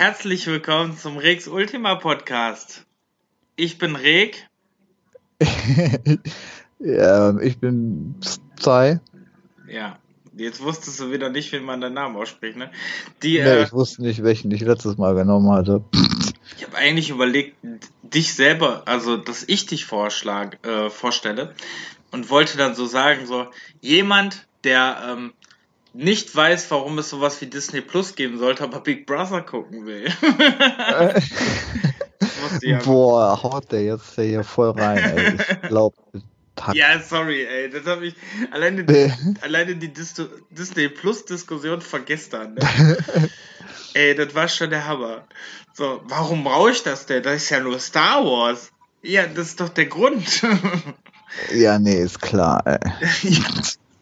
Herzlich willkommen zum Rex Ultima Podcast. Ich bin Reg. ja, ich bin Zai. Ja, jetzt wusstest du wieder nicht, wie man deinen Namen ausspricht, ne? Die, nee, äh, ich wusste nicht, welchen ich letztes Mal genommen hatte. Ich habe eigentlich überlegt, dich selber, also dass ich dich vorschlag, äh, vorstelle und wollte dann so sagen, so jemand, der ähm, nicht weiß, warum es sowas wie Disney Plus geben sollte, aber Big Brother gucken will. Boah, haut der jetzt hier voll rein, ey. Ich glaub, ja, sorry, ey. Das habe ich alleine die, alleine die Dis Disney Plus Diskussion vergestern. Ne? ey, das war schon der Hammer. So, warum brauche ich das denn? Das ist ja nur Star Wars. Ja, das ist doch der Grund. ja, nee, ist klar, ey.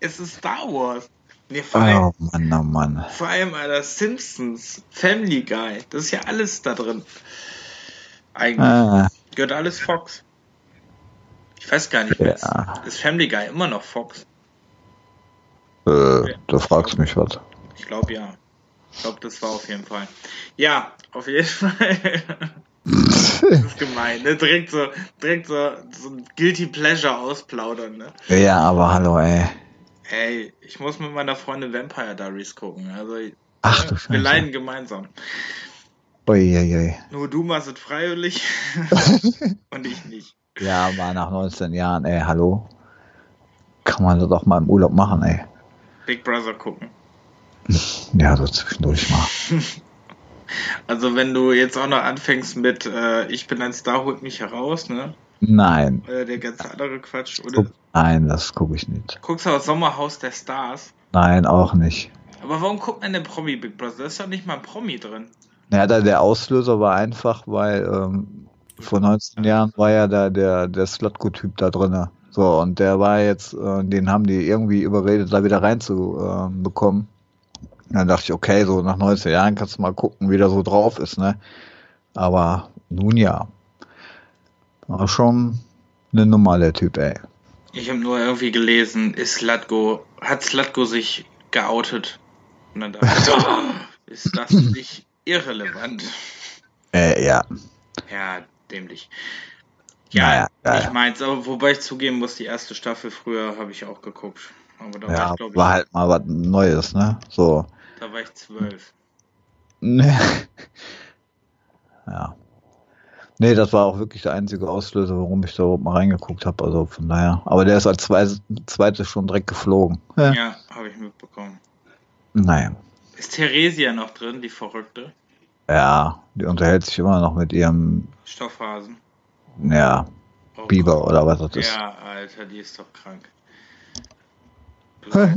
es ist Star Wars. Nee, vor allem, oh Mann, oh Mann. Vor allem, Alter, Simpsons, Family Guy, das ist ja alles da drin. Eigentlich. Ah. Gehört alles Fox. Ich weiß gar nicht, ja. ist Family Guy immer noch Fox? Äh, okay. du fragst mich was. Ich glaube ja. Ich glaube, das war auf jeden Fall. Ja, auf jeden Fall. das ist gemein, ne? Direkt so, direkt so, so ein Guilty Pleasure ausplaudern, ne? Ja, aber hallo, ey. Hey, ich muss mit meiner Freundin Vampire Diaries gucken. Also, Ach, du wir leiden gemeinsam. Uiuiui. Nur du machst es freiwillig und ich nicht. Ja, mal nach 19 Jahren, ey, hallo. Kann man das doch mal im Urlaub machen, ey. Big Brother gucken. Ja, so zwischendurch mal. Also wenn du jetzt auch noch anfängst mit äh, Ich bin ein Star, holt mich heraus, ne? Nein. Äh, der ganze andere Quatsch, oder? Nein, das gucke ich nicht. Guckst du auch Sommerhaus der Stars? Nein, auch nicht. Aber warum guckt man den Promi Big Brother? Da ist doch nicht mal ein Promi drin. Naja, der Auslöser war einfach, weil ähm, vor 19 Jahren war ja da der, der Slotko-Typ da drin. So, und der war jetzt, äh, den haben die irgendwie überredet, da wieder reinzubekommen. Äh, dann dachte ich, okay, so nach 19 Jahren kannst du mal gucken, wie der so drauf ist, ne? Aber nun ja. War schon eine normale Typ, ey. Ich habe nur irgendwie gelesen, ist Slatko, hat Slatko sich geoutet? Und dann dachte ich, oh, ist das nicht irrelevant? Äh, ja. Ja, dämlich. Ja, naja, ich meins, aber wobei ich zugeben muss, die erste Staffel früher habe ich auch geguckt. Aber da ja, war ich, glaube ich. War halt mal was Neues, ne? So. Da war ich zwölf. ja. Nee, das war auch wirklich der einzige Auslöser, warum ich da überhaupt mal reingeguckt habe. Also von daher. Aber der ist als zweites schon direkt geflogen. Ja, ja habe ich mitbekommen. Naja. Ist Theresia noch drin, die Verrückte? Ja, die unterhält sich immer noch mit ihrem Stoffhasen. Ja, oh Biber oder was das ist. Ja, Alter, die ist doch krank. Äh,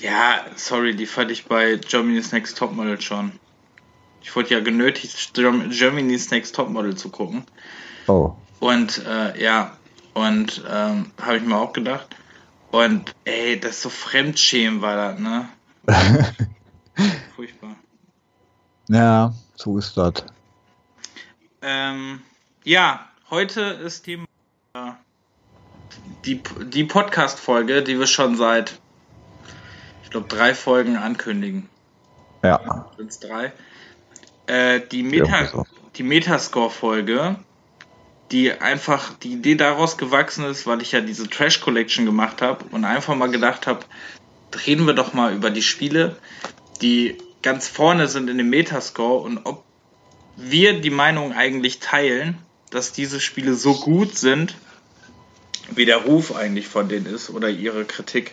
ja, sorry, die fand ich bei Germany's Next Topmodel schon. Ich wurde ja genötigt, Germany's Next Topmodel zu gucken. Oh. Und äh, ja, und ähm, habe ich mir auch gedacht. Und ey, das ist so Fremdschämen war das, ne? Furchtbar. Ja, so ist das. Ähm, ja, heute ist Thema äh, die, die Podcast-Folge, die wir schon seit, ich glaube, drei Folgen ankündigen. Ja. Sind drei? Äh, die Meta, die Metascore-Folge, die einfach die Idee daraus gewachsen ist, weil ich ja diese Trash Collection gemacht habe und einfach mal gedacht habe, reden wir doch mal über die Spiele, die ganz vorne sind in dem Metascore und ob wir die Meinung eigentlich teilen, dass diese Spiele so gut sind, wie der Ruf eigentlich von denen ist oder ihre Kritik.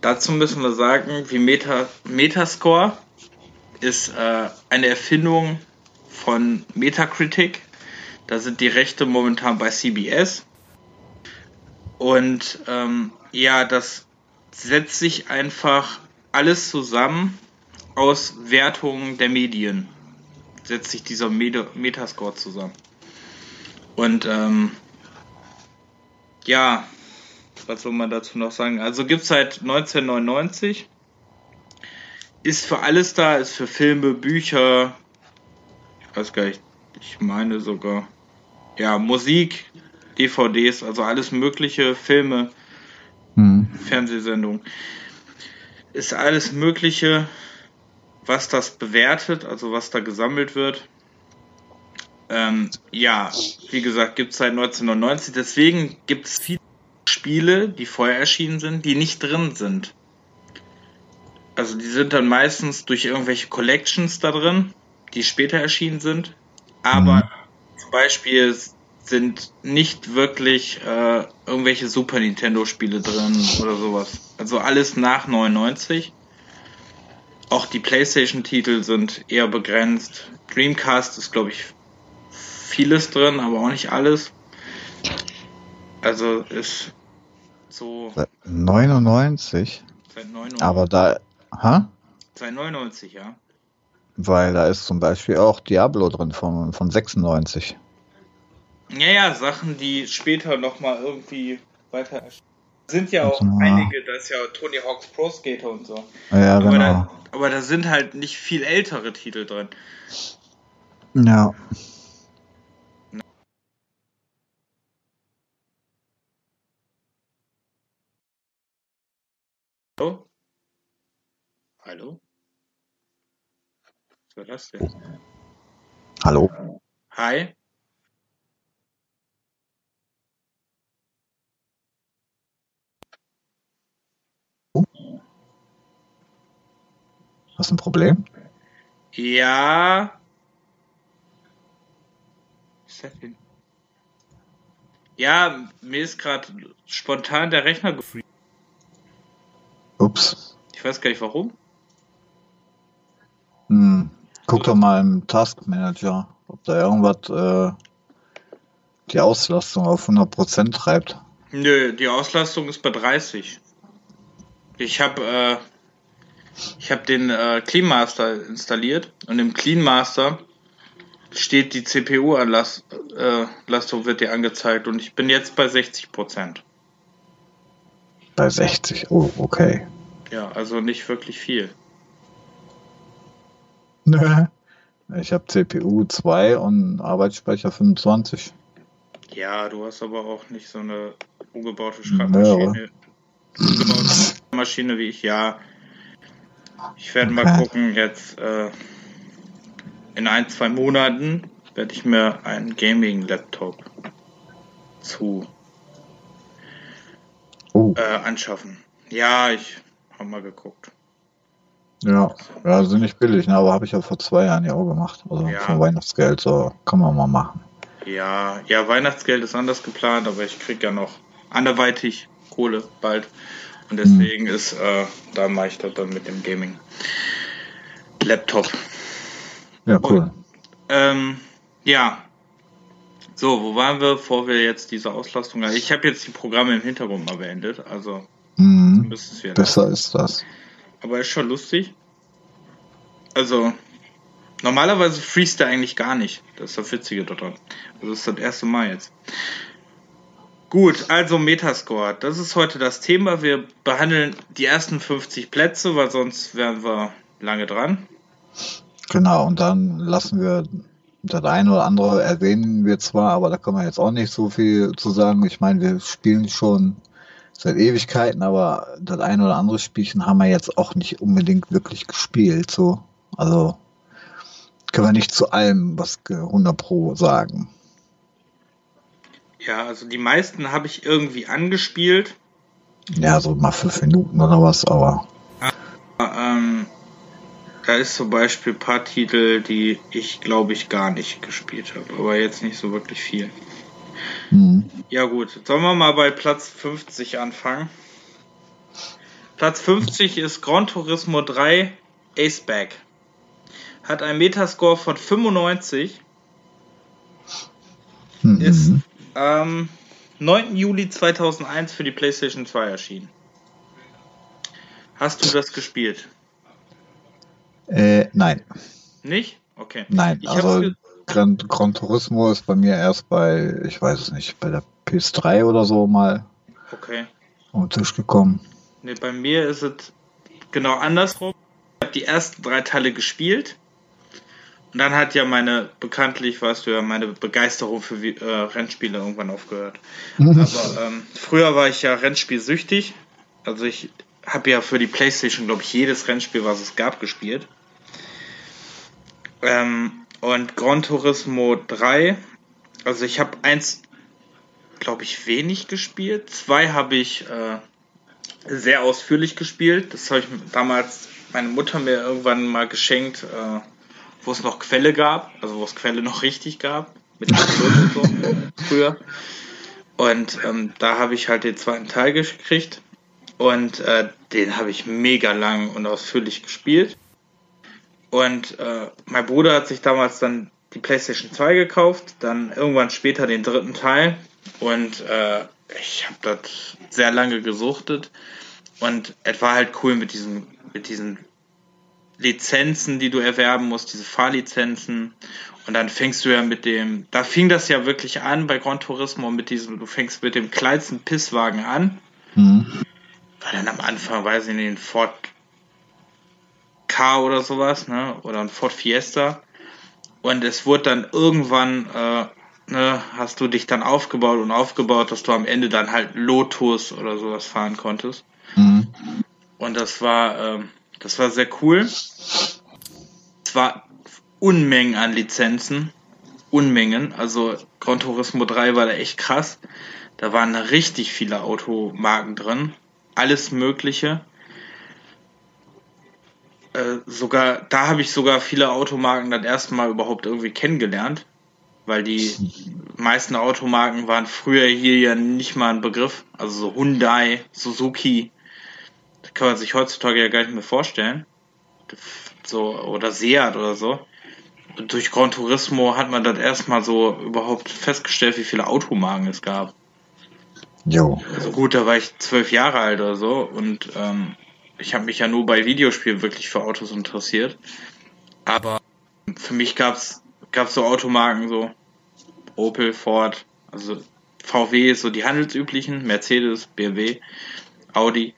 Dazu müssen wir sagen, wie Meta, Metascore ist äh, eine Erfindung von Metacritic. Da sind die Rechte momentan bei CBS. Und ähm, ja, das setzt sich einfach alles zusammen aus Wertungen der Medien. Setzt sich dieser Metascore zusammen. Und ähm, ja, was soll man dazu noch sagen? Also gibt es seit 1999. Ist für alles da, ist für Filme, Bücher, ich weiß gar nicht, ich meine sogar, ja, Musik, DVDs, also alles mögliche, Filme, hm. Fernsehsendungen. Ist alles Mögliche, was das bewertet, also was da gesammelt wird. Ähm, ja, wie gesagt, gibt es seit 1999. Deswegen gibt es viele Spiele, die vorher erschienen sind, die nicht drin sind. Also die sind dann meistens durch irgendwelche Collections da drin, die später erschienen sind. Aber mhm. zum Beispiel sind nicht wirklich äh, irgendwelche Super Nintendo Spiele drin oder sowas. Also alles nach 99. Auch die PlayStation Titel sind eher begrenzt. Dreamcast ist glaube ich vieles drin, aber auch nicht alles. Also ist so. Seit 99? Seit 99. Aber da. Ha? Seit 99, ja. Weil da ist zum Beispiel auch Diablo drin von, von 96. Ja, ja, Sachen, die später nochmal irgendwie weiter sind ja auch ja. einige, da ist ja Tony Hawk's Pro Skater und so. Ja, aber, genau. da, aber da sind halt nicht viel ältere Titel drin. Ja. Hallo? Hallo? Was war das denn? Hallo? Hi? Hast du ein Problem? Ja. Ja, mir ist gerade spontan der Rechner gefreezed. Ups. Ich weiß gar nicht warum. Hm. Guck doch mal im Task Manager, ob da irgendwas äh, die Auslastung auf 100% treibt. Nö, die Auslastung ist bei 30. Ich habe äh, ich habe den äh, Clean Master installiert und im Clean Master steht die CPU-Anlastung äh, wird dir angezeigt und ich bin jetzt bei 60 Prozent. Bei 60, oh, okay. Ja, also nicht wirklich viel. Ich habe CPU 2 und Arbeitsspeicher 25. Ja, du hast aber auch nicht so eine umgebaute Schreibmaschine. Umgebaute Maschine wie ich, ja. Ich werde okay. mal gucken, jetzt äh, in ein, zwei Monaten werde ich mir einen Gaming-Laptop zu oh. äh, anschaffen. Ja, ich habe mal geguckt. Ja, ja, sind nicht billig, ne? aber habe ich ja vor zwei Jahren ja auch gemacht. Also ja. von Weihnachtsgeld, so kann man mal machen. Ja, ja, Weihnachtsgeld ist anders geplant, aber ich kriege ja noch anderweitig Kohle bald. Und deswegen hm. ist, äh, da mache ich das dann mit dem Gaming-Laptop. Ja, cool. Und, ähm, ja, so, wo waren wir, bevor wir jetzt diese Auslastung haben? Ich habe jetzt die Programme im Hintergrund mal beendet, also mhm. besser ist das. Aber ist schon lustig. Also, normalerweise freest er eigentlich gar nicht. Das ist das Witzige daran. Also, das ist das erste Mal jetzt. Gut, also Metascore. Das ist heute das Thema. Wir behandeln die ersten 50 Plätze, weil sonst wären wir lange dran. Genau, und dann lassen wir das eine oder andere erwähnen wir zwar, aber da kann man jetzt auch nicht so viel zu sagen. Ich meine, wir spielen schon seit Ewigkeiten, aber das eine oder andere Spielchen haben wir jetzt auch nicht unbedingt wirklich gespielt. So, also können wir nicht zu allem was 100 Pro sagen. Ja, also die meisten habe ich irgendwie angespielt. Ja, so mal fünf Minuten oder was, aber. aber ähm, da ist zum Beispiel ein paar Titel, die ich glaube ich gar nicht gespielt habe, aber jetzt nicht so wirklich viel. Mhm. Ja gut, sollen wir mal bei Platz 50 anfangen? Platz 50 ist Gran Turismo 3 Aceback. Hat einen Metascore von 95. Mhm. Ist am 9. Juli 2001 für die PlayStation 2 erschienen. Hast du das gespielt? Äh, nein. Nicht? Okay. Nein, ich also Gran, Gran Turismo ist bei mir erst bei, ich weiß es nicht, bei der PS3 oder so mal okay. auf den Tisch gekommen. Ne, bei mir ist es genau andersrum. Ich habe die ersten drei Teile gespielt. Und dann hat ja meine, bekanntlich weißt du ja, meine Begeisterung für äh, Rennspiele irgendwann aufgehört. Aber ähm, früher war ich ja Rennspielsüchtig. Also ich habe ja für die Playstation, glaube ich, jedes Rennspiel, was es gab, gespielt. Ähm, und Gran Turismo 3, also ich habe eins, glaube ich, wenig gespielt. Zwei habe ich äh, sehr ausführlich gespielt. Das habe ich damals meine Mutter mir irgendwann mal geschenkt, äh, wo es noch Quelle gab, also wo es Quelle noch richtig gab, mit und so früher. Und ähm, da habe ich halt den zweiten Teil gekriegt und äh, den habe ich mega lang und ausführlich gespielt. Und äh, mein Bruder hat sich damals dann die PlayStation 2 gekauft, dann irgendwann später den dritten Teil und äh, ich habe das sehr lange gesuchtet und es war halt cool mit diesen mit diesen Lizenzen, die du erwerben musst, diese Fahrlizenzen. Und dann fängst du ja mit dem, da fing das ja wirklich an bei Gran Turismo mit diesem, du fängst mit dem kleinsten Pisswagen an. Mhm. War dann am Anfang, weiß ich nicht, ein Ford K oder sowas, ne? Oder ein Ford Fiesta. Und es wurde dann irgendwann, äh, ne, hast du dich dann aufgebaut und aufgebaut, dass du am Ende dann halt Lotus oder sowas fahren konntest. Mhm. Und das war, ähm, das war sehr cool. Es war Unmengen an Lizenzen. Unmengen. Also Gran Turismo 3 war da echt krass. Da waren richtig viele Automarken drin. Alles Mögliche. Äh, sogar, da habe ich sogar viele Automarken dann erstmal überhaupt irgendwie kennengelernt. Weil die meisten Automarken waren früher hier ja nicht mal ein Begriff. Also so Hyundai, Suzuki, das kann man sich heutzutage ja gar nicht mehr vorstellen. So, oder Seat oder so. Und durch Gran Turismo hat man dann erstmal so überhaupt festgestellt, wie viele Automarken es gab. Jo. Also gut, da war ich zwölf Jahre alt oder so und ähm, ich habe mich ja nur bei Videospielen wirklich für Autos interessiert. Aber für mich gab's gab's so Automarken so Opel, Ford, also VW so die handelsüblichen, Mercedes, BMW, Audi.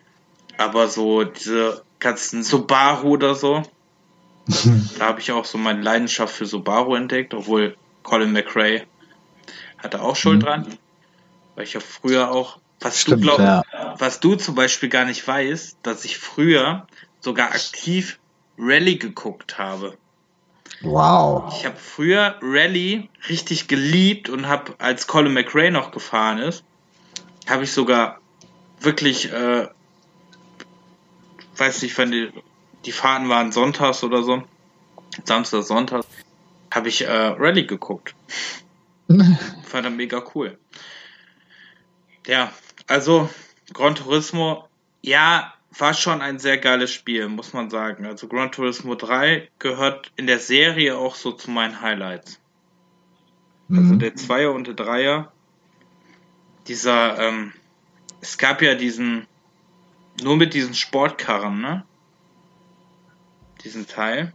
Aber so diese ganzen Subaru oder so, da habe ich auch so meine Leidenschaft für Subaru entdeckt, obwohl Colin McRae hatte auch Schuld mhm. dran. Weil ich ja früher auch, was Stimmt, du glaub, ja. was du zum Beispiel gar nicht weißt, dass ich früher sogar aktiv Rallye geguckt habe. Wow. Ich habe früher Rallye richtig geliebt und habe, als Colin McRae noch gefahren ist, habe ich sogar wirklich äh, weiß nicht, wenn die, die Fahrten waren sonntags oder so, Samstag, Sonntag, habe ich äh, Rallye geguckt. War dann mega cool. Ja, also Gran Turismo, ja, war schon ein sehr geiles Spiel, muss man sagen. Also Gran Turismo 3 gehört in der Serie auch so zu meinen Highlights. Also mhm. der Zweier und der Dreier. Dieser, ähm, es gab ja diesen, nur mit diesen Sportkarren, ne? Diesen Teil.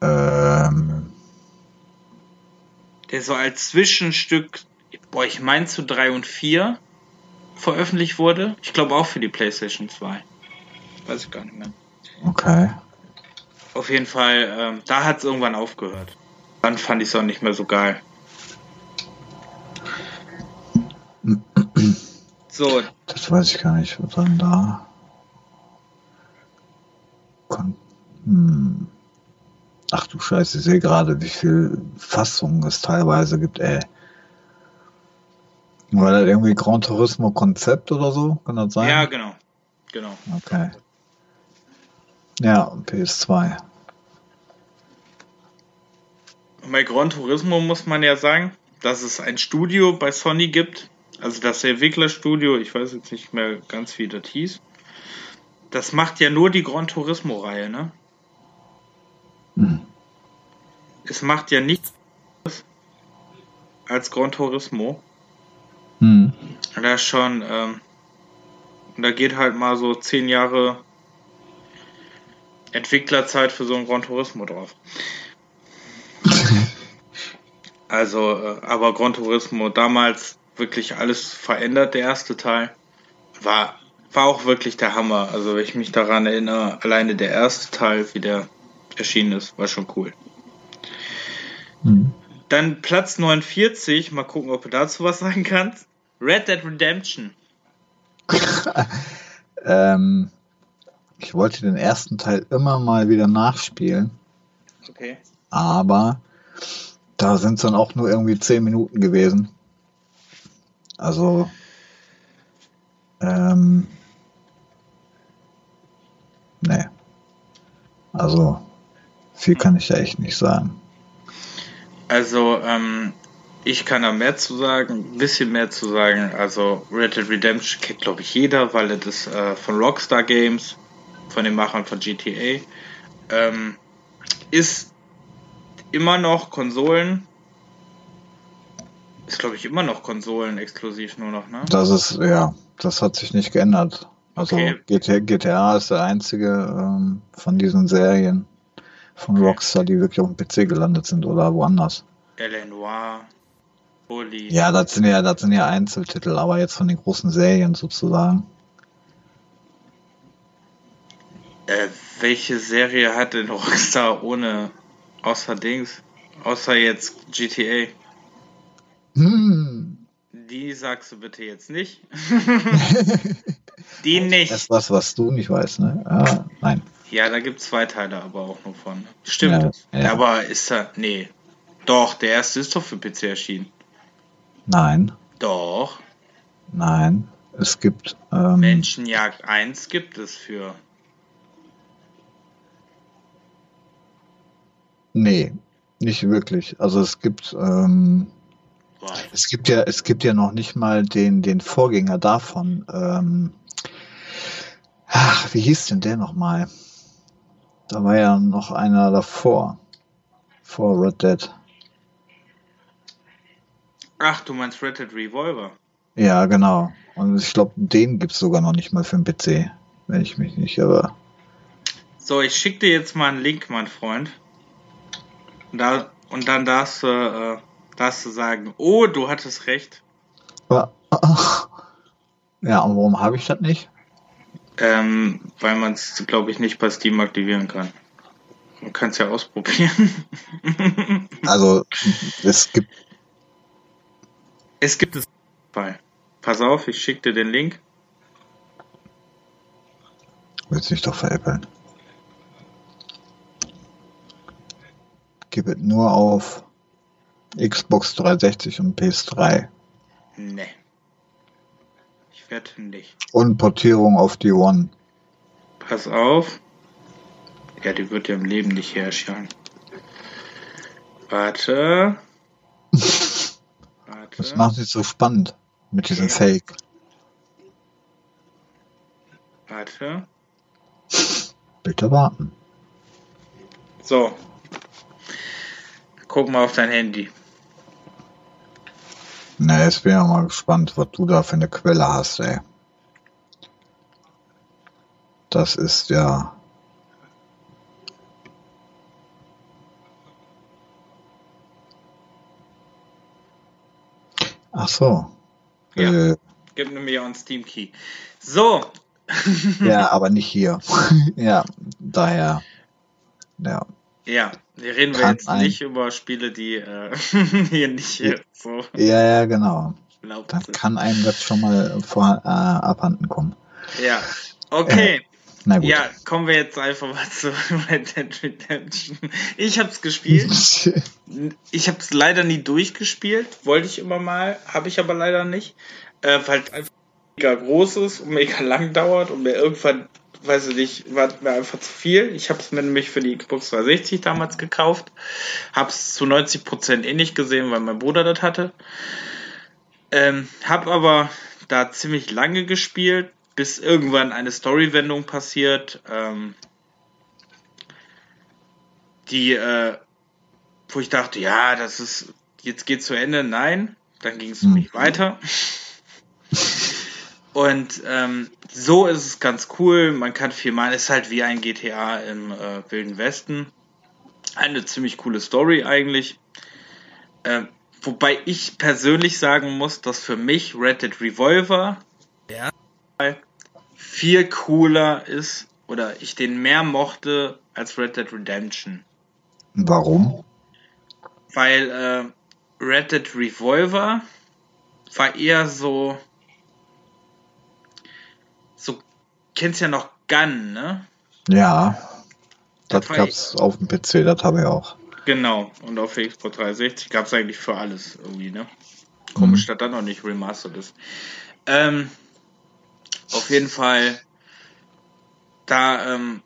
Ähm. Der so als Zwischenstück, boah, ich meine zu 3 und 4 veröffentlicht wurde. Ich glaube auch für die PlayStation 2. Weiß ich gar nicht mehr. Okay. Auf jeden Fall, ähm, da hat es irgendwann aufgehört. Dann fand ich es auch nicht mehr so geil. So. Das weiß ich gar nicht, was dann da. Kon hm. Ach du Scheiße, ich sehe gerade, wie viel Fassungen es teilweise gibt, ey. War das irgendwie Gran Turismo Konzept oder so? Kann das sein? Ja, genau. Genau. Okay. Ja, PS2. Bei Gran Turismo muss man ja sagen, dass es ein Studio bei Sony gibt, also das Entwicklerstudio, ich weiß jetzt nicht mehr ganz, wie das hieß, das macht ja nur die Gran Turismo-Reihe, ne? Hm. Es macht ja nichts als Gran Turismo. Hm. Da schon, ähm, da geht halt mal so zehn Jahre Entwicklerzeit für so ein Gran Turismo drauf. also, äh, aber Gran Turismo damals wirklich alles verändert, der erste Teil. War, war auch wirklich der Hammer. Also, wenn ich mich daran erinnere, alleine der erste Teil, wie der erschienen ist, war schon cool. Mhm. Dann Platz 49, mal gucken, ob du dazu was sagen kannst. Red Dead Redemption. ähm, ich wollte den ersten Teil immer mal wieder nachspielen. Okay. Aber da sind es dann auch nur irgendwie zehn Minuten gewesen. Also, ähm, nee. Also, viel kann ich ja echt nicht sagen. Also, ähm, ich kann da mehr zu sagen, ein bisschen mehr zu sagen. Also, Red Dead Redemption kennt, glaube ich, jeder, weil das äh, von Rockstar Games, von den Machern von GTA. Ähm, ist immer noch Konsolen. Ist, glaube ich, immer noch Konsolen exklusiv nur noch, ne? Das ist, ja, das hat sich nicht geändert. Also Okay. GTA, GTA ist der einzige ähm, von diesen Serien von. Rockstar, die wirklich auf dem PC gelandet sind oder woanders. L.A. Noir, Bully. Ja, das sind ja, das sind ja Einzeltitel, aber jetzt von den großen Serien sozusagen. Äh, welche Serie hat denn Rockstar ohne, außer Dings, außer jetzt GTA? Hm. Die sagst du bitte jetzt nicht. Die nicht. Das ist was, was du nicht weißt, ne? Ah, nein. Ja, da gibt es zwei Teile aber auch nur von. Stimmt. Ja, ja. Aber ist da. Nee. Doch, der erste ist doch für PC erschienen. Nein, Doch. nein. Es gibt, ähm, Menschenjagd 1 gibt es für. nee, nicht wirklich. Also es gibt, ähm, es gibt ja, es gibt ja noch nicht mal den, den Vorgänger davon. Ähm, ach, wie hieß denn der nochmal? Da war ja noch einer davor. Vor Red Dead. Ach, du meinst Red Dead Revolver. Ja, genau. Und ich glaube, den gibt's sogar noch nicht mal für den PC. Wenn ich mich nicht irre. So, ich schick dir jetzt mal einen Link, mein Freund. Und, da, und dann darfst du, äh, darfst du sagen, oh, du hattest recht. Ja, und warum habe ich das nicht? Ähm, weil man es, glaube ich, nicht bei Steam aktivieren kann. Man kann es ja ausprobieren. Also, es gibt, es gibt es. Pass auf, ich schicke dir den Link. willst dich doch veräppeln. Gib es nur auf Xbox 360 und PS3. Nee. Ich wette nicht. Und Portierung auf die One. Pass auf. Ja, die wird ja im Leben nicht herstellen. Warte. Das Warte. macht es so spannend mit diesem Fake. Warte. Bitte warten. So. Guck mal auf dein Handy. Na, jetzt bin ich mal gespannt, was du da für eine Quelle hast, ey. Das ist ja. Ach so. Ja. Äh, Gib mir einen Steam Key. So. ja, aber nicht hier. ja, daher. Ja. Ja, wir reden wir Kann jetzt ein- nicht über Spiele, die äh, hier nicht äh, so Ja, ja, genau. Dann kann einem das schon mal vor, äh, abhanden kommen. Ja. Okay. Na gut. Ja, kommen wir jetzt einfach mal zu Red Dead Redemption. Ich hab's gespielt. Ich habe es leider nie durchgespielt. Wollte ich immer mal, habe ich aber leider nicht. Äh, weil es einfach mega groß ist und mega lang dauert und mir irgendwann, weiß ich nicht, war mir einfach zu viel. Ich habe es mir nämlich für die Xbox 360 damals gekauft. Habe es zu 90% eh nicht gesehen, weil mein Bruder das hatte. Ähm, hab aber da ziemlich lange gespielt, bis irgendwann eine Storywendung passiert, ähm, die, äh, wo ich dachte, ja, das ist, jetzt geht zu Ende. Nein, dann ging es Hm. nämlich weiter. Und ähm, so ist es ganz cool. Man kann viel machen. Ist halt wie ein GTA im äh, Wilden Westen. Eine ziemlich coole Story eigentlich. Ähm, wobei ich persönlich sagen muss, dass für mich Red Dead Revolver Ja. Viel cooler ist oder ich den mehr mochte als Red Dead Redemption. Warum? Weil äh, Red Dead Revolver war eher so. So, kennst ja noch Gun, ne? Ja. Das, das gab's auf dem PC, das habe ich auch. Genau, und auf Xbox 360 gab es eigentlich für alles irgendwie, ne? Komisch, mhm. dass dann noch nicht remastered ist. Ähm, auf jeden Fall, da, ähm,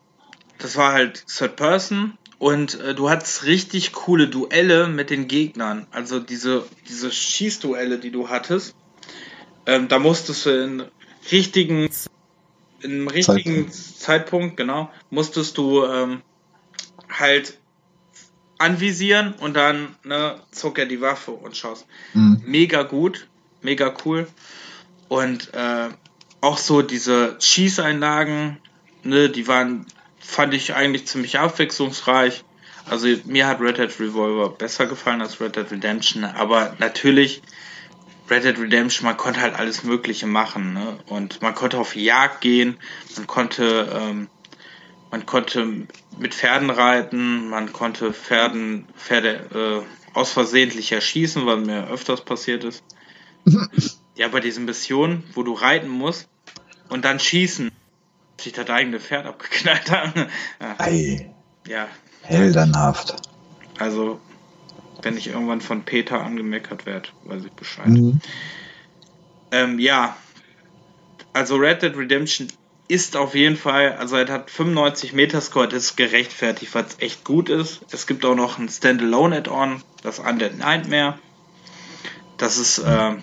das war halt Third Person und äh, du hattest richtig coole Duelle mit den Gegnern. Also diese, diese Schießduelle, die du hattest. Ähm, da musstest du in richtigen, im richtigen Zeitpunkt, Zeitpunkt genau, musstest du ähm, halt anvisieren und dann ne, zog er die Waffe und schoss. Mhm. Mega gut, mega cool. Und äh, auch so diese Schießeinlagen, ne, die waren, fand ich eigentlich ziemlich abwechslungsreich. Also mir hat Red Dead Revolver besser gefallen als Red Dead Redemption, aber natürlich Red Dead Redemption, man konnte halt alles Mögliche machen, ne? Und man konnte auf Jagd gehen, man konnte ähm, man konnte mit Pferden reiten, man konnte Pferden, Pferde äh, aus versehentlich erschießen, was mir öfters passiert ist. ja, bei diesen Missionen, wo du reiten musst und dann schießen, sich das eigene Pferd abgeknallt haben. ja. Ei. Ja. Heldenhaft. Also, wenn ich irgendwann von Peter angemeckert werde, weiß ich Bescheid. Mhm. Ähm, ja. Also Red Dead Redemption ist auf jeden Fall, also er hat 95 Metascore, das ist gerechtfertigt, was echt gut ist. Es gibt auch noch ein Standalone-Add-on, das Undead Nightmare. Das ist äh,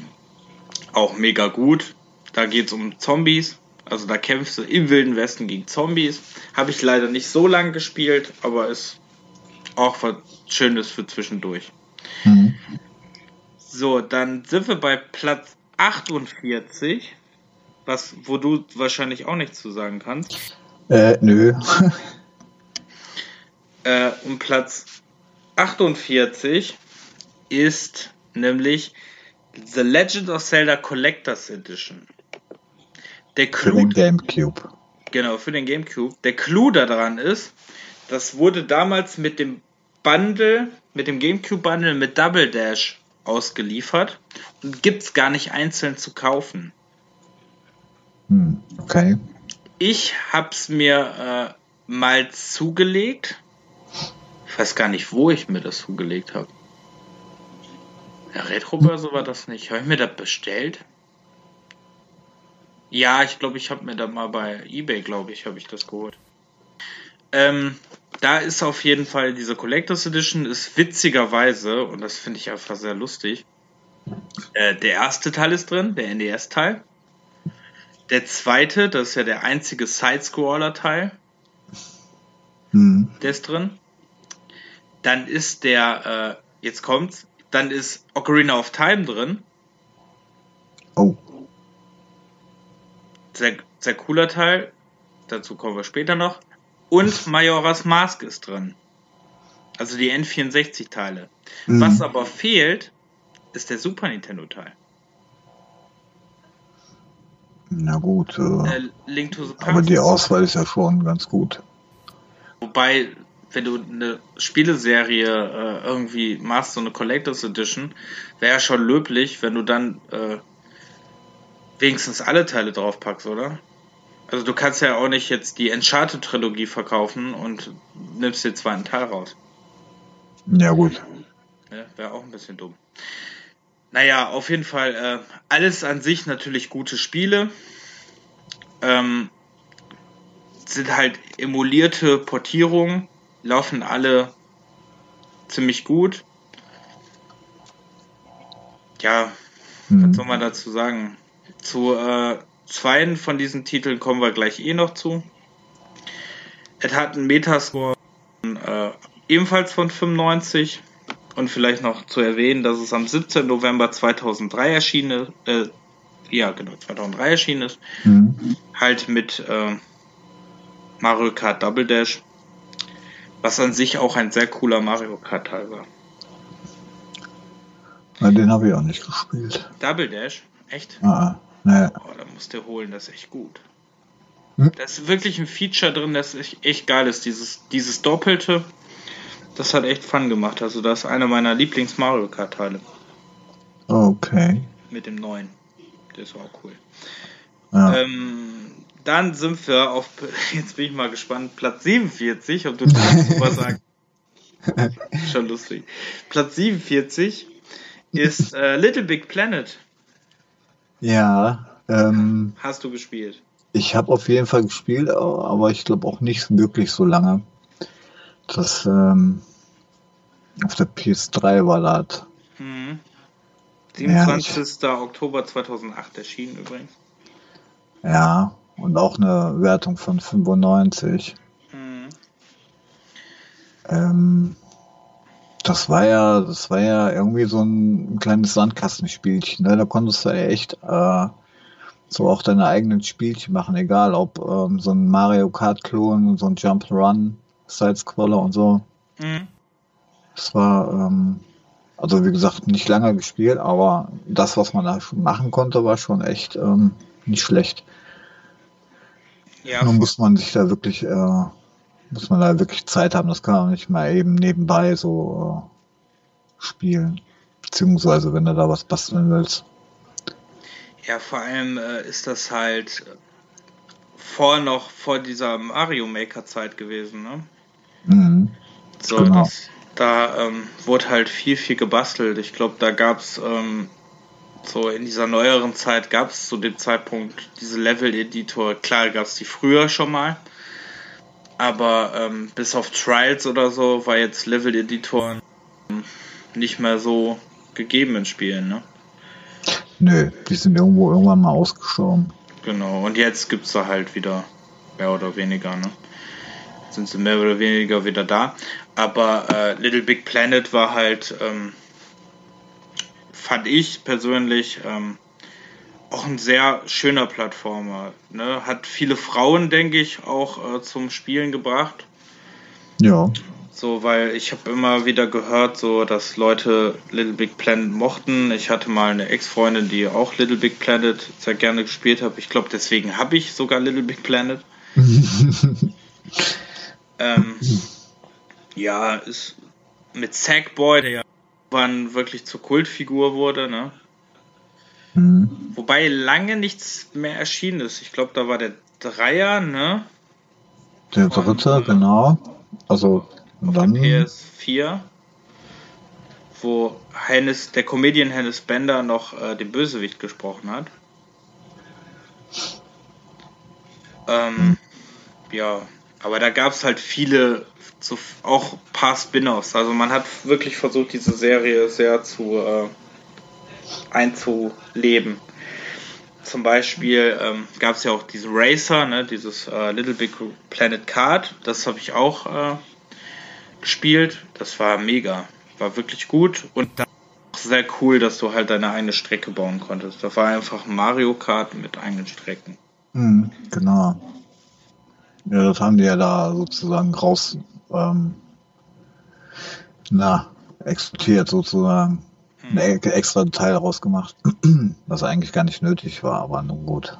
auch mega gut. Da geht es um Zombies. Also da kämpfst du im Wilden Westen gegen Zombies. Habe ich leider nicht so lange gespielt, aber ist auch was Schönes für zwischendurch. Mhm. So, dann sind wir bei Platz 48 was, wo du wahrscheinlich auch nichts zu sagen kannst. Äh, nö. äh, um Platz 48 ist nämlich The Legend of Zelda Collectors Edition. Der Clou, für den Gamecube. Genau, für den Gamecube. Der Clou daran ist, das wurde damals mit dem Bundle, mit dem Gamecube Bundle mit Double Dash ausgeliefert und gibt es gar nicht einzeln zu kaufen. Hm, okay. Ich hab's mir äh, mal zugelegt. Ich weiß gar nicht, wo ich mir das zugelegt habe. Der Retrobörse war das nicht. Habe ich mir das bestellt? Ja, ich glaube, ich habe mir da mal bei eBay, glaube ich, habe ich das geholt. Ähm, da ist auf jeden Fall diese Collectors Edition, ist witzigerweise, und das finde ich einfach sehr lustig, äh, der erste Teil ist drin, der NES-Teil. Der zweite, das ist ja der einzige Side-Scroller-Teil. Hm. Der ist drin. Dann ist der, äh, jetzt kommt's, dann ist Ocarina of Time drin. Oh. Sehr, sehr cooler Teil. Dazu kommen wir später noch. Und Majora's Mask ist drin. Also die N64-Teile. Mhm. Was aber fehlt, ist der Super Nintendo-Teil. Na gut. Äh, Link to the Past. Aber die Auswahl ist ja schon ganz gut. Wobei, wenn du eine Spieleserie äh, irgendwie machst, so eine Collectors Edition, wäre ja schon löblich, wenn du dann äh, wenigstens alle Teile draufpackst, oder? Also du kannst ja auch nicht jetzt die Uncharted-Trilogie verkaufen und nimmst den zweiten Teil raus. Ja, gut. Ja, wäre auch ein bisschen dumm. Naja, auf jeden Fall äh, alles an sich natürlich gute Spiele. Ähm, sind halt emulierte Portierungen, laufen alle ziemlich gut. Ja, hm. was soll man dazu sagen? Zu äh, zweien von diesen Titeln kommen wir gleich eh noch zu. Es hat einen Metascore äh, ebenfalls von 95 und vielleicht noch zu erwähnen, dass es am 17. November 2003 erschienen ist, äh, ja genau, 2003 erschienen ist, mhm. halt mit äh, Mario Kart Double Dash, was an sich auch ein sehr cooler Mario Kart Teil war. Na, den habe ich auch nicht gespielt. Double Dash? Echt? Ah, ne. Oh, da musst du holen, das ist echt gut. Hm? Da ist wirklich ein Feature drin, das echt, echt geil ist. Dieses, dieses Doppelte, das hat echt Fun gemacht. Also das ist einer meiner Lieblings-Mario Kart-Teile. Okay. Mit dem neuen. Der ist auch cool. Ja. Ähm, Dann sind wir auf, jetzt bin ich mal gespannt, Platz 47, ob du das was sagst. Schon lustig. Platz 47 ist äh, Little Big Planet. Ja. Ähm, Hast du gespielt? Ich habe auf jeden Fall gespielt, aber ich glaube auch nicht wirklich so lange. Das ähm, auf der PS3 war das. Mhm. 27. Ja, Oktober 2008 erschienen übrigens. Ja, und auch eine Wertung von 95. Mhm. Ähm, das war ja, das war ja irgendwie so ein, kleines Sandkastenspielchen. Ne? Da konntest du ja echt äh, so auch deine eigenen Spielchen machen, egal ob ähm, so ein Mario Kart-Klon, so ein Jump Run, Sidescroller und so. Mhm. Das war, ähm, also wie gesagt, nicht lange gespielt, aber das, was man da schon machen konnte, war schon echt ähm, nicht schlecht. Ja. Nun muss man sich da wirklich, äh, muss man da wirklich Zeit haben. Das kann man nicht mal eben nebenbei so äh, spielen. Beziehungsweise, wenn du da was basteln willst. Ja, vor allem äh, ist das halt vor noch vor dieser Mario Maker Zeit gewesen, ne? Mhm. So, genau. das, da ähm, wurde halt viel, viel gebastelt. Ich glaube, da gab es ähm, so in dieser neueren Zeit gab es zu dem Zeitpunkt diese Level-Editor. Klar gab es die früher schon mal, aber ähm, bis auf Trials oder so war jetzt Level-Editor nicht mehr so gegeben in Spielen, ne? Nö, die sind irgendwo irgendwann mal ausgestorben. Genau, und jetzt gibt es da halt wieder mehr oder weniger, ne? Sind sie mehr oder weniger wieder da. Aber äh, Little Big Planet war halt, ähm, fand ich persönlich, ähm, auch ein sehr schöner Plattformer. Ne? Hat viele Frauen, denke ich, auch äh, zum Spielen gebracht. Ja. So, weil ich habe immer wieder gehört, so dass Leute Little Big Planet mochten. Ich hatte mal eine Ex-Freundin, die auch Little Big Planet sehr gerne gespielt hat. Ich glaube, deswegen habe ich sogar Little Big Planet. ähm, ja, ist mit Sackboy, der ja irgendwann wirklich zur Kultfigur wurde, ne? Mhm. Wobei lange nichts mehr erschienen ist. Ich glaube, da war der Dreier, ne? Der dritte, Und, genau. Also der PS4, wo Hennes, der Comedian Hennes Bender noch äh, den Bösewicht gesprochen hat. Ähm, hm. Ja, aber da gab es halt viele, so, auch ein paar Spin-offs. Also man hat wirklich versucht, diese Serie sehr zu äh, einzuleben. Zum Beispiel ähm, gab es ja auch diesen Racer, ne, dieses äh, Little Big Planet Card. Das habe ich auch äh, gespielt. Das war mega. War wirklich gut und sehr cool, dass du halt deine eigene Strecke bauen konntest. Das war einfach Mario Kart mit eigenen Strecken. Mhm, genau. Ja, das haben die ja da sozusagen raus, ähm, na, exportiert sozusagen. Hm. Ein extra Teil rausgemacht, was eigentlich gar nicht nötig war, aber nun gut.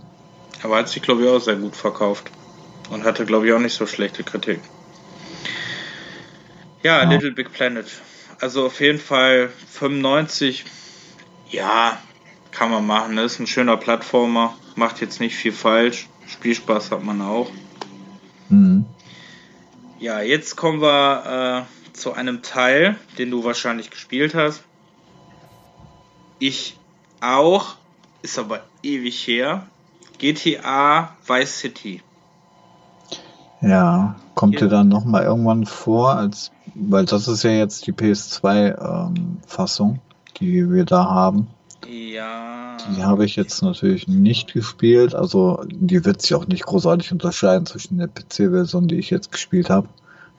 Aber hat sich, glaube ich, auch sehr gut verkauft. Und hatte, glaube ich, auch nicht so schlechte Kritik. Ja, ja, Little Big Planet. Also auf jeden Fall 95. Ja, kann man machen. Das ist ein schöner Plattformer. Macht jetzt nicht viel falsch. Spielspaß hat man auch. Mhm. Ja, jetzt kommen wir äh, zu einem Teil, den du wahrscheinlich gespielt hast. Ich auch, ist aber ewig her. GTA Vice City. Ja, kommt dir dann nochmal irgendwann vor, als, weil das ist ja jetzt die PS2-Fassung, ähm, die wir da haben. Ja. Die habe ich jetzt natürlich nicht gespielt, also die wird sich auch nicht großartig unterscheiden zwischen der PC-Version, die ich jetzt gespielt habe,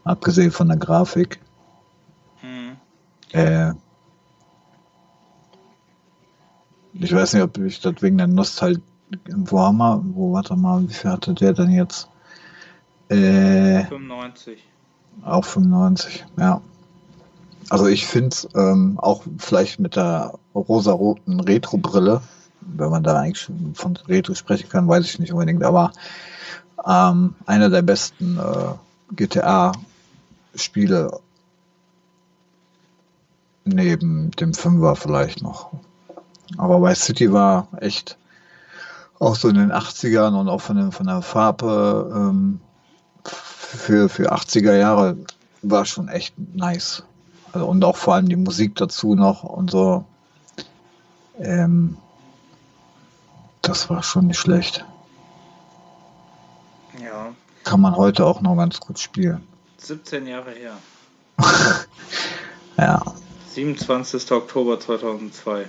abgesehen von der Grafik. Hm. Äh, ich weiß nicht, ob ich das wegen der Nostalgie, wo haben wir, wo, warte mal, wie viel hatte der denn jetzt? Äh, 95. Auch 95, ja. Also ich finde ähm, auch vielleicht mit der rosa-roten Retro-Brille, wenn man da eigentlich von Retro sprechen kann, weiß ich nicht unbedingt, aber ähm, einer der besten äh, GTA-Spiele neben dem Fünfer vielleicht noch. Aber Vice City war echt auch so in den 80ern und auch von, den, von der Farbe ähm, für, für 80er Jahre war schon echt nice. Also, und auch vor allem die Musik dazu noch und so. Ähm, das war schon nicht schlecht. Ja. Kann man heute auch noch ganz gut spielen. 17 Jahre her. ja. 27. Oktober 2002.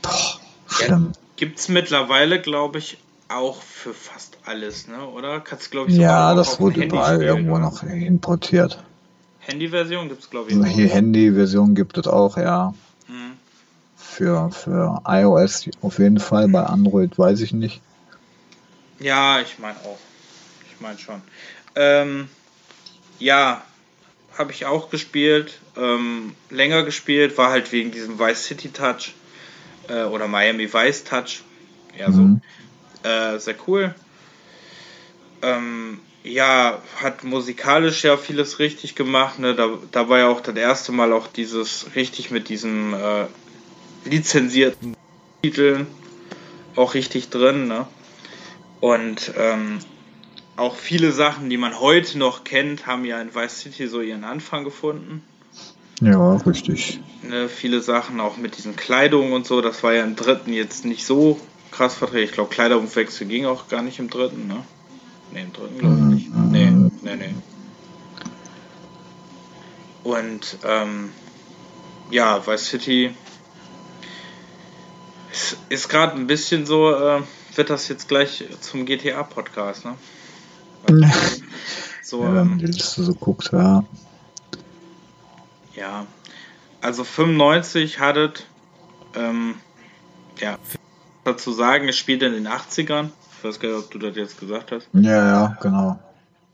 Boah, schlimm. Ja, Gibt es mittlerweile, glaube ich, auch für fast alles, ne? oder? Kannst glaube ich, Ja, das wurde überall irgendwo noch importiert. Handy-Version gibt es, glaube ich. Hier Handy-Version gibt es auch, ja. Hm. Für, für iOS auf jeden Fall, bei Android weiß ich nicht. Ja, ich meine auch. Ich meine schon. Ähm, ja, habe ich auch gespielt. Ähm, länger gespielt, war halt wegen diesem Vice City Touch äh, oder Miami Vice Touch. Ja, mhm. so. Äh, sehr cool. Ähm, ja, hat musikalisch ja vieles richtig gemacht. Ne? Da, da war ja auch das erste Mal auch dieses richtig mit diesen äh, lizenzierten Titeln auch richtig drin. Ne? Und ähm, auch viele Sachen, die man heute noch kennt, haben ja in Vice City so ihren Anfang gefunden. Ja, richtig. Ne, viele Sachen auch mit diesen Kleidungen und so, das war ja im dritten jetzt nicht so krass vertreten. Ich glaube, Kleidungswechsel ging auch gar nicht im dritten, ne? Ne, im dritten glaube ich nicht. Nee, nee, nee. Und ähm, ja, Vice City ist, ist gerade ein bisschen so, äh, wird das jetzt gleich zum GTA-Podcast, ne? so, ja, wenn man die Liste so guckt, ja. Ja, also 95 hattet, ähm, ja, dazu sagen, es spielt in den 80ern. Weiß gar nicht, ob du das jetzt gesagt hast. Ja, ja, genau.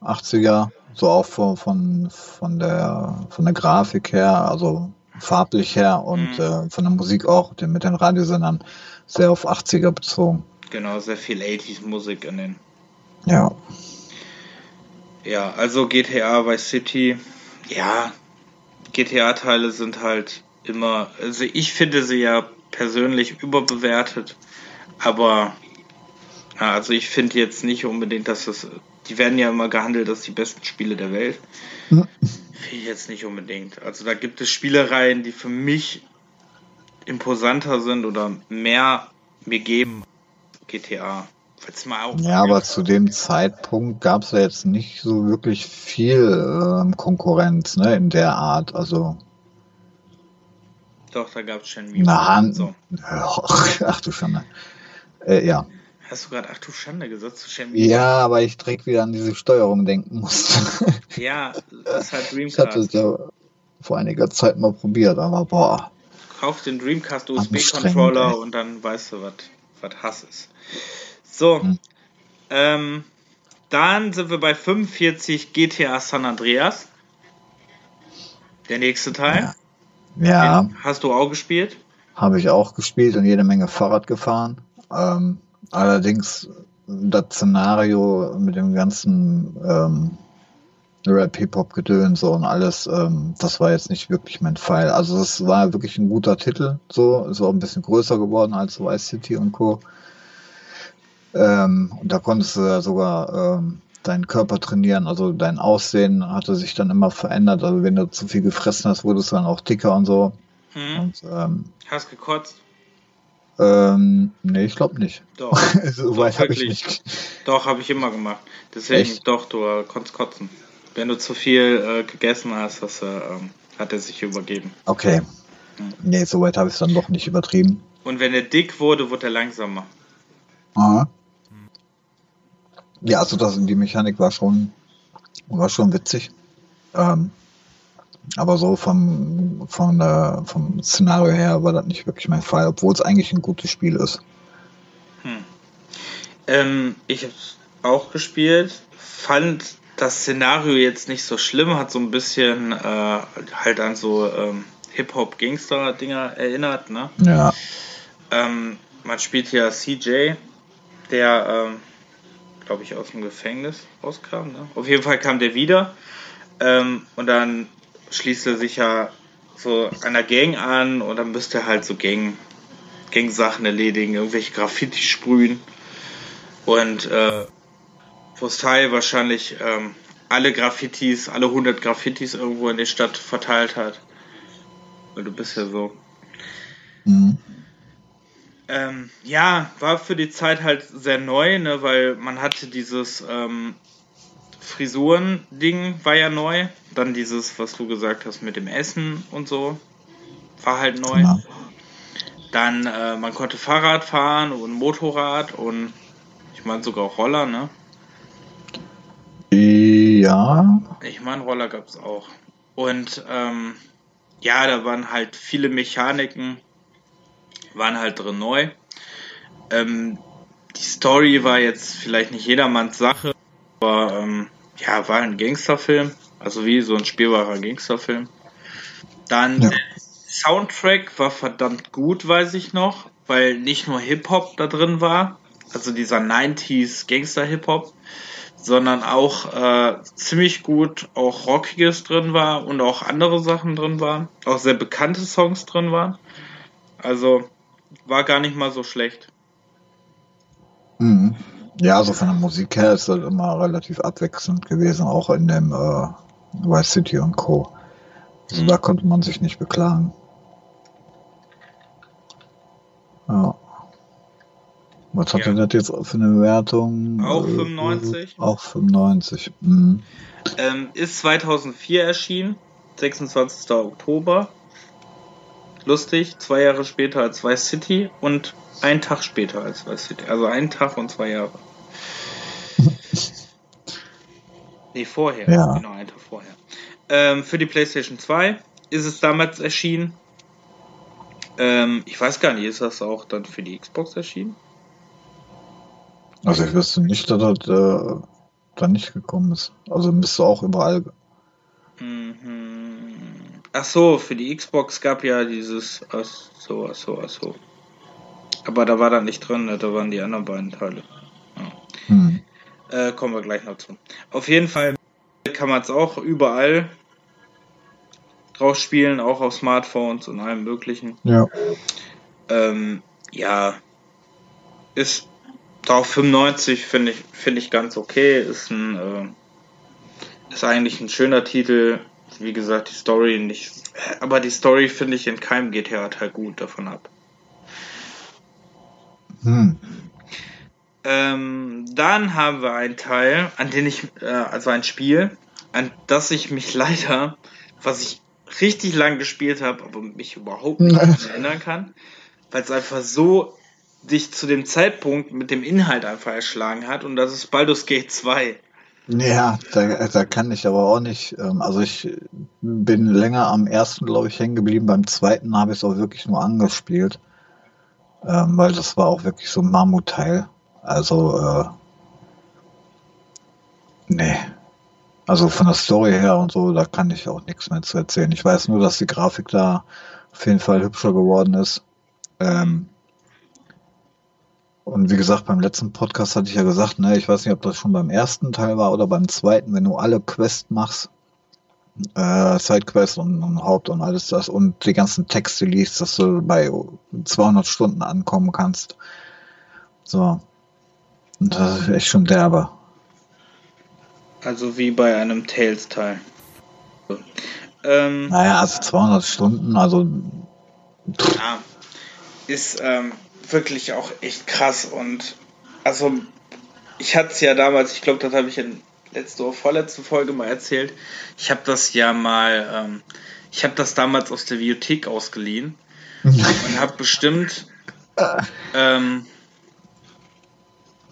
80er, so auch von, von, von, der, von der Grafik her, also farblich her und mhm. äh, von der Musik auch, den, mit den Radiosendern sehr auf 80er bezogen. Genau, sehr viel 80s Musik in den. Ja. Ja, also GTA Vice City, ja, GTA-Teile sind halt immer, also ich finde sie ja persönlich überbewertet, aber ja, also ich finde jetzt nicht unbedingt, dass das, die werden ja immer gehandelt als die besten Spiele der Welt. Hm. Finde ich jetzt nicht unbedingt. Also da gibt es Spielereien, die für mich imposanter sind oder mehr mir geben. GTA ja, aber zu dem Zeitpunkt gab es ja jetzt nicht so wirklich viel ähm, Konkurrenz ne, in der Art. Also. Doch, da gab es schon Na, so. Ach du Schande. Äh, ja. Hast du gerade ach du Schande gesagt zu Shenmue? Ja, aber ich direkt wieder an diese Steuerung denken musste. ja, das ist halt Dreamcast. Ich hatte es ja vor einiger Zeit mal probiert, aber boah. Kauf den Dreamcast USB-Controller und dann weißt du, was Hass ist. So. Hm. Ähm, dann sind wir bei 45 GTA San Andreas. Der nächste Teil. Ja. ja. hast du auch gespielt? Habe ich auch gespielt und jede Menge Fahrrad gefahren. Ähm, allerdings das Szenario mit dem ganzen ähm, Rap-Hip-Hop-Gedöns so und alles, ähm, das war jetzt nicht wirklich mein Fall. Also es war wirklich ein guter Titel, so, ist auch ein bisschen größer geworden als Vice City und Co. Ähm, und da konntest du sogar ähm, deinen Körper trainieren, also dein Aussehen hatte sich dann immer verändert. Also wenn du zu viel gefressen hast, wurdest du dann auch dicker und so. Hm. Und, ähm, hast gekotzt? Ähm, nee, ich glaube nicht. Doch. so weit habe ich nicht. Doch, habe ich immer gemacht. Deswegen, Echt? doch, du äh, konntest kotzen. Wenn du zu viel äh, gegessen hast, das, äh, hat er sich übergeben. Okay. Hm. Nee, so weit habe ich es dann doch nicht übertrieben. Und wenn er dick wurde, wurde er langsamer. Aha. Ja, also das, die Mechanik war schon, war schon witzig. Ähm, aber so vom, vom, äh, vom Szenario her war das nicht wirklich mein Fall, obwohl es eigentlich ein gutes Spiel ist. Hm. Ähm, ich habe auch gespielt, fand das Szenario jetzt nicht so schlimm, hat so ein bisschen äh, halt an so ähm, Hip-Hop-Gangster-Dinger erinnert. Ne? Ja. Ähm, man spielt ja CJ, der ähm, glaube ich, aus dem Gefängnis rauskam. Ne? Auf jeden Fall kam der wieder ähm, und dann schließt er sich ja so einer Gang an und dann müsste er halt so Gang Gangsachen erledigen, irgendwelche Graffiti sprühen und äh, Postal wahrscheinlich ähm, alle Graffitis, alle 100 Graffitis irgendwo in der Stadt verteilt hat. Weil du bist ja so. Mhm. Ähm, ja, war für die Zeit halt sehr neu, ne, weil man hatte dieses ähm, Frisuren-Ding war ja neu. Dann dieses, was du gesagt hast mit dem Essen und so, war halt neu. Genau. Dann, äh, man konnte Fahrrad fahren und Motorrad und ich meine sogar auch Roller, ne? Ja. Ich meine, Roller gab es auch. Und ähm, ja, da waren halt viele Mechaniken, waren halt drin neu. Ähm, die Story war jetzt vielleicht nicht jedermanns Sache, aber ähm, ja, war ein Gangsterfilm, also wie so ein spielbarer Gangsterfilm. Dann ja. der Soundtrack war verdammt gut, weiß ich noch, weil nicht nur Hip-Hop da drin war, also dieser 90s Gangster-Hip-Hop, sondern auch äh, ziemlich gut auch Rockiges drin war und auch andere Sachen drin waren, auch sehr bekannte Songs drin waren. Also war gar nicht mal so schlecht. Mhm. Ja, also von der Musik her ist das immer relativ abwechselnd gewesen, auch in dem äh, Vice City und Co. Also mhm. da konnte man sich nicht beklagen. Ja. Was hat ja. denn das jetzt für eine Wertung? Auch 95. Äh, auch 95. Mhm. Ähm, ist 2004 erschienen, 26. Oktober. Lustig, zwei Jahre später als Vice City und ein Tag später als Vice City. Also ein Tag und zwei Jahre. nee, vorher. Ja. Genau, ein Tag vorher. Ähm, für die PlayStation 2 ist es damals erschienen. Ähm, ich weiß gar nicht, ist das auch dann für die Xbox erschienen? Also ich wüsste nicht, dass das äh, da nicht gekommen ist. Also müsste auch überall. Mhm. Ach so, für die Xbox gab ja dieses. Ach so, ach so, ach so. Aber da war da nicht drin, da waren die anderen beiden Teile. Ja. Hm. Äh, kommen wir gleich noch zu. Auf jeden Fall kann man es auch überall drauf spielen, auch auf Smartphones und allem möglichen. Ja. Ähm, ja, ist Drauf 95 finde ich, finde ich ganz okay. Ist ein, äh, ist eigentlich ein schöner Titel. Wie gesagt, die Story nicht, aber die Story finde ich in keinem GTA-Teil gut davon ab. Hm. Ähm, dann haben wir einen Teil, an den ich, äh, also ein Spiel, an das ich mich leider, was ich richtig lang gespielt habe, aber mich überhaupt nicht erinnern kann, weil es einfach so dich zu dem Zeitpunkt mit dem Inhalt einfach erschlagen hat und das ist Baldur's Gate 2. Ja, da, da kann ich aber auch nicht. Ähm, also ich bin länger am ersten, glaube ich, hängen geblieben. Beim zweiten habe ich es auch wirklich nur angespielt. Ähm, weil das war auch wirklich so ein Mammutteil. Also, äh, nee. Also von der Story her und so, da kann ich auch nichts mehr zu erzählen. Ich weiß nur, dass die Grafik da auf jeden Fall hübscher geworden ist. Ähm, und wie gesagt, beim letzten Podcast hatte ich ja gesagt, ne, ich weiß nicht, ob das schon beim ersten Teil war oder beim zweiten, wenn du alle Quests machst, äh, Sidequests und, und Haupt und alles das und die ganzen Texte liest, dass du bei 200 Stunden ankommen kannst. So. Und das ist echt schon derbe. Also wie bei einem Tales-Teil. Ähm, naja, also 200 Stunden, also. Pff. Ja, ist, ähm, wirklich auch echt krass und also ich hatte es ja damals, ich glaube, das habe ich in letzte oder vorletzte Folge mal erzählt. Ich habe das ja mal, ähm, ich habe das damals aus der Bibliothek ausgeliehen und habe bestimmt ähm,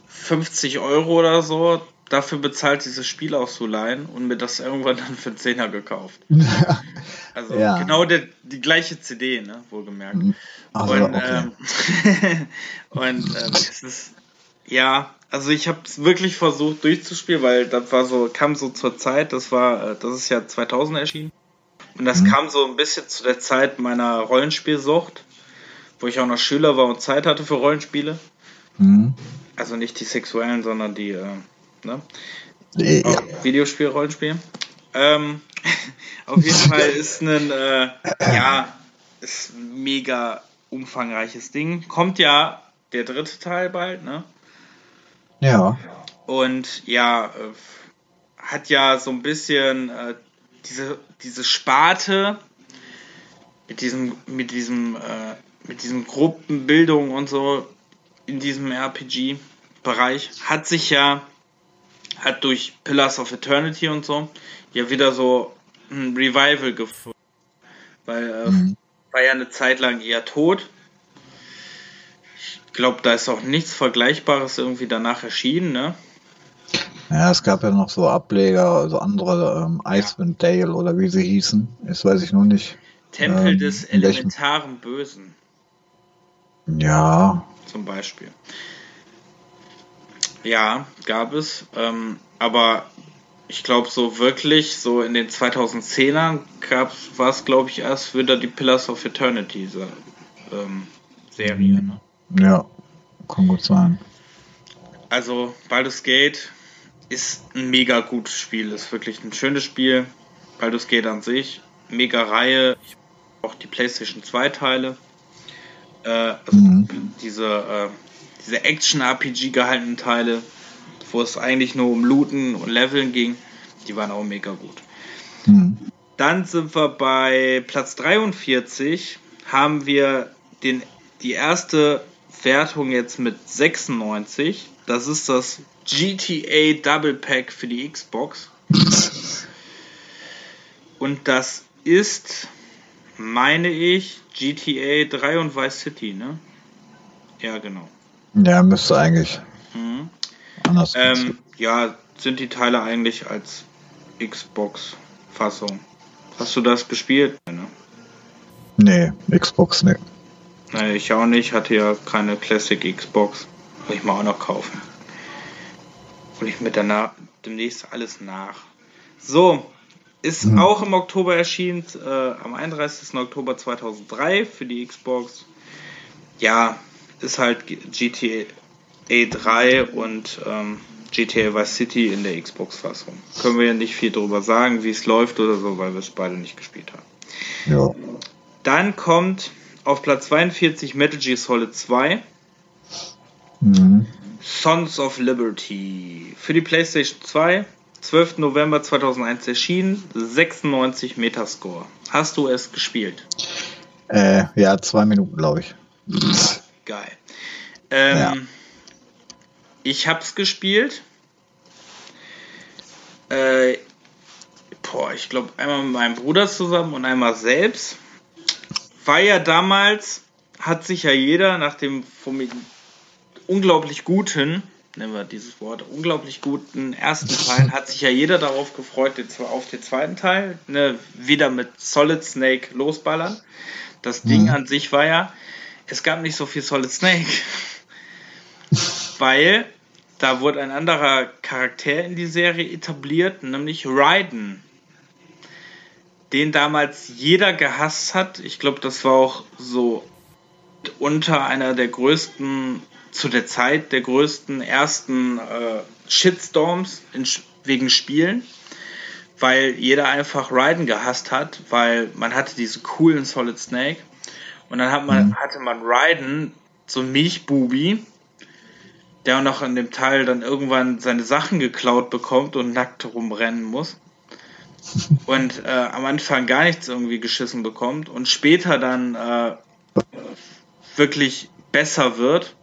50 Euro oder so dafür bezahlt, dieses Spiel auszuleihen und mir das irgendwann dann für einen Zehner gekauft. also ja. genau der, die gleiche CD, ne, wohlgemerkt. Also, und okay. ähm, und ähm, es ist, ja, also ich habe es wirklich versucht durchzuspielen, weil das war so, kam so zur Zeit, das war, äh, das ist ja 2000 erschienen. Und das mhm. kam so ein bisschen zu der Zeit meiner Rollenspielsucht, wo ich auch noch Schüler war und Zeit hatte für Rollenspiele. Mhm. Also nicht die sexuellen, sondern die äh, Ne? Ja. Videospiel, Rollenspiel. Ähm, auf jeden Fall ist ein, äh, ja, ist mega umfangreiches Ding. Kommt ja der dritte Teil bald, ne? Ja. Und ja, äh, hat ja so ein bisschen äh, diese, diese Sparte mit diesem, mit diesem, äh, mit diesem Gruppenbildung und so in diesem RPG-Bereich hat sich ja, hat durch Pillars of Eternity und so, ja wieder so ein Revival gefunden. Weil äh, mhm. war ja eine Zeit lang eher tot. Ich glaube, da ist auch nichts Vergleichbares irgendwie danach erschienen, ne? Ja, es gab ja noch so Ableger, also andere ähm, Icewind Dale oder wie sie hießen. Das weiß ich nur nicht. Tempel ähm, des elementaren Bösen. Ja. Zum Beispiel. Ja, gab es. Ähm, aber ich glaube, so wirklich, so in den 2010ern war es, glaube ich, erst wieder die Pillars of Eternity diese, ähm, Serie. Ne? Ja, kann gut sein. Also, Baldur's Gate ist ein mega gutes Spiel, ist wirklich ein schönes Spiel. Baldur's Gate an sich, mega Reihe. Ich auch die PlayStation 2 Teile. Äh, also mhm. diese, äh, diese Action-RPG gehaltenen Teile, wo es eigentlich nur um Looten und Leveln ging, die waren auch mega gut. Mhm. Dann sind wir bei Platz 43, haben wir den, die erste Wertung jetzt mit 96. Das ist das GTA Double Pack für die Xbox. Und das ist meine ich, GTA 3 und Vice City, ne? Ja, genau. Ja, müsste eigentlich. Mhm. Anders. Ähm, ja, sind die Teile eigentlich als Xbox-Fassung. Hast du das gespielt? Ne? Nee, Xbox nee. Nee, ich auch nicht. Hatte ja keine Classic Xbox. Will ich mal auch noch kaufen. Und ich mit danach demnächst alles nach. So, ist mhm. auch im Oktober erschienen, äh, am 31. Oktober 2003 für die Xbox. Ja, ist halt GTA 3 und ähm, GTA Vice City in der Xbox-Fassung. Können wir ja nicht viel darüber sagen, wie es läuft oder so, weil wir es beide nicht gespielt haben. Ja. Dann kommt auf Platz 42 Metal Gear Solid 2. Mhm. Sons of Liberty. Für die PlayStation 2 12. November 2001 erschienen, 96 Metascore. Hast du es gespielt? Äh, ja, zwei Minuten, glaube ich. Geil. Ähm, ja. Ich hab's gespielt. Äh, boah, ich glaube einmal mit meinem Bruder zusammen und einmal selbst. War ja damals, hat sich ja jeder nach dem unglaublich guten nennen wir dieses Wort, unglaublich guten ersten Teil hat sich ja jeder darauf gefreut, auf den zweiten Teil, ne, wieder mit Solid Snake losballern. Das Ding mhm. an sich war ja, es gab nicht so viel Solid Snake, weil da wurde ein anderer Charakter in die Serie etabliert, nämlich Raiden. Den damals jeder gehasst hat. Ich glaube, das war auch so unter einer der größten zu der Zeit der größten ersten äh, Shitstorms in, wegen Spielen, weil jeder einfach Raiden gehasst hat, weil man hatte diese coolen Solid Snake und dann hat man, mhm. hatte man Raiden, so ein Milchbubi, der auch noch in dem Teil dann irgendwann seine Sachen geklaut bekommt und nackt rumrennen muss. Und äh, am Anfang gar nichts irgendwie geschissen bekommt und später dann äh, wirklich besser wird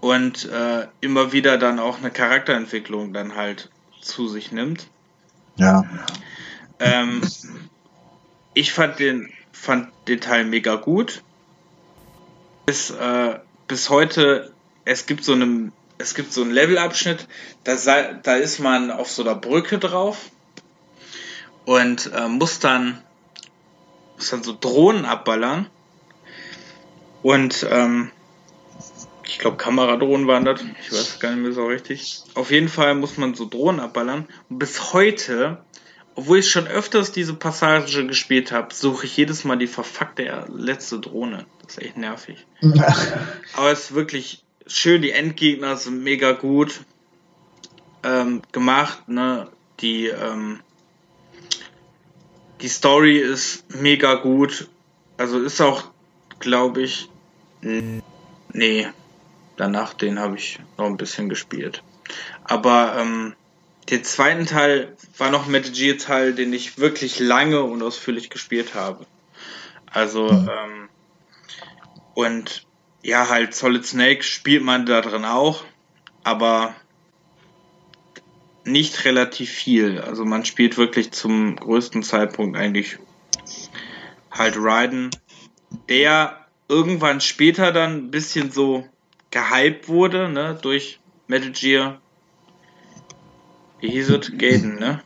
und äh, immer wieder dann auch eine Charakterentwicklung dann halt zu sich nimmt. Ja. Ähm, ich fand den, fand den Teil mega gut. Bis, äh, bis heute, es gibt so einen, es gibt so einen Levelabschnitt, da, da ist man auf so einer Brücke drauf und äh, muss dann, muss dann so Drohnen abballern. Und ähm, ich glaube Kameradrohnen waren das, ich weiß gar nicht mehr so richtig. Auf jeden Fall muss man so Drohnen abballern. Und bis heute, obwohl ich schon öfters diese Passage gespielt habe, suche ich jedes Mal die verfuckte letzte Drohne. Das ist echt nervig. Aber es ist wirklich schön, die Endgegner sind mega gut ähm, gemacht, ne? Die, ähm, die Story ist mega gut. Also ist auch glaube ich, nee, danach den habe ich noch ein bisschen gespielt. Aber ähm, den zweiten Teil war noch ein Metal Gear Teil, den ich wirklich lange und ausführlich gespielt habe. Also, ähm, und ja, halt Solid Snake spielt man da drin auch, aber nicht relativ viel. Also man spielt wirklich zum größten Zeitpunkt eigentlich halt Raiden, der irgendwann später dann ein bisschen so gehypt wurde, ne, durch Metal Gear. Wie hieß es? Gaiden, ne?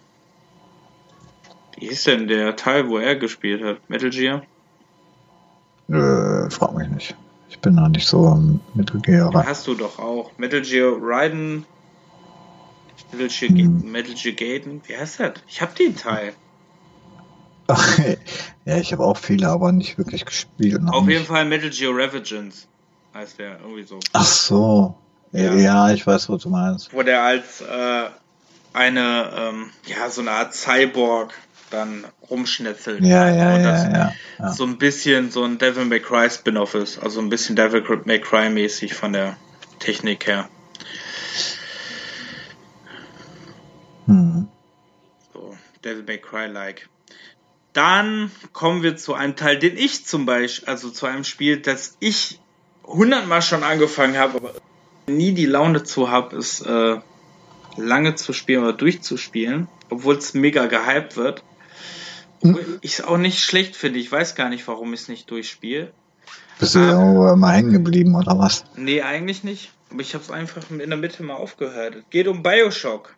Wie hieß denn der Teil, wo er gespielt hat? Metal Gear? Äh, frag mich nicht. Ich bin da nicht so am Metal Gear. Hast du doch auch. Metal Gear Raiden. Metal Gear, hm. Metal Gear Gaiden. Wie heißt das? Ich hab den Teil. ja, ich habe auch viele, aber nicht wirklich gespielt. Auf nicht. jeden Fall Metal Gear Revengeance heißt der irgendwie so. Ach so. Ja, ja ich weiß, was du meinst. Wo der als äh, eine, ähm, ja, so eine Art Cyborg dann rumschnetzelt. Ja, ja, ja, ja, ja, So ein bisschen so ein Devil May Cry Spin-off ist. Also ein bisschen Devil May Cry mäßig von der Technik her. Hm. So, Devil May Cry-like. Dann kommen wir zu einem Teil, den ich zum Beispiel, also zu einem Spiel, das ich hundertmal schon angefangen habe, aber nie die Laune zu habe, es äh, lange zu spielen oder durchzuspielen, obwohl es mega gehypt wird. Hm. Ich es auch nicht schlecht finde. Ich weiß gar nicht, warum ich es nicht durchspiele. Bist du irgendwo mal hängen geblieben oder was? Nee, eigentlich nicht. Aber ich habe es einfach in der Mitte mal aufgehört. Es geht um Bioshock.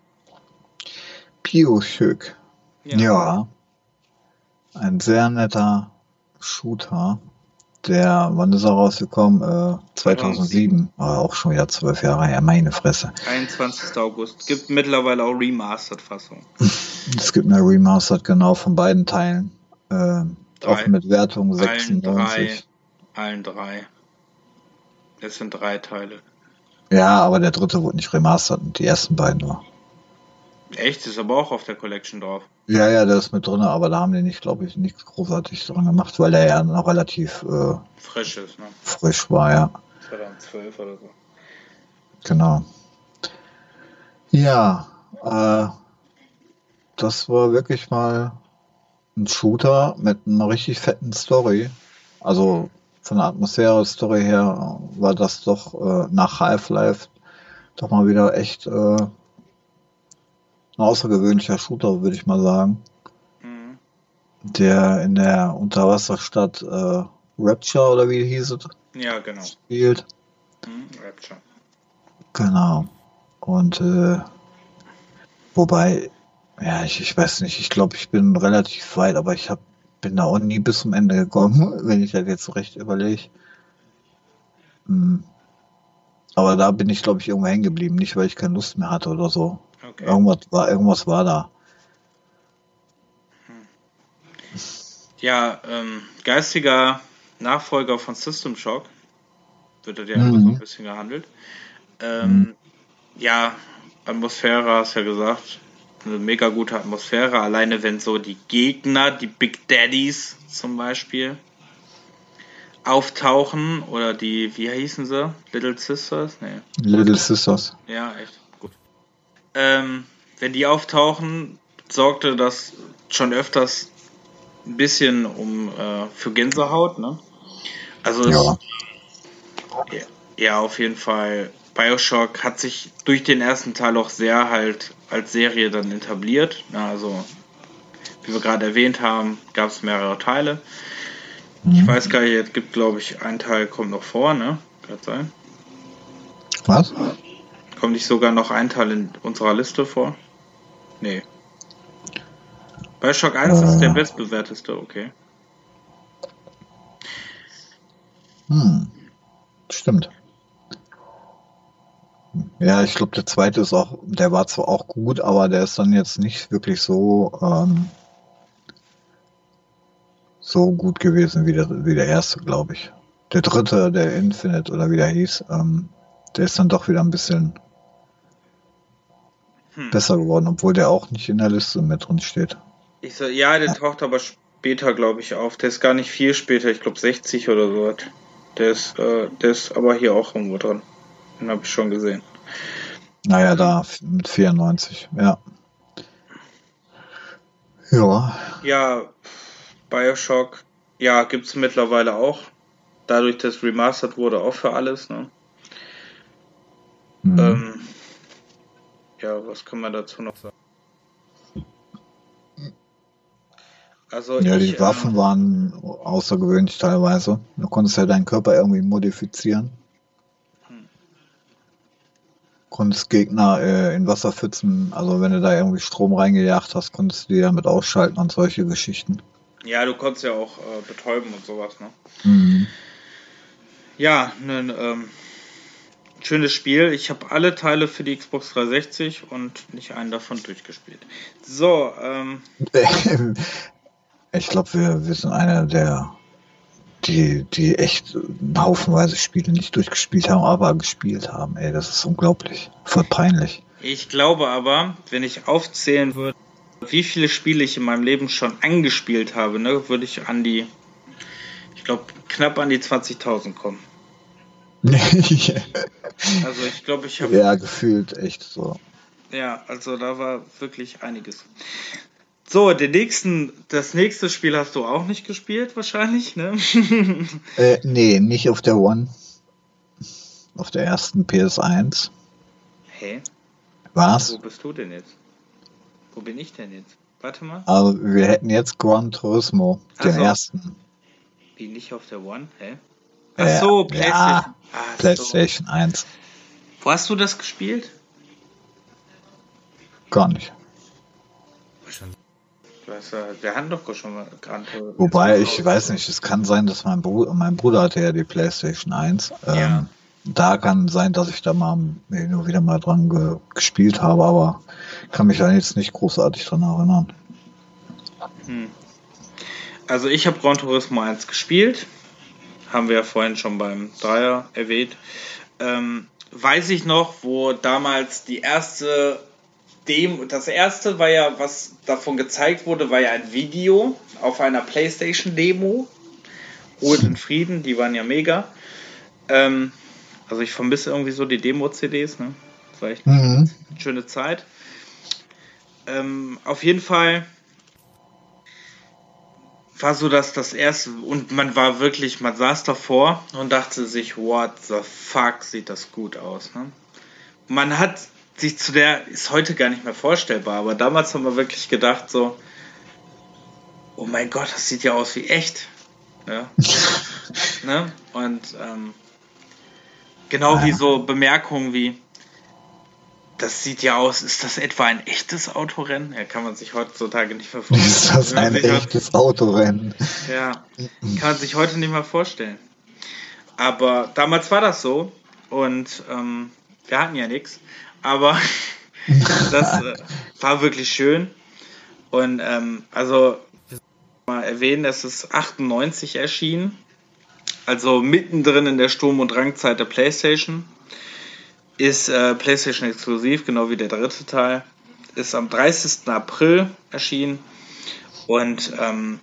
Bioshock. Ja. ja. Ein sehr netter Shooter. Der, wann ist er rausgekommen? Äh, 2007. War auch schon wieder zwölf Jahre her. Meine Fresse. 21. August. Gibt mittlerweile auch Remastered-Fassung. es gibt eine Remastered, genau, von beiden Teilen. Äh, auch mit Wertung 96. Allen drei. Allen drei. Das sind drei Teile. Ja, aber der dritte wurde nicht remastered die ersten beiden nur. Echt? Ist aber auch auf der Collection drauf. Ja, ja, der ist mit drin, aber da haben die nicht, glaube ich, nichts großartig dran gemacht, weil der ja noch relativ äh, frisch ist, ne? Frisch war, ja. 2012 oder so. Genau. Ja, äh, das war wirklich mal ein Shooter mit einer richtig fetten Story. Also von der Atmosphäre, Story her war das doch äh, nach Half-Life doch mal wieder echt äh, ein außergewöhnlicher Shooter, würde ich mal sagen. Mhm. Der in der Unterwasserstadt äh, Rapture oder wie hieß es? Ja, genau. Spielt. Mhm, Rapture. Genau. Und äh, wobei, ja, ich, ich weiß nicht, ich glaube, ich bin relativ weit, aber ich hab, bin da auch nie bis zum Ende gekommen, wenn ich das jetzt so recht überlege. Hm. Aber da bin ich, glaube ich, irgendwo hängen geblieben, nicht weil ich keine Lust mehr hatte oder so. Irgendwas war, irgendwas war da. Hm. Ja, ähm, geistiger Nachfolger von System Shock wird das ja mhm. so ein bisschen gehandelt. Ähm, mhm. Ja, Atmosphäre, hast ja gesagt. Eine mega gute Atmosphäre. Alleine wenn so die Gegner, die Big Daddies zum Beispiel, auftauchen oder die, wie hießen sie? Little Sisters? Nee. Little Sisters. Ja, echt ähm, wenn die auftauchen, sorgte das schon öfters ein bisschen um äh, für Gänsehaut, ne? Also ja. Es, ja, auf jeden Fall. Bioshock hat sich durch den ersten Teil auch sehr halt als Serie dann etabliert. Na, also, wie wir gerade erwähnt haben, gab es mehrere Teile. Mhm. Ich weiß gar nicht, es gibt, glaube ich, ein Teil kommt noch vor, ne? Kann sein. Was? Kommt nicht sogar noch ein Teil in unserer Liste vor? Nee. Bioshock 1 äh. ist der bestbewerteste, okay. Hm. Stimmt. Ja, ich glaube, der zweite ist auch, der war zwar auch gut, aber der ist dann jetzt nicht wirklich so, ähm, so gut gewesen wie der, wie der erste, glaube ich. Der dritte, der Infinite oder wie der hieß, ähm, der ist dann doch wieder ein bisschen hm. besser geworden, obwohl der auch nicht in der Liste mit drin steht. Ich so, ja, der taucht aber Beta, glaube ich, auf. Der ist gar nicht viel später, ich glaube 60 oder so. Der ist, äh, der ist aber hier auch irgendwo dran. Den habe ich schon gesehen. Naja, da mit 94, ja. Ja. Ja, Bioshock, ja, gibt es mittlerweile auch. Dadurch, dass remastered wurde, auch für alles. Ne? Mhm. Ähm, ja, was kann man dazu noch sagen? Also ja, ich, die Waffen ähm, waren außergewöhnlich teilweise. Du konntest ja deinen Körper irgendwie modifizieren. Hm. Konntest Gegner äh, in Wasserpfützen, also wenn du da irgendwie Strom reingejagt hast, konntest du die damit ausschalten und solche Geschichten. Ja, du konntest ja auch äh, betäuben und sowas, ne? Mhm. Ja, ein ähm, schönes Spiel. Ich habe alle Teile für die Xbox 360 und nicht einen davon durchgespielt. So, ähm. Ich glaube, wir, wir sind einer der, die, die echt haufenweise Spiele nicht durchgespielt haben, aber gespielt haben. Ey, das ist unglaublich. Voll peinlich. Ich glaube aber, wenn ich aufzählen würde, wie viele Spiele ich in meinem Leben schon angespielt habe, ne, würde ich an die, ich glaube, knapp an die 20.000 kommen. Also ich glaube, ich habe. Ja, gefühlt echt so. Ja, also da war wirklich einiges. So, den nächsten, das nächste Spiel hast du auch nicht gespielt, wahrscheinlich, ne? äh, nee, nicht auf der One. Auf der ersten PS1. Hä? Was? Wo bist du denn jetzt? Wo bin ich denn jetzt? Warte mal. Also, wir hätten jetzt Gran Turismo, den so. ersten. Wie nicht auf der One? Hä? Ach so, äh, PlayStation. Ja, PlayStation so. 1. Wo hast du das gespielt? Gar nicht. Weiß, wir hatten doch schon mal Gran Wobei, ich weiß nicht, es kann sein, dass mein Bruder, mein Bruder hatte ja die PlayStation 1. Ähm, ja. Da kann sein, dass ich da mal nur wieder mal dran ge gespielt habe, aber kann mich da jetzt nicht großartig dran erinnern. Hm. Also ich habe Gran Turismo 1 gespielt. Haben wir ja vorhin schon beim Dreier erwähnt. Ähm, weiß ich noch, wo damals die erste dem, das erste war ja, was davon gezeigt wurde, war ja ein Video auf einer PlayStation-Demo. Ruhe in Frieden, die waren ja mega. Ähm, also ich vermisse irgendwie so die Demo-CDs, ne? Das war echt mhm. eine schöne Zeit. Ähm, auf jeden Fall war so dass das erste und man war wirklich, man saß davor und dachte sich, what the fuck, sieht das gut aus. Ne? Man hat sich zu der ist heute gar nicht mehr vorstellbar, aber damals haben wir wirklich gedacht so, oh mein Gott, das sieht ja aus wie echt. Ja. ne? Und ähm, genau wie so Bemerkungen wie, das sieht ja aus, ist das etwa ein echtes Autorennen? Ja, kann man sich heutzutage nicht mehr vorstellen. Ist das ein echtes Autorennen? Ja, kann man sich heute nicht mehr vorstellen. Aber damals war das so und ähm, wir hatten ja nichts aber das äh, war wirklich schön. Und ähm, also mal erwähnen, es ist 98 erschienen, also mittendrin in der Sturm- und Drangzeit der PlayStation. Ist äh, PlayStation exklusiv, genau wie der dritte Teil. Ist am 30. April erschienen und ähm,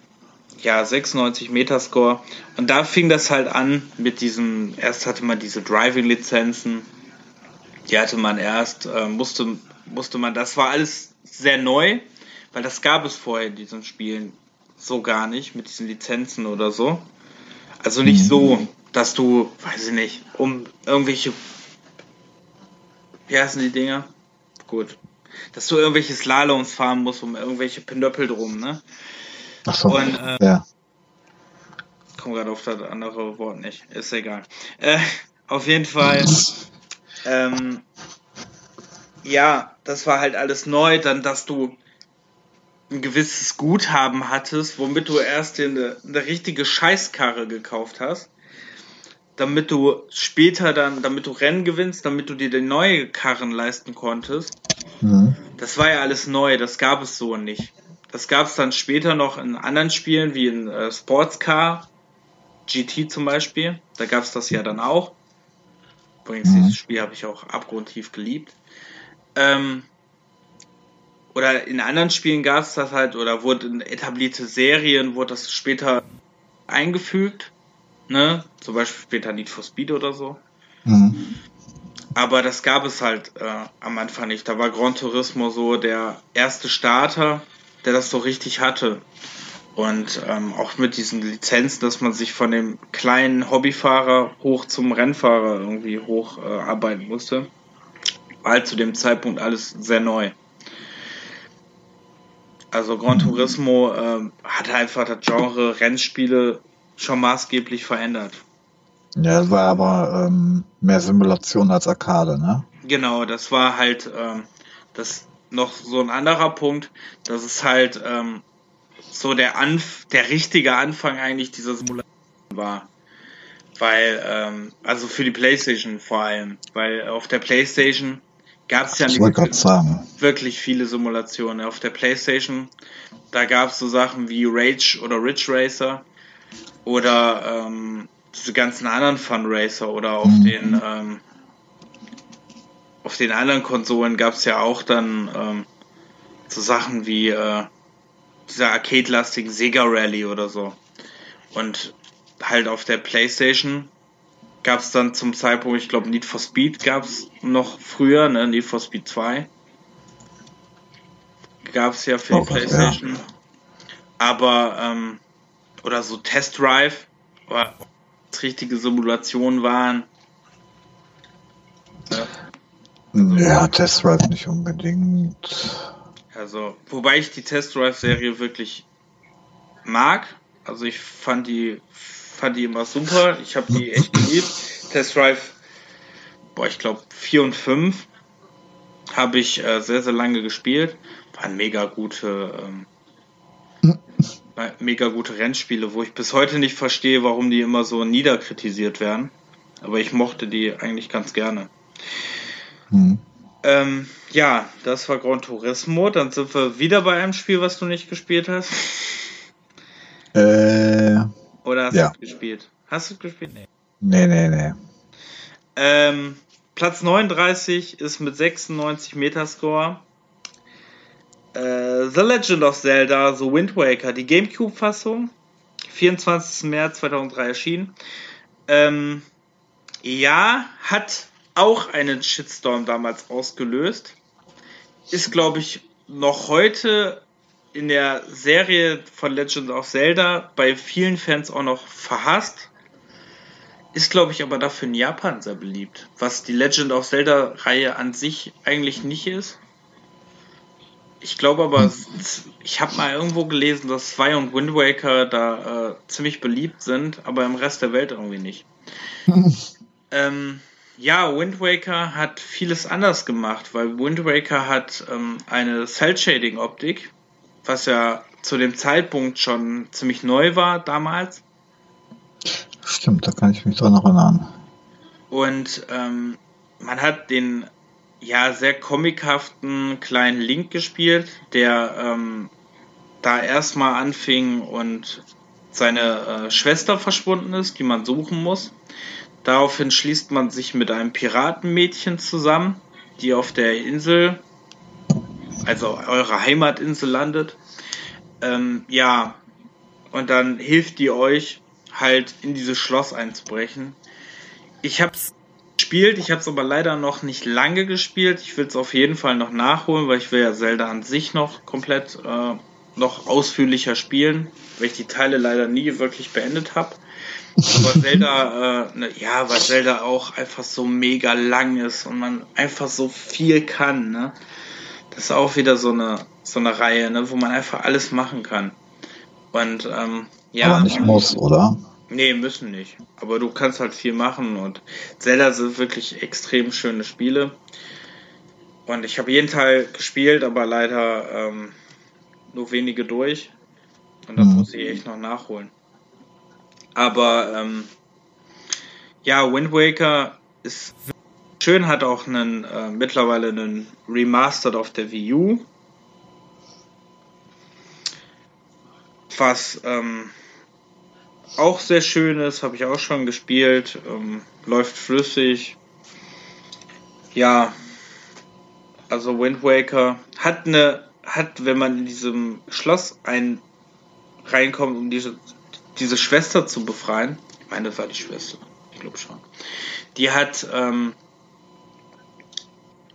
ja, 96 Metascore. Und da fing das halt an mit diesem, erst hatte man diese Driving-Lizenzen, die hatte man erst, äh, musste, musste man, das war alles sehr neu, weil das gab es vorher in diesen Spielen so gar nicht, mit diesen Lizenzen oder so. Also nicht mhm. so, dass du, weiß ich nicht, um irgendwelche, wie heißen die Dinger? Gut. Dass du irgendwelche Slaloms fahren musst, um irgendwelche Pinöppel drum, ne? Ach so, Und, äh, ja. Komm gerade auf das andere Wort nicht, ist egal. Äh, auf jeden Fall ähm, ja, das war halt alles neu, dann, dass du ein gewisses Guthaben hattest, womit du erst dir eine, eine richtige Scheißkarre gekauft hast, damit du später dann, damit du Rennen gewinnst, damit du dir die neue Karren leisten konntest. Mhm. Das war ja alles neu, das gab es so nicht. Das gab es dann später noch in anderen Spielen, wie in äh, Sportscar, GT zum Beispiel. Da gab es das ja dann auch. Übrigens, mhm. dieses Spiel habe ich auch abgrundtief geliebt. Ähm, oder in anderen Spielen gab es das halt, oder wurde in etablierte Serien, wurde das später eingefügt. Ne? Zum Beispiel später Need for Speed oder so. Mhm. Aber das gab es halt äh, am Anfang nicht. Da war Gran Turismo so der erste Starter, der das so richtig hatte. Und ähm, auch mit diesen Lizenzen, dass man sich von dem kleinen Hobbyfahrer hoch zum Rennfahrer irgendwie hoch äh, arbeiten musste, war halt zu dem Zeitpunkt alles sehr neu. Also Gran Turismo äh, hat einfach das Genre Rennspiele schon maßgeblich verändert. Ja, das war aber ähm, mehr Simulation als Arcade, ne? Genau, das war halt ähm, das noch so ein anderer Punkt, dass es halt ähm, so der Anf der richtige Anfang eigentlich dieser Simulation war. Weil, ähm, also für die Playstation vor allem, weil auf der Playstation gab es ja nicht wirklich viele Simulationen. Auf der Playstation, da gab es so Sachen wie Rage oder Ridge Racer oder ähm, diese ganzen anderen Fun Racer oder auf mhm. den ähm, auf den anderen Konsolen gab es ja auch dann ähm, so Sachen wie äh, dieser arcade-lastigen Sega Rally oder so. Und halt auf der Playstation gab es dann zum Zeitpunkt, ich glaube, Need for Speed gab es noch früher, ne? Need for Speed 2. Gab es ja für oh, die Playstation. Ja. Aber, ähm, oder so Test Drive, aber richtige Simulationen waren. Ja, ja Test Drive nicht unbedingt. Also, wobei ich die Test Drive Serie wirklich mag. Also ich fand die fand die immer super. Ich habe die echt geliebt. Test Drive, boah, ich glaube 4 und 5 habe ich äh, sehr, sehr lange gespielt. Waren mega gute, ähm, mega gute Rennspiele, wo ich bis heute nicht verstehe, warum die immer so niederkritisiert werden. Aber ich mochte die eigentlich ganz gerne. Mhm. Ähm, ja, das war Gran Turismo. Dann sind wir wieder bei einem Spiel, was du nicht gespielt hast. Äh, Oder hast ja. du es gespielt? Hast du es gespielt? Nee. Nee, nee, nee. Ähm, Platz 39 ist mit 96 Metascore. Äh, The Legend of Zelda, The Wind Waker, die GameCube-Fassung. 24. März 2003 erschienen. Ähm, ja, hat auch einen Shitstorm damals ausgelöst. Ist, glaube ich, noch heute in der Serie von Legend of Zelda bei vielen Fans auch noch verhasst. Ist, glaube ich, aber dafür in Japan sehr beliebt. Was die Legend of Zelda-Reihe an sich eigentlich nicht ist. Ich glaube aber, ich habe mal irgendwo gelesen, dass 2 und Wind Waker da äh, ziemlich beliebt sind, aber im Rest der Welt irgendwie nicht. ähm, ja, Wind Waker hat vieles anders gemacht, weil Wind Waker hat ähm, eine Cell-Shading-Optik, was ja zu dem Zeitpunkt schon ziemlich neu war damals. Stimmt, da kann ich mich dran erinnern. Und ähm, man hat den ja sehr comichaften kleinen Link gespielt, der ähm, da erstmal anfing und seine äh, Schwester verschwunden ist, die man suchen muss. Daraufhin schließt man sich mit einem Piratenmädchen zusammen, die auf der Insel, also eurer Heimatinsel landet. Ähm, ja, und dann hilft die euch halt in dieses Schloss einzubrechen. Ich hab's gespielt, ich hab's aber leider noch nicht lange gespielt. Ich will es auf jeden Fall noch nachholen, weil ich will ja Zelda an sich noch komplett äh, noch ausführlicher spielen, weil ich die Teile leider nie wirklich beendet habe. Aber Zelda, äh, ne, ja, weil Zelda auch einfach so mega lang ist und man einfach so viel kann, ne? Das ist auch wieder so eine, so eine Reihe, ne, wo man einfach alles machen kann. Und, ähm, ja. Aber nicht muss, oder? Nee, müssen nicht. Aber du kannst halt viel machen und Zelda sind wirklich extrem schöne Spiele. Und ich habe jeden Teil gespielt, aber leider ähm, nur wenige durch. Und das mhm. muss ich echt noch nachholen. Aber ähm, ja, Wind Waker ist schön, hat auch einen äh, mittlerweile einen Remastered auf der Wii U. Was ähm, auch sehr schön ist, habe ich auch schon gespielt, ähm, läuft flüssig. Ja, also Wind Waker hat eine hat, wenn man in diesem Schloss ein reinkommt, um diese, diese Schwester zu befreien. Ich meine, das war die Schwester. Ich glaube schon. Die hat, ähm,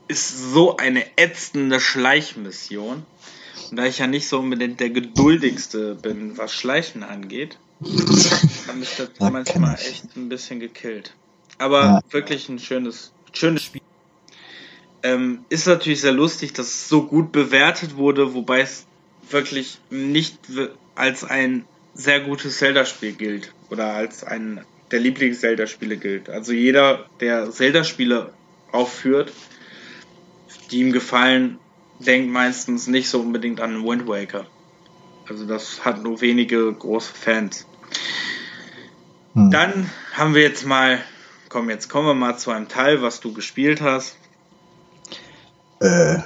ist so eine ätzende Schleichmission. Und da ich ja nicht so unbedingt der geduldigste bin, was Schleichen angeht, hat mich das ja, manchmal echt ein bisschen gekillt. Aber ja. wirklich ein schönes, schönes Spiel. Ähm, ist natürlich sehr lustig, dass es so gut bewertet wurde, wobei es wirklich nicht als ein sehr gutes Zelda-Spiel gilt oder als ein der Lieblings-Zelda-Spiele gilt. Also jeder, der Zelda-Spiele aufführt, die ihm gefallen, denkt meistens nicht so unbedingt an Wind Waker. Also das hat nur wenige große Fans. Hm. Dann haben wir jetzt mal, komm, jetzt kommen wir mal zu einem Teil, was du gespielt hast. Äh,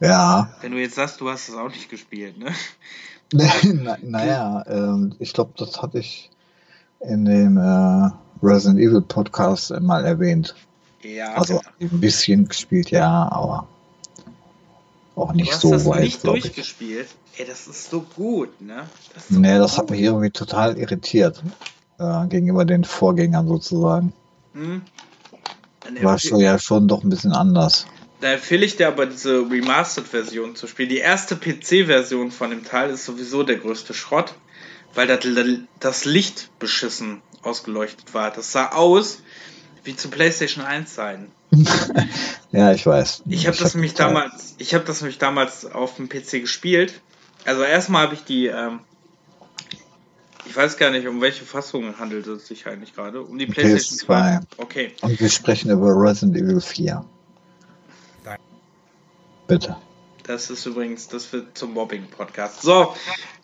ja. Wenn du jetzt sagst, du hast es auch nicht gespielt, ne? Na, naja, ähm, ich glaube, das hatte ich in dem äh, Resident Evil Podcast mal erwähnt. Ja. Also ein bisschen gespielt, ja, aber auch nicht du hast so das weit. nicht durchgespielt. Ich. Ey, das ist so gut, ne? Das so nee, das hat mich irgendwie total irritiert äh, gegenüber den Vorgängern sozusagen. Hm. War schon ja schon doch ein bisschen anders. Da empfehle ich dir aber diese Remastered-Version zu spielen. Die erste PC-Version von dem Teil ist sowieso der größte Schrott, weil das, das Licht beschissen ausgeleuchtet war. Das sah aus wie zu PlayStation 1 sein. ja, ich weiß. Ich habe das nämlich damals, ich habe das nämlich damals auf dem PC gespielt. Also erstmal habe ich die, ähm, ich weiß gar nicht, um welche Fassung handelt es sich eigentlich gerade. Um die PlayStation 2. Okay. Und wir sprechen über Resident Evil 4. Bitte. Das ist übrigens, das wird zum Mobbing-Podcast. So,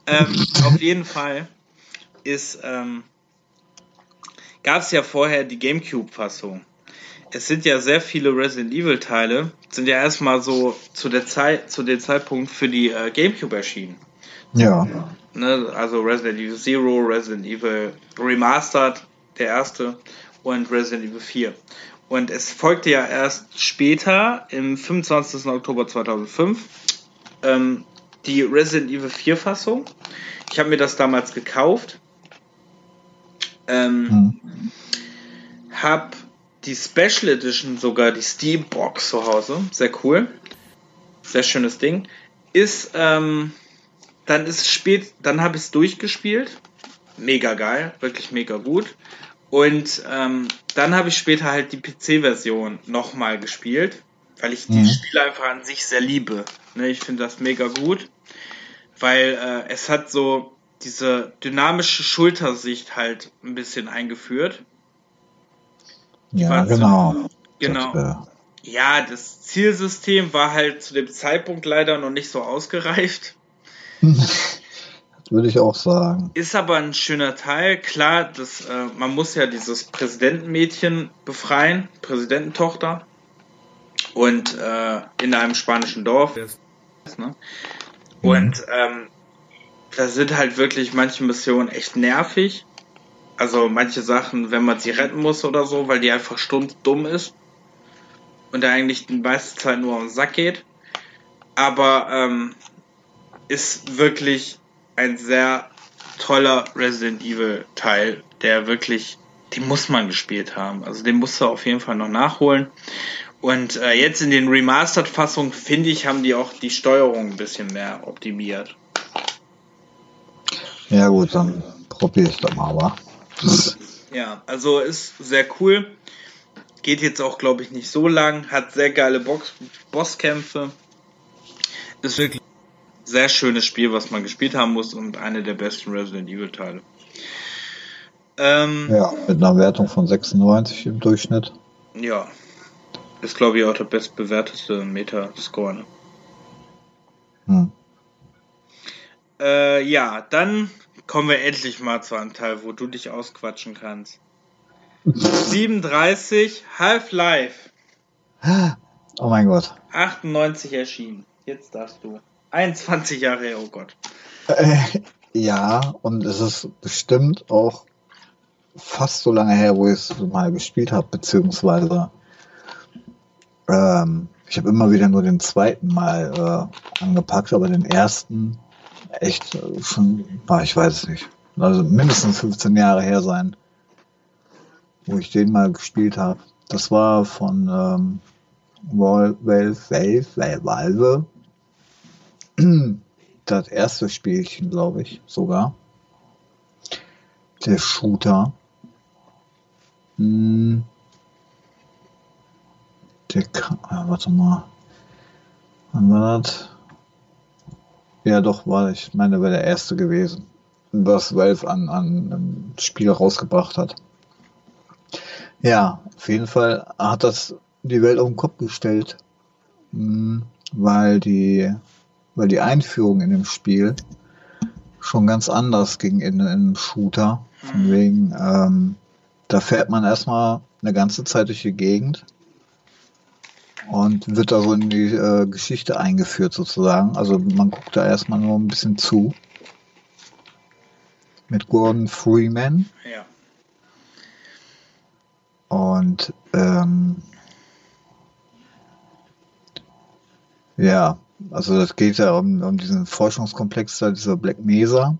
ähm, auf jeden Fall ist, ähm, gab es ja vorher die GameCube-Fassung. Es sind ja sehr viele Resident Evil-Teile, sind ja erstmal so zu der Zeit, zu dem Zeitpunkt für die äh, GameCube erschienen. Ja. Ne, also Resident Evil Zero, Resident Evil Remastered, der erste, und Resident Evil 4. Und es folgte ja erst später, im 25. Oktober 2005, ähm, die Resident Evil 4 Fassung. Ich habe mir das damals gekauft. Ähm, hm. Hab die Special Edition, sogar die Steam Box zu Hause. Sehr cool. Sehr schönes Ding. Ist, ähm, dann ist spät, dann habe ich es durchgespielt. Mega geil, wirklich mega gut. Und ähm, dann habe ich später halt die PC-Version nochmal gespielt, weil ich mhm. die Spiele einfach an sich sehr liebe. Ne, ich finde das mega gut, weil äh, es hat so diese dynamische Schultersicht halt ein bisschen eingeführt. Ja, genau. Genau. Das, äh... Ja, das Zielsystem war halt zu dem Zeitpunkt leider noch nicht so ausgereift. Würde ich auch sagen. Ist aber ein schöner Teil. Klar, das, äh, man muss ja dieses Präsidentenmädchen befreien, Präsidententochter. Und äh, in einem spanischen Dorf. Ne? Und ähm, da sind halt wirklich manche Missionen echt nervig. Also manche Sachen, wenn man sie retten muss oder so, weil die einfach dumm ist. Und da eigentlich die meiste Zeit nur am Sack geht. Aber ähm, ist wirklich ein sehr toller Resident Evil Teil, der wirklich, den muss man gespielt haben. Also den musst du auf jeden Fall noch nachholen. Und äh, jetzt in den Remastered-Fassungen, finde ich, haben die auch die Steuerung ein bisschen mehr optimiert. Ja gut, dann probiere ich doch mal, wa? Ja, also ist sehr cool. Geht jetzt auch, glaube ich, nicht so lang. Hat sehr geile Box Bosskämpfe. Ist wirklich sehr schönes Spiel, was man gespielt haben muss und eine der besten Resident Evil Teile. Ähm, ja, mit einer Wertung von 96 im Durchschnitt. Ja. Ist, glaube ich, auch der bestbewertete Metascore. Ne? Hm. Äh, ja, dann kommen wir endlich mal zu einem Teil, wo du dich ausquatschen kannst. 37 Half-Life. Oh mein Gott. 98 erschienen. Jetzt darfst du. 21 Jahre her, oh Gott. Äh, ja, und es ist bestimmt auch fast so lange her, wo ich es mal gespielt habe, beziehungsweise ähm, Ich habe immer wieder nur den zweiten Mal äh, angepackt, aber den ersten echt schon, ich weiß es nicht. Also mindestens 15 Jahre her sein, wo ich den mal gespielt habe. Das war von ähm, Valve, Valve, Valve, das erste Spielchen, glaube ich, sogar. Der Shooter. Hm. Der, ah, warte mal. Wann war das? Ja, doch, war ich meine, wäre der erste gewesen, was Valve an, an einem Spiel rausgebracht hat. Ja, auf jeden Fall hat das die Welt auf den Kopf gestellt, hm, weil die, weil die Einführung in dem Spiel schon ganz anders ging in, in einem Shooter. Von mhm. wegen, ähm, da fährt man erstmal eine ganze Zeit durch die Gegend und wird da so in die äh, Geschichte eingeführt sozusagen. Also man guckt da erstmal nur ein bisschen zu. Mit Gordon Freeman. Ja. Und ähm, ja, also das geht ja um, um diesen Forschungskomplex da, dieser Black Mesa,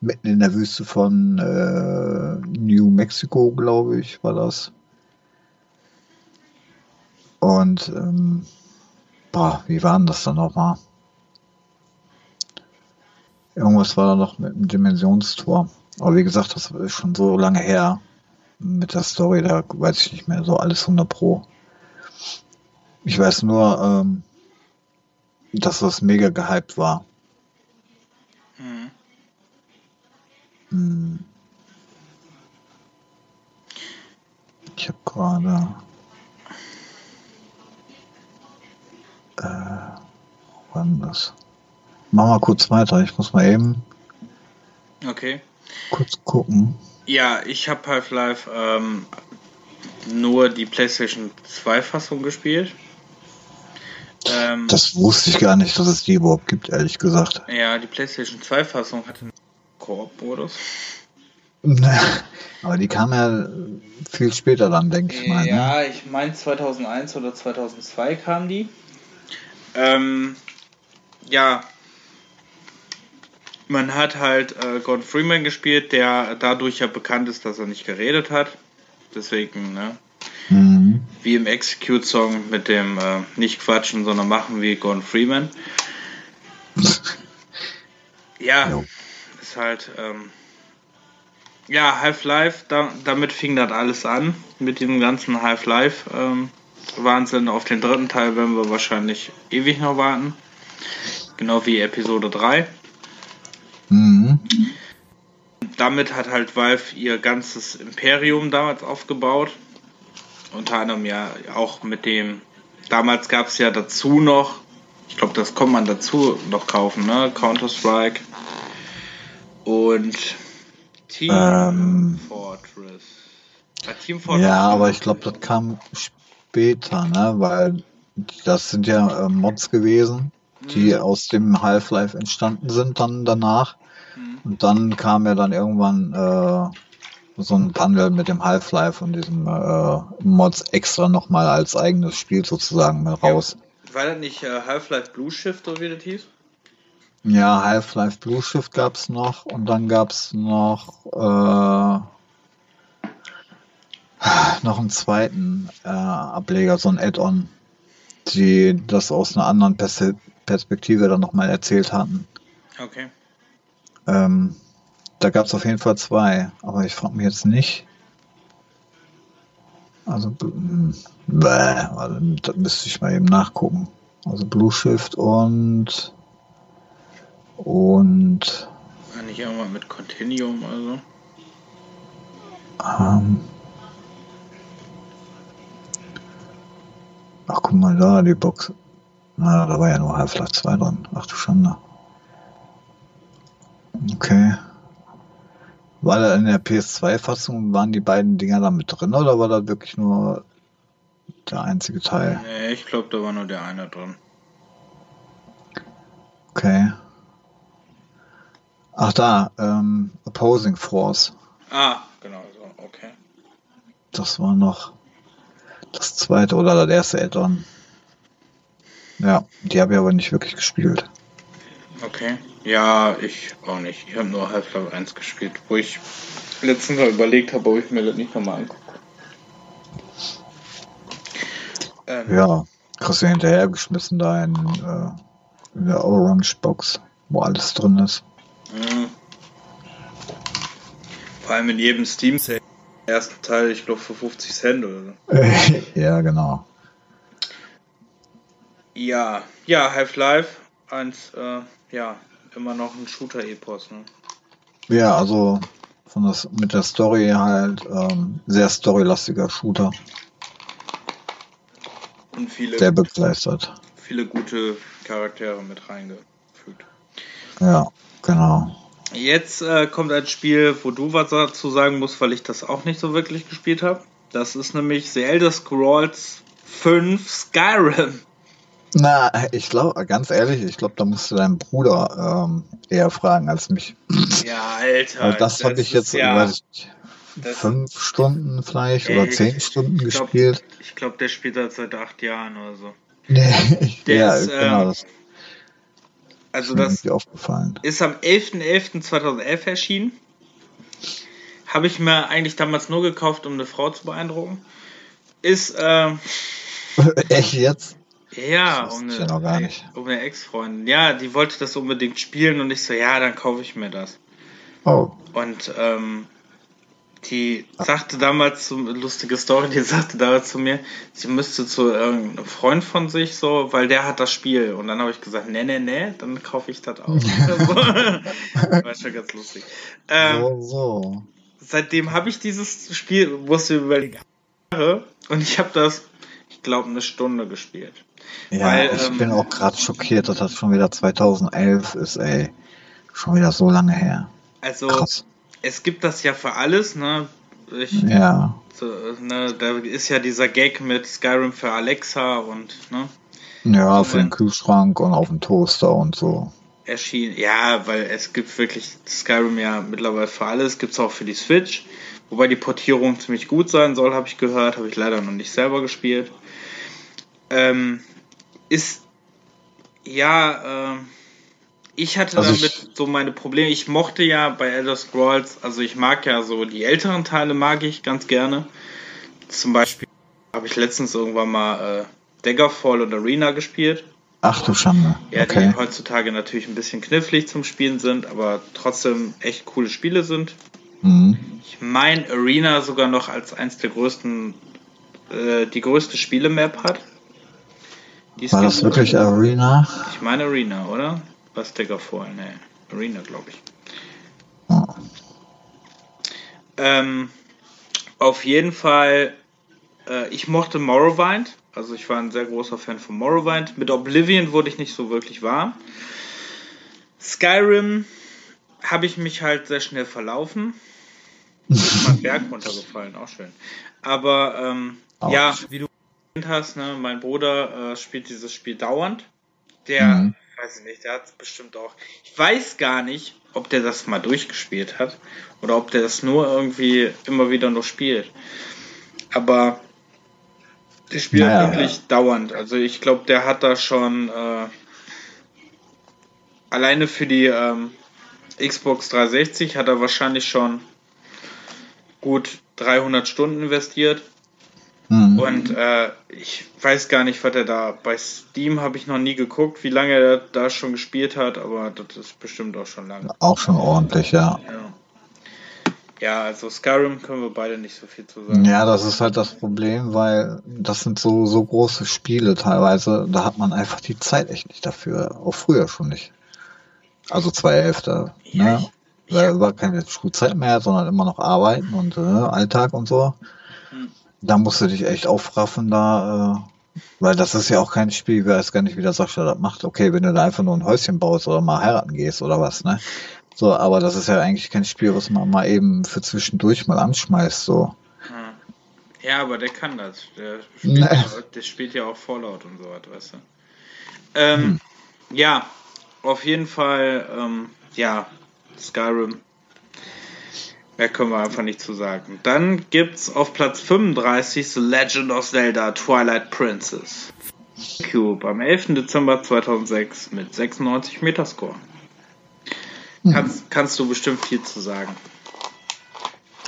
mitten in der Wüste von äh, New Mexico, glaube ich, war das. Und ähm, boah, wie war denn das dann nochmal? Irgendwas war da noch mit dem Dimensionstor. Aber wie gesagt, das ist schon so lange her mit der Story, da weiß ich nicht mehr so alles 100 Pro. Ich weiß nur, ähm, dass das mega gehypt war. Mhm. Hm. Ich habe gerade äh, wann das? Mach mal kurz weiter, ich muss mal eben okay. kurz gucken. Ja, ich habe Half-Life ähm, nur die PlayStation 2 Fassung gespielt. Ähm, das wusste ich gar nicht, dass es die überhaupt gibt, ehrlich gesagt. Ja, die PlayStation 2 Fassung hatte einen Koop-Modus. Aber die kam ja viel später dann, denke ich mal. Ne? Ja, ne? ich meine 2001 oder 2002 kam die. Ähm, ja, man hat halt äh, Gordon Freeman gespielt, der dadurch ja bekannt ist, dass er nicht geredet hat. Deswegen, ne? Mhm. Wie im Execute-Song mit dem äh, nicht quatschen, sondern machen wie Gordon Freeman. ja, jo. ist halt. Ähm, ja, Half-Life, da, damit fing das alles an. Mit dem ganzen Half-Life. Ähm, Wahnsinn. Auf den dritten Teil werden wir wahrscheinlich ewig noch warten. Genau wie Episode 3. Mhm. Damit hat halt Valve ihr ganzes Imperium damals aufgebaut. Unter anderem ja auch mit dem. Damals gab es ja dazu noch, ich glaube, das kommt man dazu noch kaufen, ne? Counter-Strike. Und Team ähm, Fortress. Team Fortress. Ja, aber ich glaube, das kam später, ne? Weil das sind ja äh, Mods gewesen, die mhm. aus dem Half-Life entstanden sind dann danach. Mhm. Und dann kam ja dann irgendwann äh, so ein Bundle mit dem Half-Life und diesem äh, Mods extra nochmal als eigenes Spiel sozusagen raus. Ja, war das nicht äh, Half-Life Blue Shift oder wie das hieß? Ja, Half-Life Blue Shift gab es noch und dann gab es noch äh, noch einen zweiten äh, Ableger, so ein Add-on, die das aus einer anderen Pers Perspektive dann nochmal erzählt hatten. Okay. Ähm, da gab es auf jeden Fall zwei, aber ich frage mich jetzt nicht. Also, bäh, also, das müsste ich mal eben nachgucken. Also Blue Shift und und nicht irgendwann mit Continuum also. Ähm, Ach, guck mal da, die Box. Na, da war ja nur Half-Life 2 drin. Ach du Schande. Okay. War da in der PS2-Fassung, waren die beiden Dinger da mit drin oder war da wirklich nur der einzige Teil? Nee, ich glaube, da war nur der eine drin. Okay. Ach da, ähm, Opposing Force. Ah, genau, so, okay. Das war noch das zweite oder das erste Add-on. Ja, die habe ich aber nicht wirklich gespielt. Okay. Ja, ich auch nicht. Ich habe nur Half-Life 1 gespielt, wo ich letztens mal überlegt habe, ob ich mir das nicht nochmal angucke. Ähm, ja, kriegst du hinterhergeschmissen da in, äh, in der Orange Box, wo alles drin ist. Mhm. Vor allem in jedem Steam Sale. Ersten Teil, ich glaube, für 50 Cent oder so. ja, genau. Ja, ja, Half-Life 1, äh, ja, immer noch ein Shooter-Epos, ne? Ja, also von das, mit der Story halt ähm, sehr storylastiger Shooter. Und viele, sehr begeistert. Viele gute Charaktere mit reingefügt. Ja, genau. Jetzt äh, kommt ein Spiel, wo du was dazu sagen musst, weil ich das auch nicht so wirklich gespielt habe. Das ist nämlich The Elder Scrolls 5 Skyrim. Na, ich glaube, ganz ehrlich, ich glaube, da musst du deinen Bruder ähm, eher fragen als mich. Ja, Alter. Weil das, habe ich jetzt, ja, weiß ich nicht, fünf Stunden vielleicht ey, oder zehn Stunden ich glaub, gespielt. Ich glaube, der spielt das seit acht Jahren oder so. Nee, der ja, ist, genau. Ähm, das also das ist, aufgefallen. ist am 11.11.2011 erschienen. Habe ich mir eigentlich damals nur gekauft, um eine Frau zu beeindrucken. Ist, ähm, Echt jetzt? Ja, um eine, ja um eine Ex-Freundin. Ja, die wollte das unbedingt spielen und ich so, ja, dann kaufe ich mir das. Oh. Und ähm, die sagte damals, so, lustige Story, die sagte damals zu mir, sie müsste zu irgendeinem Freund von sich so, weil der hat das Spiel. Und dann habe ich gesagt, nee, nee, nee, dann kaufe ich das auch. War schon ganz lustig. Ähm, so, so. Seitdem habe ich dieses Spiel, musste überlegen, und ich habe das, ich glaube, eine Stunde gespielt. Ja, weil, ich ähm, bin auch gerade schockiert, dass das schon wieder 2011 ist, ey. Schon wieder so lange her. Also, Krass es gibt das ja für alles, ne? Ich, ja. So, ne, da ist ja dieser Gag mit Skyrim für Alexa und, ne? Ja, und für den Kühlschrank und auf dem Toaster und so. Erschien, ja, weil es gibt wirklich Skyrim ja mittlerweile für alles, gibt es auch für die Switch, wobei die Portierung ziemlich gut sein soll, habe ich gehört, habe ich leider noch nicht selber gespielt. Ähm, ist, ja, ähm, ich hatte also damit ich, so meine Probleme. Ich mochte ja bei Elder Scrolls, also ich mag ja so die älteren Teile mag ich ganz gerne. Zum Beispiel habe ich letztens irgendwann mal äh, Daggerfall und Arena gespielt. Ach du Schande. Ja, okay. die heutzutage natürlich ein bisschen knifflig zum Spielen sind, aber trotzdem echt coole Spiele sind. Mhm. Ich meine Arena sogar noch als eins der größten, äh, die größte Spielemap hat. War das wirklich Arena? Ich meine Arena, oder? Was Daggerfall? Ne, Arena, glaube ich. Ähm, auf jeden Fall, äh, ich mochte Morrowind. Also ich war ein sehr großer Fan von Morrowind. Mit Oblivion wurde ich nicht so wirklich warm. Skyrim habe ich mich halt sehr schnell verlaufen. Mal Berg runtergefallen, auch schön. Aber ähm, ja, wie du hast, ne, mein Bruder äh, spielt dieses Spiel dauernd. Der mhm weiß ich nicht, der hat es bestimmt auch. Ich weiß gar nicht, ob der das mal durchgespielt hat oder ob der das nur irgendwie immer wieder nur spielt. Aber der spielt naja, wirklich ja. dauernd. Also ich glaube, der hat da schon äh, alleine für die ähm, Xbox 360 hat er wahrscheinlich schon gut 300 Stunden investiert. Mhm. Und äh, ich weiß gar nicht, was er da bei Steam habe ich noch nie geguckt, wie lange er da schon gespielt hat, aber das ist bestimmt auch schon lange. Auch schon ordentlich, ja. Ja, ja also Skyrim können wir beide nicht so viel zu sagen. Ja, das ist halt das Problem, weil das sind so, so große Spiele teilweise, da hat man einfach die Zeit echt nicht dafür. Auch früher schon nicht. Also 2011. Ja, ne? Da war keine Schulzeit mehr, sondern immer noch arbeiten und äh, Alltag und so. Hm da musst du dich echt aufraffen, da, äh, weil das ist ja auch kein Spiel, ich weiß gar nicht, wie der Sascha das macht. Okay, wenn du da einfach nur ein Häuschen baust oder mal heiraten gehst oder was, ne? So, aber das ist ja eigentlich kein Spiel, was man mal eben für zwischendurch mal anschmeißt, so. Ja, aber der kann das. Der spielt, nee. ja, der spielt ja auch Fallout und so was, weißt du. Ähm, hm. Ja, auf jeden Fall, ähm, ja, Skyrim Mehr können wir einfach nicht zu sagen. Dann gibt's auf Platz 35 The Legend of Zelda Twilight Princess. Cube am 11. Dezember 2006 mit 96 Metascore. Kannst, kannst du bestimmt viel zu sagen.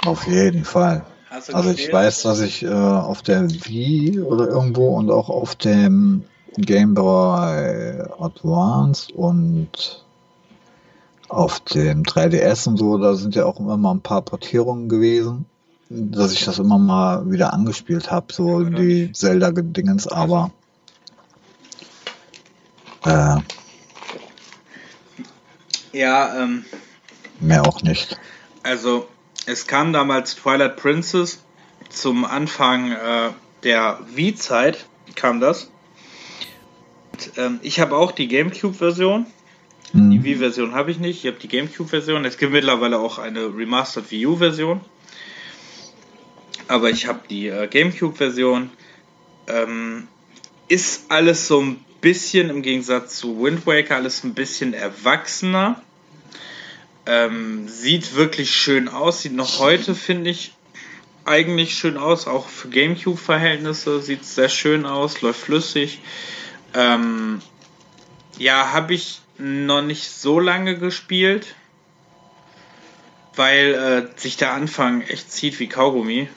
Auf jeden Fall. Also ich weiß, dass ich äh, auf der Wii oder irgendwo und auch auf dem Game Boy Advance und auf dem 3DS und so, da sind ja auch immer mal ein paar Portierungen gewesen, dass ich das immer mal wieder angespielt habe, so die Zelda-Dingens, aber äh, ja, ähm, mehr auch nicht. Also es kam damals Twilight Princess zum Anfang äh, der Wii-Zeit, kam das. Und, ähm, ich habe auch die GameCube-Version. Mhm. Die Wii-Version habe ich nicht. Ich habe die GameCube-Version. Es gibt mittlerweile auch eine Remastered Wii U-Version. Aber ich habe die äh, GameCube-Version. Ähm, ist alles so ein bisschen im Gegensatz zu Wind Waker alles ein bisschen erwachsener. Ähm, sieht wirklich schön aus, sieht noch heute, finde ich, eigentlich schön aus. Auch für GameCube-Verhältnisse sieht es sehr schön aus, läuft flüssig. Ähm, ja, habe ich noch nicht so lange gespielt, weil äh, sich der Anfang echt zieht wie Kaugummi.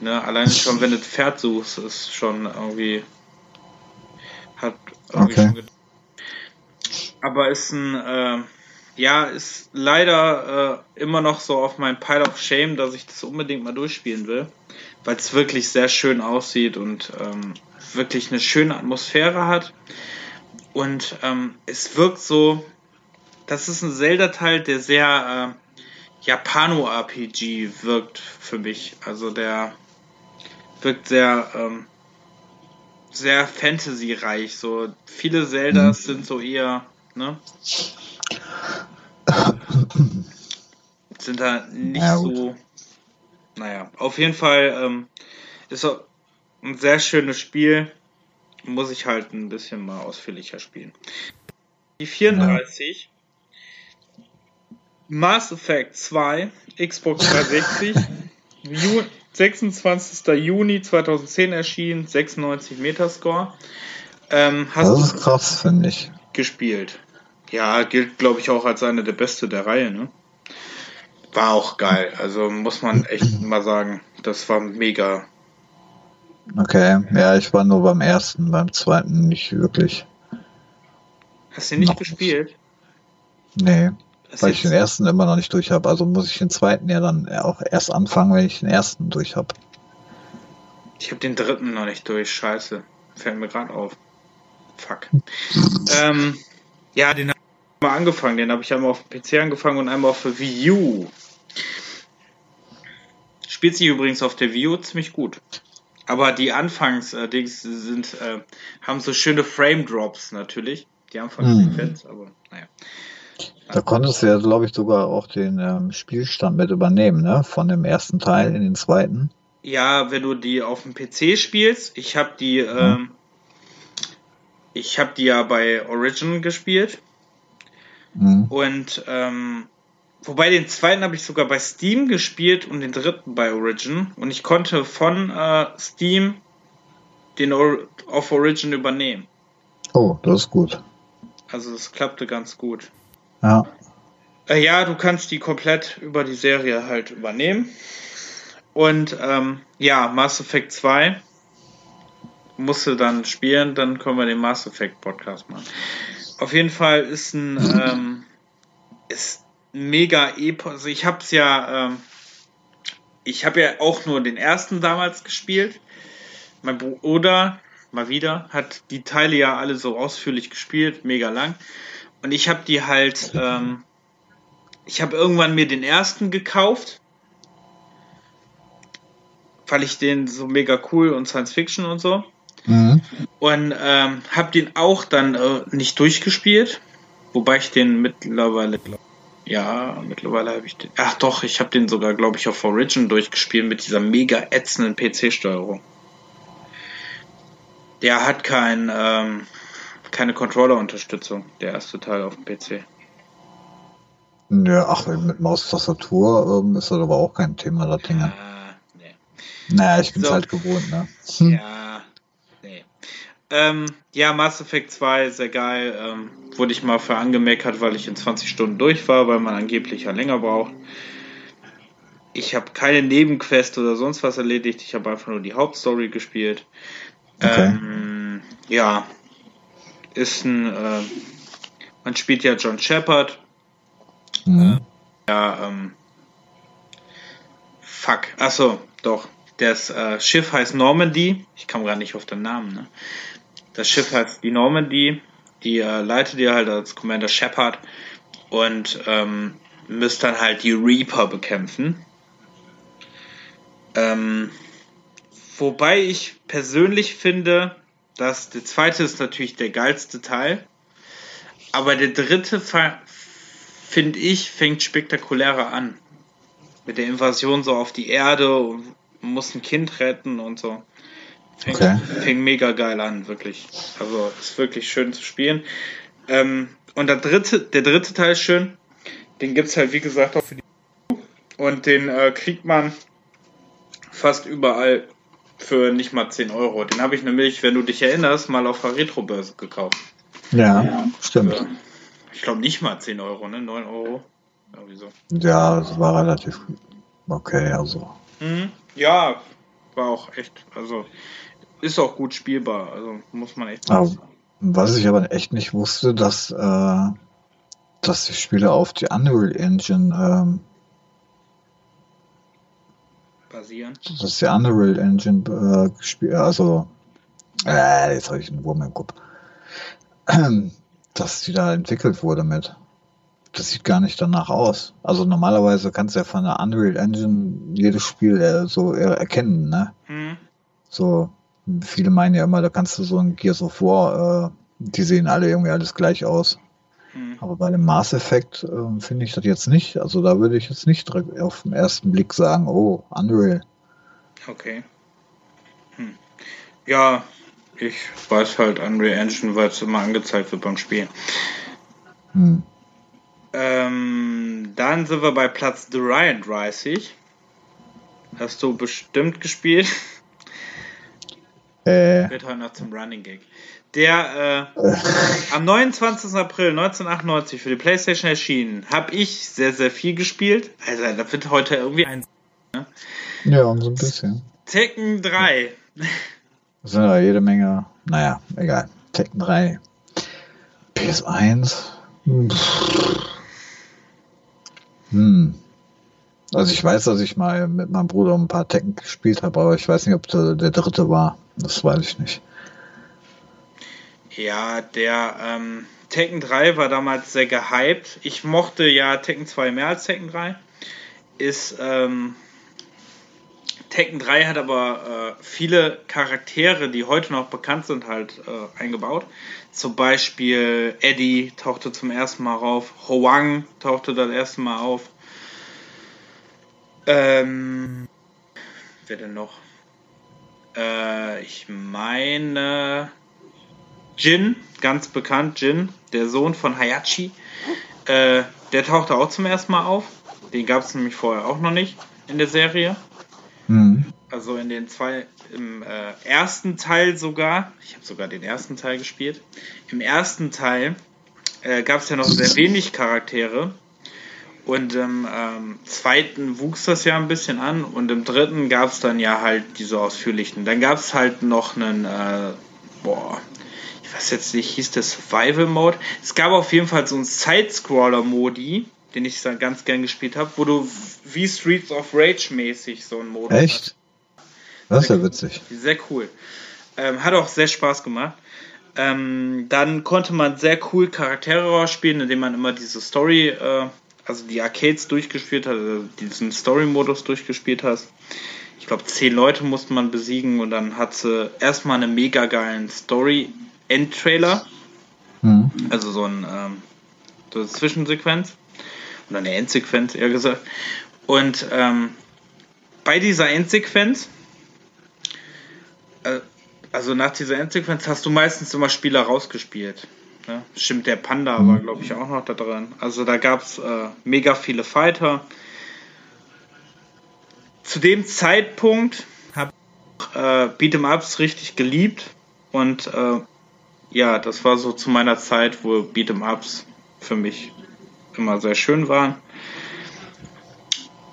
Ne? Allein schon, wenn du Pferd suchst, ist schon irgendwie. Hat irgendwie okay. schon. Aber ist ein. Äh, ja, ist leider äh, immer noch so auf meinem Pile of Shame, dass ich das unbedingt mal durchspielen will, weil es wirklich sehr schön aussieht und ähm, wirklich eine schöne Atmosphäre hat. Und ähm, es wirkt so, das ist ein Zelda-Teil, der sehr äh, Japano-RPG wirkt für mich. Also der wirkt sehr, ähm, sehr Fantasy-reich. So viele Zeldas sind so eher, ne? sind da nicht ja, so. Naja, auf jeden Fall ähm, ist ein sehr schönes Spiel. Muss ich halt ein bisschen mal ausführlicher spielen. Die 34. Ja. Mass Effect 2, Xbox 360, 26. Juni 2010 erschienen, 96 Metascore. Ähm, hast das ist krass, finde ich. Gespielt. Ja, gilt, glaube ich, auch als eine der beste der Reihe, ne? War auch geil. Also muss man echt mal sagen, das war mega. Okay, ja, ich war nur beim ersten, beim zweiten nicht wirklich. Hast du nicht noch gespielt? Nee, das weil ich den ersten immer noch nicht durch habe. Also muss ich den zweiten ja dann auch erst anfangen, wenn ich den ersten durch habe. Ich habe den dritten noch nicht durch. Scheiße. Fällt mir gerade auf. Fuck. ähm, ja, den habe ich mal angefangen. Den habe ich einmal auf dem PC angefangen und einmal auf der Wii U. Spielt sich übrigens auf der Wii U ziemlich gut. Aber die Anfangs-Dings äh, sind, äh, haben so schöne Frame-Drops natürlich. Die Anfangssequenz, hm. aber naja. Da konntest du ja, glaube ich, sogar auch den ähm, Spielstand mit übernehmen, ne? Von dem ersten Teil in den zweiten. Ja, wenn du die auf dem PC spielst, ich habe die, hm. ähm, ich habe die ja bei Origin gespielt. Mhm. Und ähm, wobei den zweiten habe ich sogar bei Steam gespielt und den dritten bei Origin. Und ich konnte von äh, Steam den Or auf Origin übernehmen. Oh, das ist gut. Also das klappte ganz gut. Ja. Äh, ja, du kannst die komplett über die Serie halt übernehmen. Und ähm, ja, Mass Effect 2 musste dann spielen, dann können wir den Mass Effect Podcast machen. Auf jeden Fall ist ein ähm, ist mega epos. Also ich hab's ja, ähm, ich habe ja auch nur den ersten damals gespielt. Mein Bruder mal wieder hat die Teile ja alle so ausführlich gespielt, mega lang. Und ich habe die halt, ähm, ich habe irgendwann mir den ersten gekauft, weil ich den so mega cool und Science Fiction und so. Mhm. Und ähm, habe den auch dann äh, nicht durchgespielt, wobei ich den mittlerweile glaube. Ja, mittlerweile habe ich den. Ach doch, ich habe den sogar, glaube ich, auf Origin durchgespielt mit dieser mega ätzenden PC-Steuerung. Der hat kein, ähm, keine Controller-Unterstützung, der erste Teil auf dem PC. Ja, ach, mit Maustastatur ähm, ist das aber auch kein Thema, das Ding. Ja, nee. Naja, ich bin's so. halt gewohnt, ne? Ja. Ähm, ja, Mass Effect 2, sehr geil. Ähm, wurde ich mal für angemeckert, weil ich in 20 Stunden durch war, weil man angeblich ja länger braucht. Ich habe keine Nebenquest oder sonst was erledigt. Ich habe einfach nur die Hauptstory gespielt. Okay. Ähm, ja, ist ein. Äh, man spielt ja John Shepard. Mhm. Äh, ja, ähm. Fuck. Achso, doch. Das äh, Schiff heißt Normandy. Ich kam gar nicht auf den Namen, ne? Das Schiff heißt die Normandy. Die äh, leitet ihr halt als Commander Shepard und ähm, müsst dann halt die Reaper bekämpfen. Ähm, wobei ich persönlich finde, dass der zweite ist natürlich der geilste Teil, aber der dritte finde ich fängt spektakulärer an mit der Invasion so auf die Erde und muss ein Kind retten und so. Fängt, okay. fängt mega geil an, wirklich. Also ist wirklich schön zu spielen. Ähm, und der dritte, der dritte Teil ist schön. Den gibt es halt, wie gesagt, auch für die. Und den äh, kriegt man fast überall für nicht mal 10 Euro. Den habe ich nämlich, wenn du dich erinnerst, mal auf der Retro-Börse gekauft. Ja, ja stimmt. Für, ich glaube nicht mal 10 Euro, ne? 9 Euro. Irgendwie so. Ja, das war relativ okay, also. Mhm. Ja, war auch echt, also ist auch gut spielbar, also muss man echt sagen. Was ich aber echt nicht wusste, dass, äh, dass die Spiele auf die Unreal Engine ähm, basieren. Dass die Unreal Engine äh, gespielt, also äh, jetzt habe ich einen Wurm im Kopf. dass die da entwickelt wurde mit. Das sieht gar nicht danach aus. Also normalerweise kannst du ja von der Unreal Engine jedes Spiel äh, so erkennen, ne? Mhm. So, viele meinen ja immer, da kannst du so ein Gears of War, äh, die sehen alle irgendwie alles gleich aus. Mhm. Aber bei dem Mass Effect äh, finde ich das jetzt nicht. Also da würde ich jetzt nicht direkt auf den ersten Blick sagen, oh, Unreal. Okay. Hm. Ja, ich weiß halt Unreal Engine, weil es immer angezeigt wird beim Spiel. Hm. Ähm, dann sind wir bei Platz 33. Hast du bestimmt gespielt? Äh. Wird heute noch zum Running Gag. Der äh, am 29. April 1998 für die PlayStation erschienen, habe ich sehr, sehr viel gespielt. Also, da wird heute irgendwie ein. Ne? Ja, so ein bisschen. Tekken 3. Das sind ja jede Menge. Naja, egal. Tekken 3. PS1. Hm. Also ich weiß, dass ich mal mit meinem Bruder ein paar Tekken gespielt habe, aber ich weiß nicht, ob der, der dritte war. Das weiß ich nicht. Ja, der ähm, Tekken 3 war damals sehr gehypt. Ich mochte ja Tekken 2 mehr als Tekken 3. Ist ähm, Tekken 3 hat aber äh, viele Charaktere, die heute noch bekannt sind, halt äh, eingebaut. Zum Beispiel Eddie tauchte zum ersten Mal auf, Hoang tauchte das erste Mal auf. Ähm, wer denn noch? Äh, ich meine Jin, ganz bekannt, Jin, der Sohn von Hayachi. Äh, der tauchte auch zum ersten Mal auf. Den gab es nämlich vorher auch noch nicht in der Serie. Mhm. Also in den zwei, im äh, ersten Teil sogar, ich habe sogar den ersten Teil gespielt. Im ersten Teil äh, gab es ja noch sehr wenig Charaktere. Und im ähm, zweiten wuchs das ja ein bisschen an. Und im dritten gab es dann ja halt diese ausführlichen. Dann gab es halt noch einen, äh, boah, ich weiß jetzt nicht, hieß der Survival Mode. Es gab auf jeden Fall so einen Side-Scroller-Modi, den ich dann ganz gern gespielt habe, wo du wie Streets of Rage mäßig so einen Modus Echt? Hast. Das ist ja witzig. Sehr cool. Ähm, hat auch sehr Spaß gemacht. Ähm, dann konnte man sehr cool Charaktere rausspielen, indem man immer diese Story, äh, also die Arcades durchgespielt hat, also diesen Story-Modus durchgespielt hat. Ich glaube, zehn Leute musste man besiegen und dann hat sie erstmal einen mega geilen Story-End-Trailer. Mhm. Also so, ein, ähm, so eine Zwischensequenz. Oder eine Endsequenz, eher gesagt. Und ähm, bei dieser Endsequenz, äh, also nach dieser Endsequenz, hast du meistens immer Spieler rausgespielt. Ne? Stimmt, der Panda war, glaube ich, auch noch da drin. Also da gab es äh, mega viele Fighter. Zu dem Zeitpunkt habe ich äh, Beat'em Ups richtig geliebt. Und äh, ja, das war so zu meiner Zeit, wo Beat'em Ups für mich immer sehr schön waren.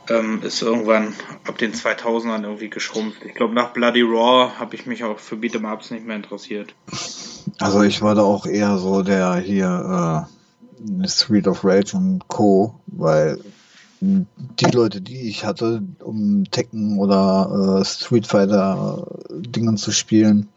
Ähm, ist irgendwann ab den 2000ern irgendwie geschrumpft. Ich glaube, nach Bloody Raw habe ich mich auch für Beat'em Ups nicht mehr interessiert. Also ich war da auch eher so der hier äh, Street of Rage und Co., weil die Leute, die ich hatte, um Tekken oder äh, Street Fighter äh, Dingen zu spielen,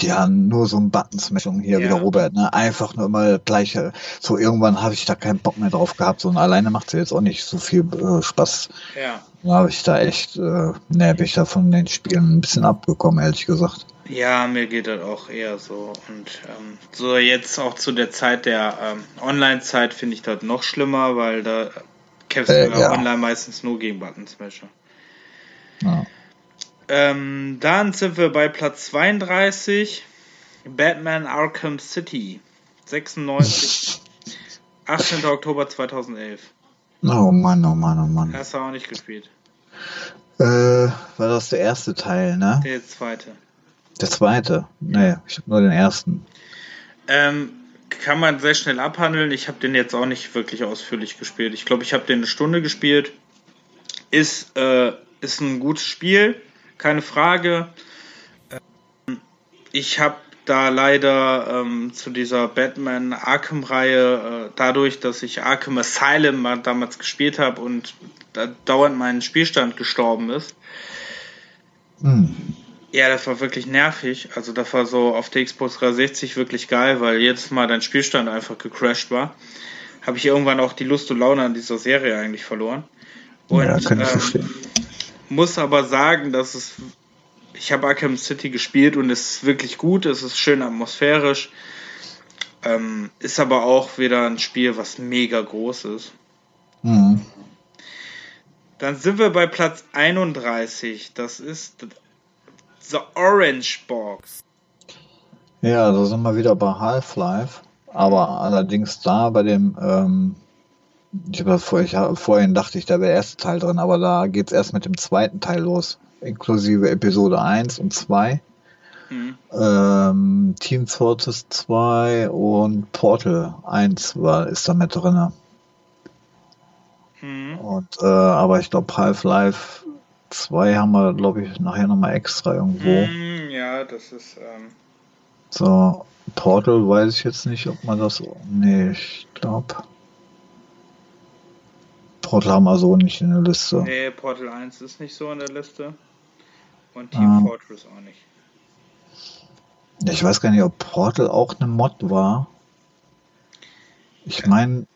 die haben nur so ein Buttonsmashing hier ja. wieder Robert, ne? Einfach nur immer gleiche. So irgendwann habe ich da keinen Bock mehr drauf gehabt. So und alleine macht es jetzt auch nicht so viel äh, Spaß. Ja. Da habe ich da echt, äh, ne, bin ich da von den Spielen ein bisschen abgekommen, ehrlich gesagt. Ja, mir geht das auch eher so. Und ähm, so jetzt auch zu der Zeit der ähm, Online-Zeit finde ich das noch schlimmer, weil da kämpfst äh, du ja. online meistens nur gegen Buttonsmasher. Ja. Ähm, dann sind wir bei Platz 32. Batman Arkham City. 96. 18. Oktober 2011. Oh Mann, oh Mann, oh Mann. Hast du auch nicht gespielt? Äh, war das der erste Teil, ne? Der zweite. Der zweite? Nee, ich habe nur den ersten. Ähm, kann man sehr schnell abhandeln. Ich habe den jetzt auch nicht wirklich ausführlich gespielt. Ich glaube, ich habe den eine Stunde gespielt. Ist, äh, ist ein gutes Spiel keine Frage. Ähm, ich habe da leider ähm, zu dieser Batman Arkham-Reihe, äh, dadurch, dass ich Arkham Asylum damals gespielt habe und da dauernd mein Spielstand gestorben ist. Hm. Ja, das war wirklich nervig. Also das war so auf der Xbox 360 wirklich geil, weil jedes Mal dein Spielstand einfach gecrashed war. Habe ich irgendwann auch die Lust und Laune an dieser Serie eigentlich verloren. Und, ja, kann ich ähm, verstehen muss aber sagen, dass es. Ich habe Arkham City gespielt und es ist wirklich gut, es ist schön atmosphärisch. Ähm, ist aber auch wieder ein Spiel, was mega groß ist. Mhm. Dann sind wir bei Platz 31. Das ist The Orange Box. Ja, da sind wir wieder bei Half-Life. Aber allerdings da bei dem ähm, ich habe vor, ich, vorhin dachte ich, da wäre der erste Teil drin, aber da geht es erst mit dem zweiten Teil los, inklusive Episode 1 und 2. Mhm. Ähm, Team Fortress 2 und Portal 1 war, ist da mit drin. Mhm. Und, äh, aber ich glaube, Half-Life 2 haben wir, glaube ich, nachher nochmal extra irgendwo. Mhm, ja, das ist. Ähm so, Portal weiß ich jetzt nicht, ob man das. Nee, ich glaube. Portal haben wir so nicht in der Liste. Nee, Portal 1 ist nicht so in der Liste. Und Team ah. Fortress auch nicht. Ich weiß gar nicht, ob Portal auch eine Mod war. Ich meine.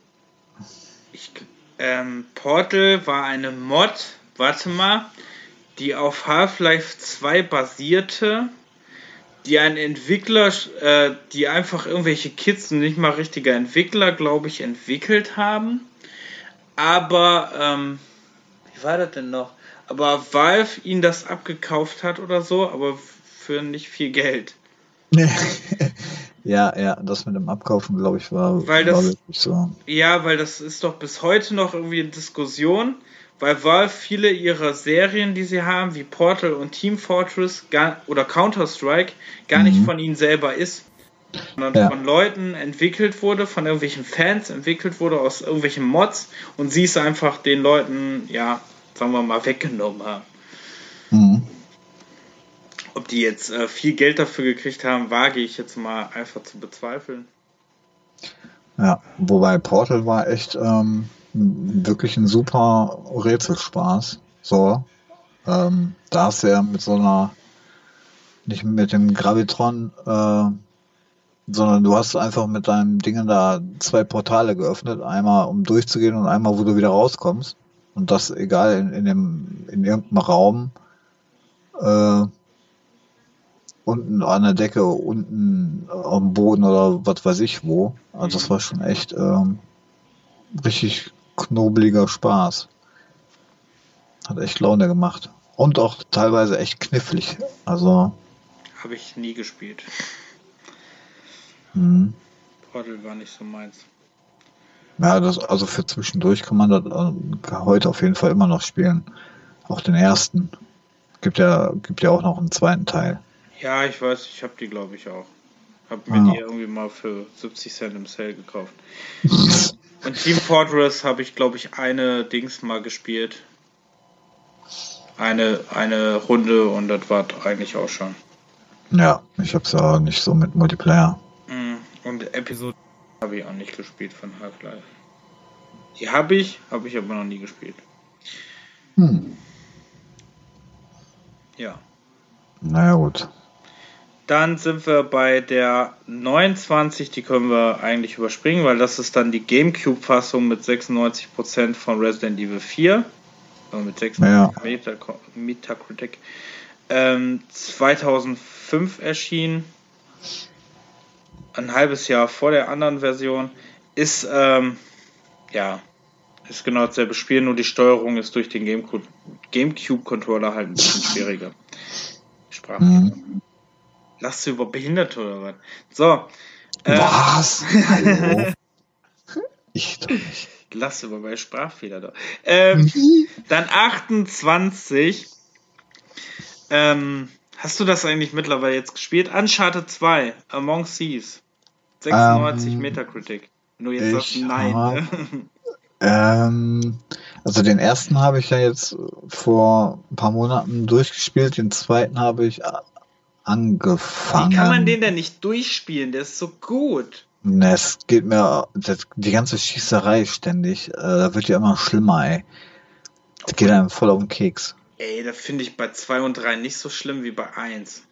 Ähm, Portal war eine Mod, warte mal, die auf Half-Life 2 basierte, die ein Entwickler, äh, die einfach irgendwelche Kids, nicht mal richtige Entwickler, glaube ich, entwickelt haben aber, ähm, wie war das denn noch? Aber Valve ihn das abgekauft hat oder so, aber für nicht viel Geld. ja, ja, das mit dem Abkaufen, glaube ich, war, weil das, war wirklich so. Ja, weil das ist doch bis heute noch irgendwie eine Diskussion, weil Valve viele ihrer Serien, die sie haben, wie Portal und Team Fortress gar, oder Counter-Strike, gar mhm. nicht von ihnen selber ist sondern ja. von Leuten entwickelt wurde, von irgendwelchen Fans entwickelt wurde, aus irgendwelchen Mods und sie es einfach den Leuten, ja, sagen wir mal, weggenommen haben. Mhm. Ob die jetzt äh, viel Geld dafür gekriegt haben, wage ich jetzt mal einfach zu bezweifeln. Ja, wobei Portal war echt ähm, wirklich ein super Rätselspaß. So, ähm, da ist er mit so einer, nicht mit dem Gravitron, äh, sondern du hast einfach mit deinem Dingen da zwei Portale geöffnet, einmal um durchzugehen und einmal, wo du wieder rauskommst. Und das egal in, in dem in irgendeinem Raum äh, unten an der Decke, unten am Boden oder was weiß ich wo. Also das war schon echt ähm, richtig knobeliger Spaß. Hat echt Laune gemacht. Und auch teilweise echt knifflig. Also. Habe ich nie gespielt. Mhm. Portal war nicht so meins. Ja, das, also für zwischendurch kann man das äh, heute auf jeden Fall immer noch spielen. Auch den ersten. Gibt ja, gibt ja auch noch einen zweiten Teil. Ja, ich weiß, ich habe die, glaube ich, auch. Hab mir ah. die irgendwie mal für 70 Cent im Sale gekauft. Und Team Fortress habe ich, glaube ich, eine Dings mal gespielt. Eine, eine Runde und das war eigentlich auch schon. Ja, ich habe es auch nicht so mit Multiplayer. Mhm. Und Episode habe ich auch nicht gespielt von Half-Life. Die habe ich, habe ich aber noch nie gespielt. Hm. Ja. Naja, gut. Dann sind wir bei der 29, die können wir eigentlich überspringen, weil das ist dann die GameCube-Fassung mit 96% von Resident Evil 4. Also mit 96 ja. Metacritic. Ähm, 2005 erschien. Ein halbes Jahr vor der anderen Version. Ist, ähm, ja, ist genau dasselbe Spiel, nur die Steuerung ist durch den GameCube-Controller halt ein bisschen schwieriger. Sprache. Mhm. Lachst du über Behinderte oder was? So. Äh, was? Hallo? ich doch nicht. Lass über bei Sprachfehler da. Ähm, dann 28. Ähm, hast du das eigentlich mittlerweile jetzt gespielt? Uncharted 2, Among Thieves. 96 ähm, Metacritic. Nur jetzt sagst nein. Hab, ne? ähm, also den ersten habe ich ja jetzt vor ein paar Monaten durchgespielt, den zweiten habe ich angefangen. Wie kann man den denn nicht durchspielen? Der ist so gut. Ne, es geht mir das, die ganze Schießerei ständig. Äh, da wird ja immer schlimmer, ey. Das geht einem voll auf den Keks. Ey, da finde ich bei 2 und 3 nicht so schlimm wie bei 1.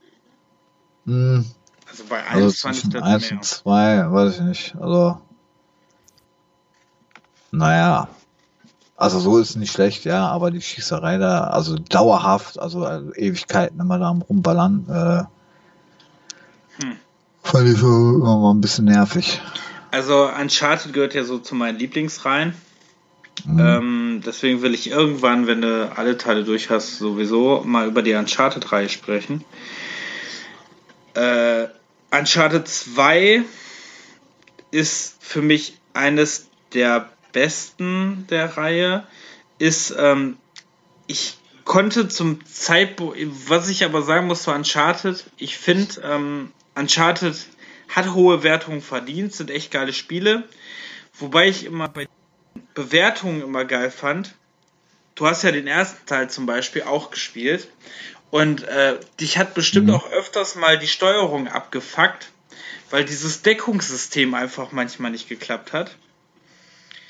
Hm. Also bei 1 also fand ich das 1 mehr. und 2, weiß ich nicht. Also. Naja. Also so ist es nicht schlecht, ja, aber die Schießerei da, also dauerhaft, also, also Ewigkeiten immer da am rumballern, äh, hm. fand ich immer mal ein bisschen nervig. Also Uncharted gehört ja so zu meinen Lieblingsreihen. Mhm. Ähm, deswegen will ich irgendwann, wenn du alle Teile durch hast, sowieso mal über die Uncharted-Reihe sprechen. Äh, Uncharted 2 ist für mich eines der besten der Reihe ist, ähm, ich konnte zum Zeitpunkt, was ich aber sagen muss zu Uncharted, ich finde, ähm, Uncharted hat hohe Wertungen verdient, sind echt geile Spiele. Wobei ich immer bei Bewertungen immer geil fand. Du hast ja den ersten Teil zum Beispiel auch gespielt. Und äh, dich hat bestimmt mhm. auch öfters mal die Steuerung abgefuckt, weil dieses Deckungssystem einfach manchmal nicht geklappt hat.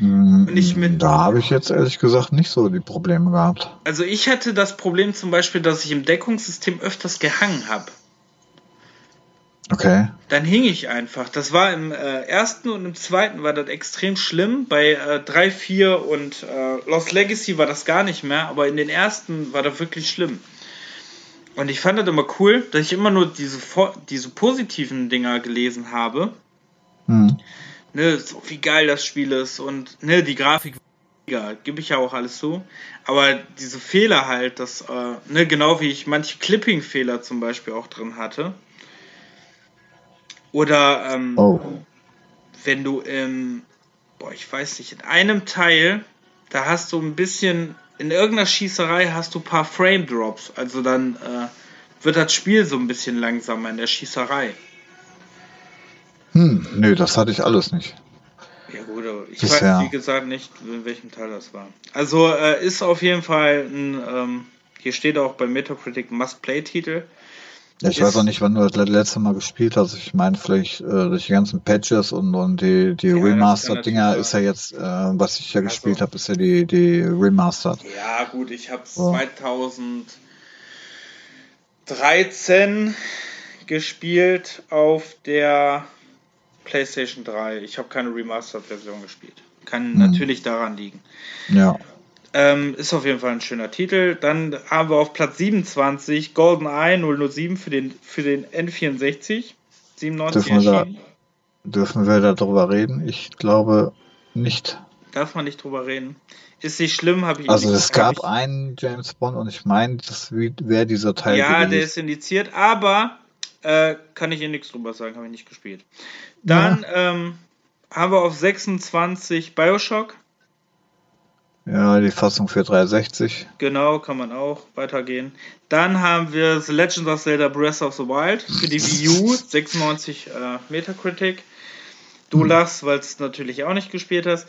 Und ich mit, da habe ich jetzt ehrlich gesagt nicht so die Probleme gehabt. Also ich hatte das Problem zum Beispiel, dass ich im Deckungssystem öfters gehangen habe. Okay. Dann hing ich einfach. Das war im äh, ersten und im zweiten war das extrem schlimm. Bei äh, 3, 4 und äh, Lost Legacy war das gar nicht mehr, aber in den ersten war das wirklich schlimm. Und ich fand das immer cool, dass ich immer nur diese, diese positiven Dinger gelesen habe. Hm ne, so wie geil das Spiel ist und ne, die Grafik gebe ich ja auch alles zu. Aber diese Fehler halt, das, äh, ne, genau wie ich manche Clipping-Fehler zum Beispiel auch drin hatte. Oder ähm, oh. wenn du im, boah, ich weiß nicht, in einem Teil, da hast du ein bisschen, in irgendeiner Schießerei hast du ein paar Frame-Drops. Also dann äh, wird das Spiel so ein bisschen langsamer in der Schießerei. Hm, nö, das hatte ich alles nicht. Ja gut, aber ich Bisher. weiß wie gesagt nicht, in welchem Teil das war. Also äh, ist auf jeden Fall ein, ähm, hier steht auch bei Metacritic Must-Play-Titel. Ja, ich ist, weiß auch nicht, wann du das letzte Mal gespielt hast. Ich meine, vielleicht äh, durch die ganzen Patches und, und die, die ja, Remastered-Dinger ist ja jetzt, äh, was ich ja also, gespielt habe, ist ja die, die Remastered. Ja, gut, ich habe so. 2013 gespielt auf der PlayStation 3. Ich habe keine Remastered-Version gespielt. Kann mhm. natürlich daran liegen. Ja. Ähm, ist auf jeden Fall ein schöner Titel. Dann haben wir auf Platz 27 GoldenEye 007 für den, für den N64. 97 dürfen wir, da, dürfen wir darüber reden? Ich glaube nicht. Darf man nicht drüber reden. Ist nicht schlimm, habe ich Also es gab ich, einen James Bond und ich meine, das wäre dieser Teil. Ja, gewesen. der ist indiziert, aber äh, kann ich hier nichts drüber sagen, habe ich nicht gespielt. Dann ja. ähm, haben wir auf 26 Bioshock. Ja, die Fassung für 360. Genau, kann man auch weitergehen. Dann haben wir The Legend of Zelda Breath of the Wild für die Wii U, 96 äh, Metacritic. Du hm. lachst, weil es natürlich auch nicht gespielt hast.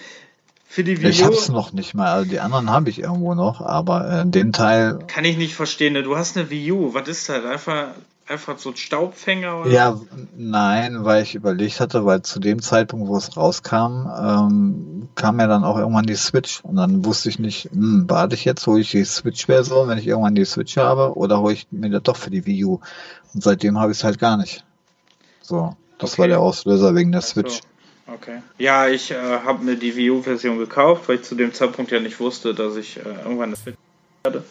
Für die Wii U. Ich hab's noch nicht mal, also die anderen habe ich irgendwo noch, aber äh, den Teil. Kann ich nicht verstehen, ne? du hast eine Wii U, was ist das? Einfach einfach so ein Staubfänger? Oder? Ja, nein, weil ich überlegt hatte, weil zu dem Zeitpunkt, wo es rauskam, ähm, kam ja dann auch irgendwann die Switch und dann wusste ich nicht, hm, warte ich jetzt, hole ich die Switch-Version, wenn ich irgendwann die Switch habe, oder hole ich mir das doch für die Wii U? Und seitdem habe ich es halt gar nicht. So, das okay. war der Auslöser wegen der Switch. So. Okay. Ja, ich äh, habe mir die Wii U-Version gekauft, weil ich zu dem Zeitpunkt ja nicht wusste, dass ich äh, irgendwann eine Switch hatte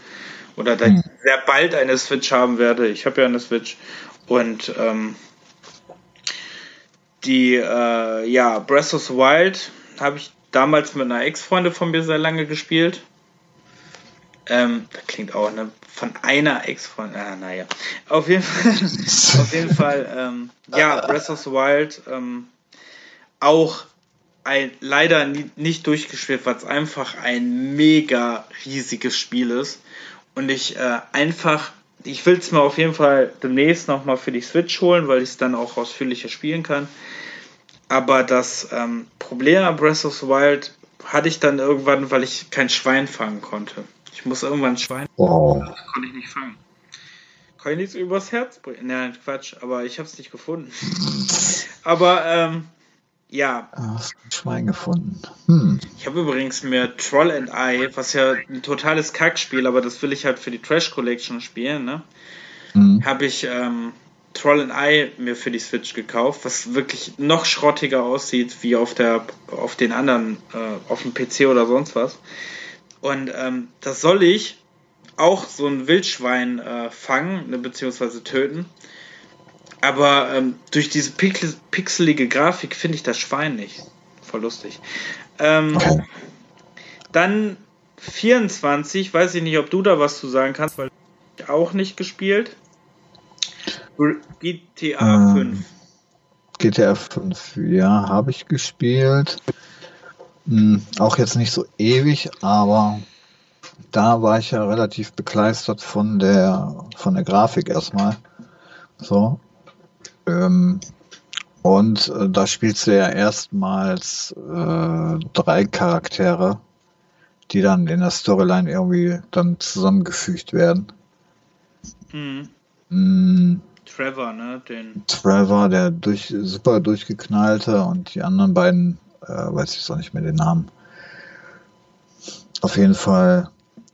oder da hm. sehr bald eine Switch haben werde. Ich habe ja eine Switch und ähm, die äh, ja Breath of the Wild habe ich damals mit einer Ex-Freundin von mir sehr lange gespielt. Ähm, das klingt auch ne, von einer Ex-Freundin. Ah, naja. Auf jeden Fall, auf jeden Fall ähm, ja, Breath of the Wild ähm, auch ein, leider nie, nicht durchgespielt, weil es einfach ein mega riesiges Spiel ist und ich äh, einfach, ich will es mir auf jeden Fall demnächst nochmal für die Switch holen, weil ich es dann auch ausführlicher spielen kann. Aber das ähm, Problem an Breath of the Wild hatte ich dann irgendwann, weil ich kein Schwein fangen konnte. Ich muss irgendwann ein Schwein. Oh. Das konnte ich nicht fangen. Kann ich nichts übers Herz bringen? Nein, Quatsch, aber ich habe es nicht gefunden. aber ähm, ja. Hast ein Schwein gefunden. Hm. Ich habe übrigens mir Troll and I, was ja ein totales Kackspiel, aber das will ich halt für die Trash Collection spielen, ne? Hm. Habe ich ähm, Troll and I mir für die Switch gekauft, was wirklich noch schrottiger aussieht wie auf der auf den anderen, äh, auf dem PC oder sonst was. Und ähm, das soll ich auch so ein Wildschwein äh, fangen, ne, beziehungsweise töten. Aber ähm, durch diese pixel pixelige Grafik finde ich das Schwein nicht. Voll lustig. Ähm, dann 24, weiß ich nicht, ob du da was zu sagen kannst, weil ich auch nicht gespielt. GTA 5. GTA 5, ja, habe ich gespielt. Hm, auch jetzt nicht so ewig, aber da war ich ja relativ begeistert von der von der Grafik erstmal. So, ähm, und äh, da spielst du ja erstmals äh, drei Charaktere, die dann in der Storyline irgendwie dann zusammengefügt werden. Mhm. Mhm. Trevor, ne? Den Trevor, der durch, super durchgeknallte und die anderen beiden, äh, weiß ich auch nicht mehr den Namen. Auf jeden Fall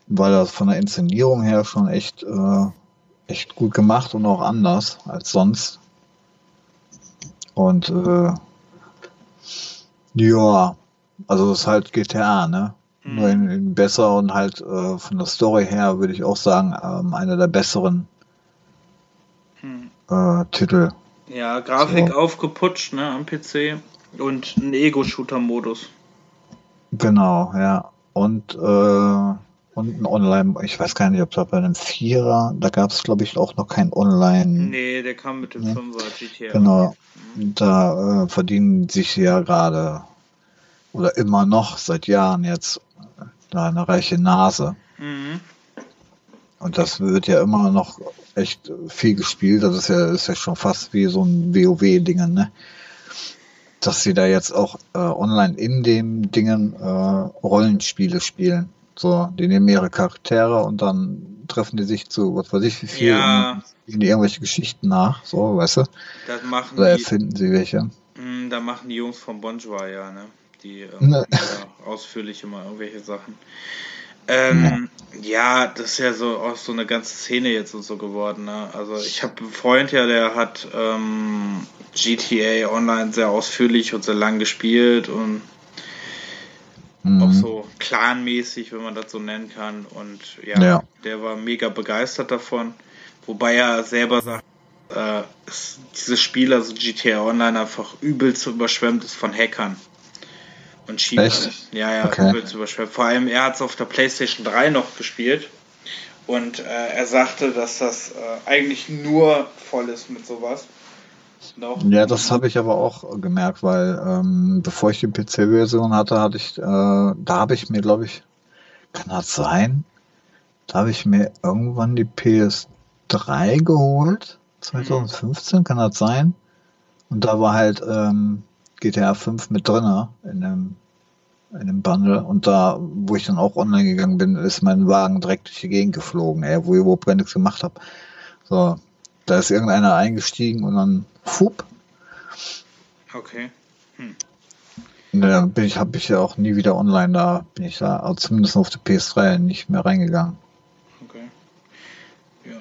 war das von der Inszenierung her schon echt, äh, echt gut gemacht und auch anders als sonst. Und äh, ja, also das ist halt GTA, ne? Mhm. Nur in, in besser und halt äh, von der Story her würde ich auch sagen, ähm, einer der besseren mhm. äh, Titel. Ja, Grafik so. aufgeputscht, ne, am PC und ein Ego-Shooter-Modus. Genau, ja. Und äh, und ein Online, ich weiß gar nicht, ob da bei einem Vierer, da gab es glaube ich auch noch kein Online. Nee, der kam mit dem ne? Fünfer GTA. Genau. Mhm. Da äh, verdienen sich ja gerade oder immer noch seit Jahren jetzt da eine reiche Nase. Mhm. Und das wird ja immer noch echt viel gespielt. Das ist ja, ist ja schon fast wie so ein WoW-Ding, ne? Dass sie da jetzt auch äh, online in dem Dingen äh, Rollenspiele spielen. So, die nehmen ihre Charaktere und dann treffen die sich zu, was weiß ich, wie viel, ja. in, irgendwelche Geschichten nach, so, weißt du? Das machen Oder erfinden sie welche. Mh, da machen die Jungs von Bonjour ja, ne? Die ähm, ne. ausführlich immer irgendwelche Sachen. Ähm, ja. ja. das ist ja so auch so eine ganze Szene jetzt und so geworden. Ne? Also ich habe einen Freund ja, der hat ähm, GTA Online sehr ausführlich und sehr lang gespielt und Mhm. Auch so clanmäßig, wenn man das so nennen kann. Und ja, ja, der war mega begeistert davon. Wobei er selber sagt, äh, dieses Spiel, also GTA Online, einfach übelst überschwemmt ist von Hackern. Und Schiebern. Ja, ja, okay. übelst überschwemmt. Vor allem, er hat es auf der PlayStation 3 noch gespielt. Und äh, er sagte, dass das äh, eigentlich nur voll ist mit sowas. Ja, das habe ich aber auch gemerkt, weil ähm, bevor ich die PC-Version hatte, hatte ich, äh, da habe ich mir, glaube ich, Kann das sein? Da habe ich mir irgendwann die PS3 geholt. 2015, kann das sein? Und da war halt ähm, GTA 5 mit drin in dem, in dem Bundle. Und da, wo ich dann auch online gegangen bin, ist mein Wagen direkt durch die Gegend geflogen, ey, wo ich überhaupt gar nichts gemacht habe. So, da ist irgendeiner eingestiegen und dann fup. Okay. Hm. Da bin ich, habe ich ja auch nie wieder online da, bin ich da, also zumindest auf der PS3 nicht mehr reingegangen. Okay. Ja.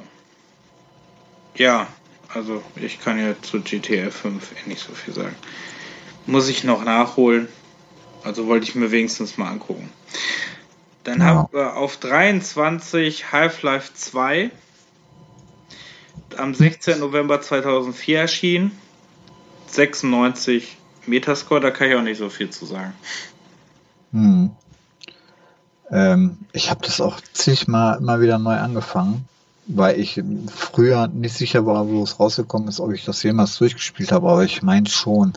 Ja, also ich kann ja zu GTA 5 eh nicht so viel sagen. Muss ich noch nachholen. Also wollte ich mir wenigstens mal angucken. Dann ja. haben wir auf 23 Half-Life 2 am 16. November 2004 erschienen. 96 Metascore, da kann ich auch nicht so viel zu sagen. Hm. Ähm, ich habe das auch zigmal immer wieder neu angefangen, weil ich früher nicht sicher war, wo es rausgekommen ist, ob ich das jemals durchgespielt habe, aber ich meine schon.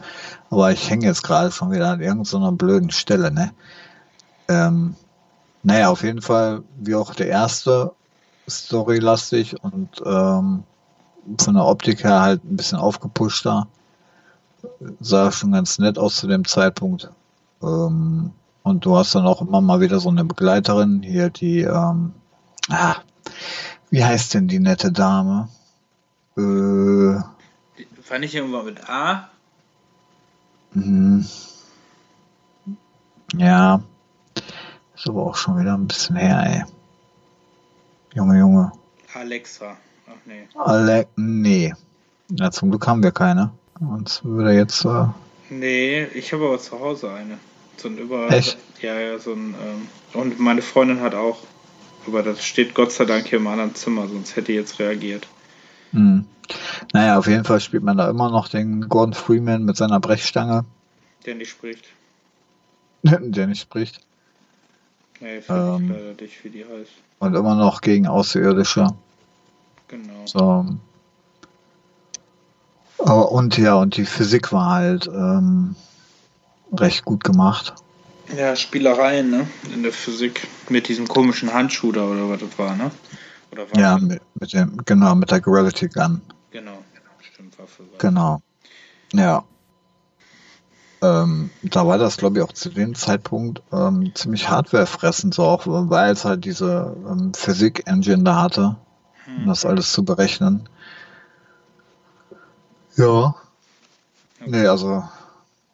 Aber ich hänge jetzt gerade schon wieder an irgendeiner blöden Stelle, ne? Ähm, naja, auf jeden Fall, wie auch der erste, storylastig und ähm, von der Optik her halt ein bisschen aufgepushter sah schon ganz nett aus zu dem Zeitpunkt. Ähm, und du hast dann auch immer mal wieder so eine Begleiterin hier, die, ähm, ah, wie heißt denn die nette Dame? Äh, Fand ich irgendwann mit A? Mh, ja, ist aber auch schon wieder ein bisschen her, ey. Junge, Junge. Alexa. Ach nee. Ja, zum Glück haben wir keine. Und würde jetzt. Äh nee, ich habe aber zu Hause eine. So ein über. Echt? Ja, ja, so ein. Ähm, und meine Freundin hat auch. Aber das steht Gott sei Dank hier im anderen Zimmer, sonst hätte ich jetzt reagiert. Hm. Naja, auf jeden Fall spielt man da immer noch den Gordon Freeman mit seiner Brechstange. Der nicht spricht. Der nicht spricht. Nee, ähm, ich leider nicht, wie die heißt. Und immer noch gegen Außerirdische. Genau. So, aber und ja, und die Physik war halt ähm, recht gut gemacht. Ja, Spielereien, ne? In der Physik. Mit diesem komischen Handschuh da oder was das war, ne? Oder war ja, mit, mit, dem, genau, mit der Gravity Gun. Genau, stimmt, Waffe. Genau. Ja. Ähm, da war das, glaube ich, auch zu dem Zeitpunkt ähm, ziemlich hardwarefressend, so auch, weil es halt diese ähm, Physik-Engine da hatte, um das alles zu berechnen. Ja. Okay. Nee, also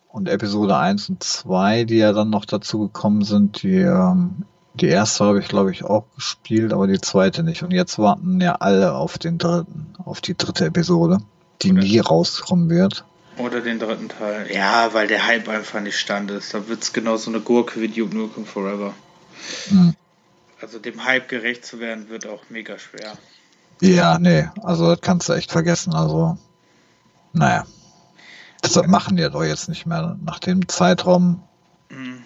und Episode 1 und 2, die ja dann noch dazu gekommen sind, die, ähm, die erste habe ich, glaube ich, auch gespielt, aber die zweite nicht. Und jetzt warten ja alle auf den dritten, auf die dritte Episode, die Oder nie rauskommen wird. Oder den dritten Teil. Ja, weil der Hype einfach nicht stand ist. Da wird es genau so eine Gurke wie Duke Nukem Forever. Hm. Also dem Hype gerecht zu werden, wird auch mega schwer. Ja, nee, also das kannst du echt vergessen. Also naja. Deshalb machen die doch jetzt nicht mehr nach dem Zeitraum. Mhm.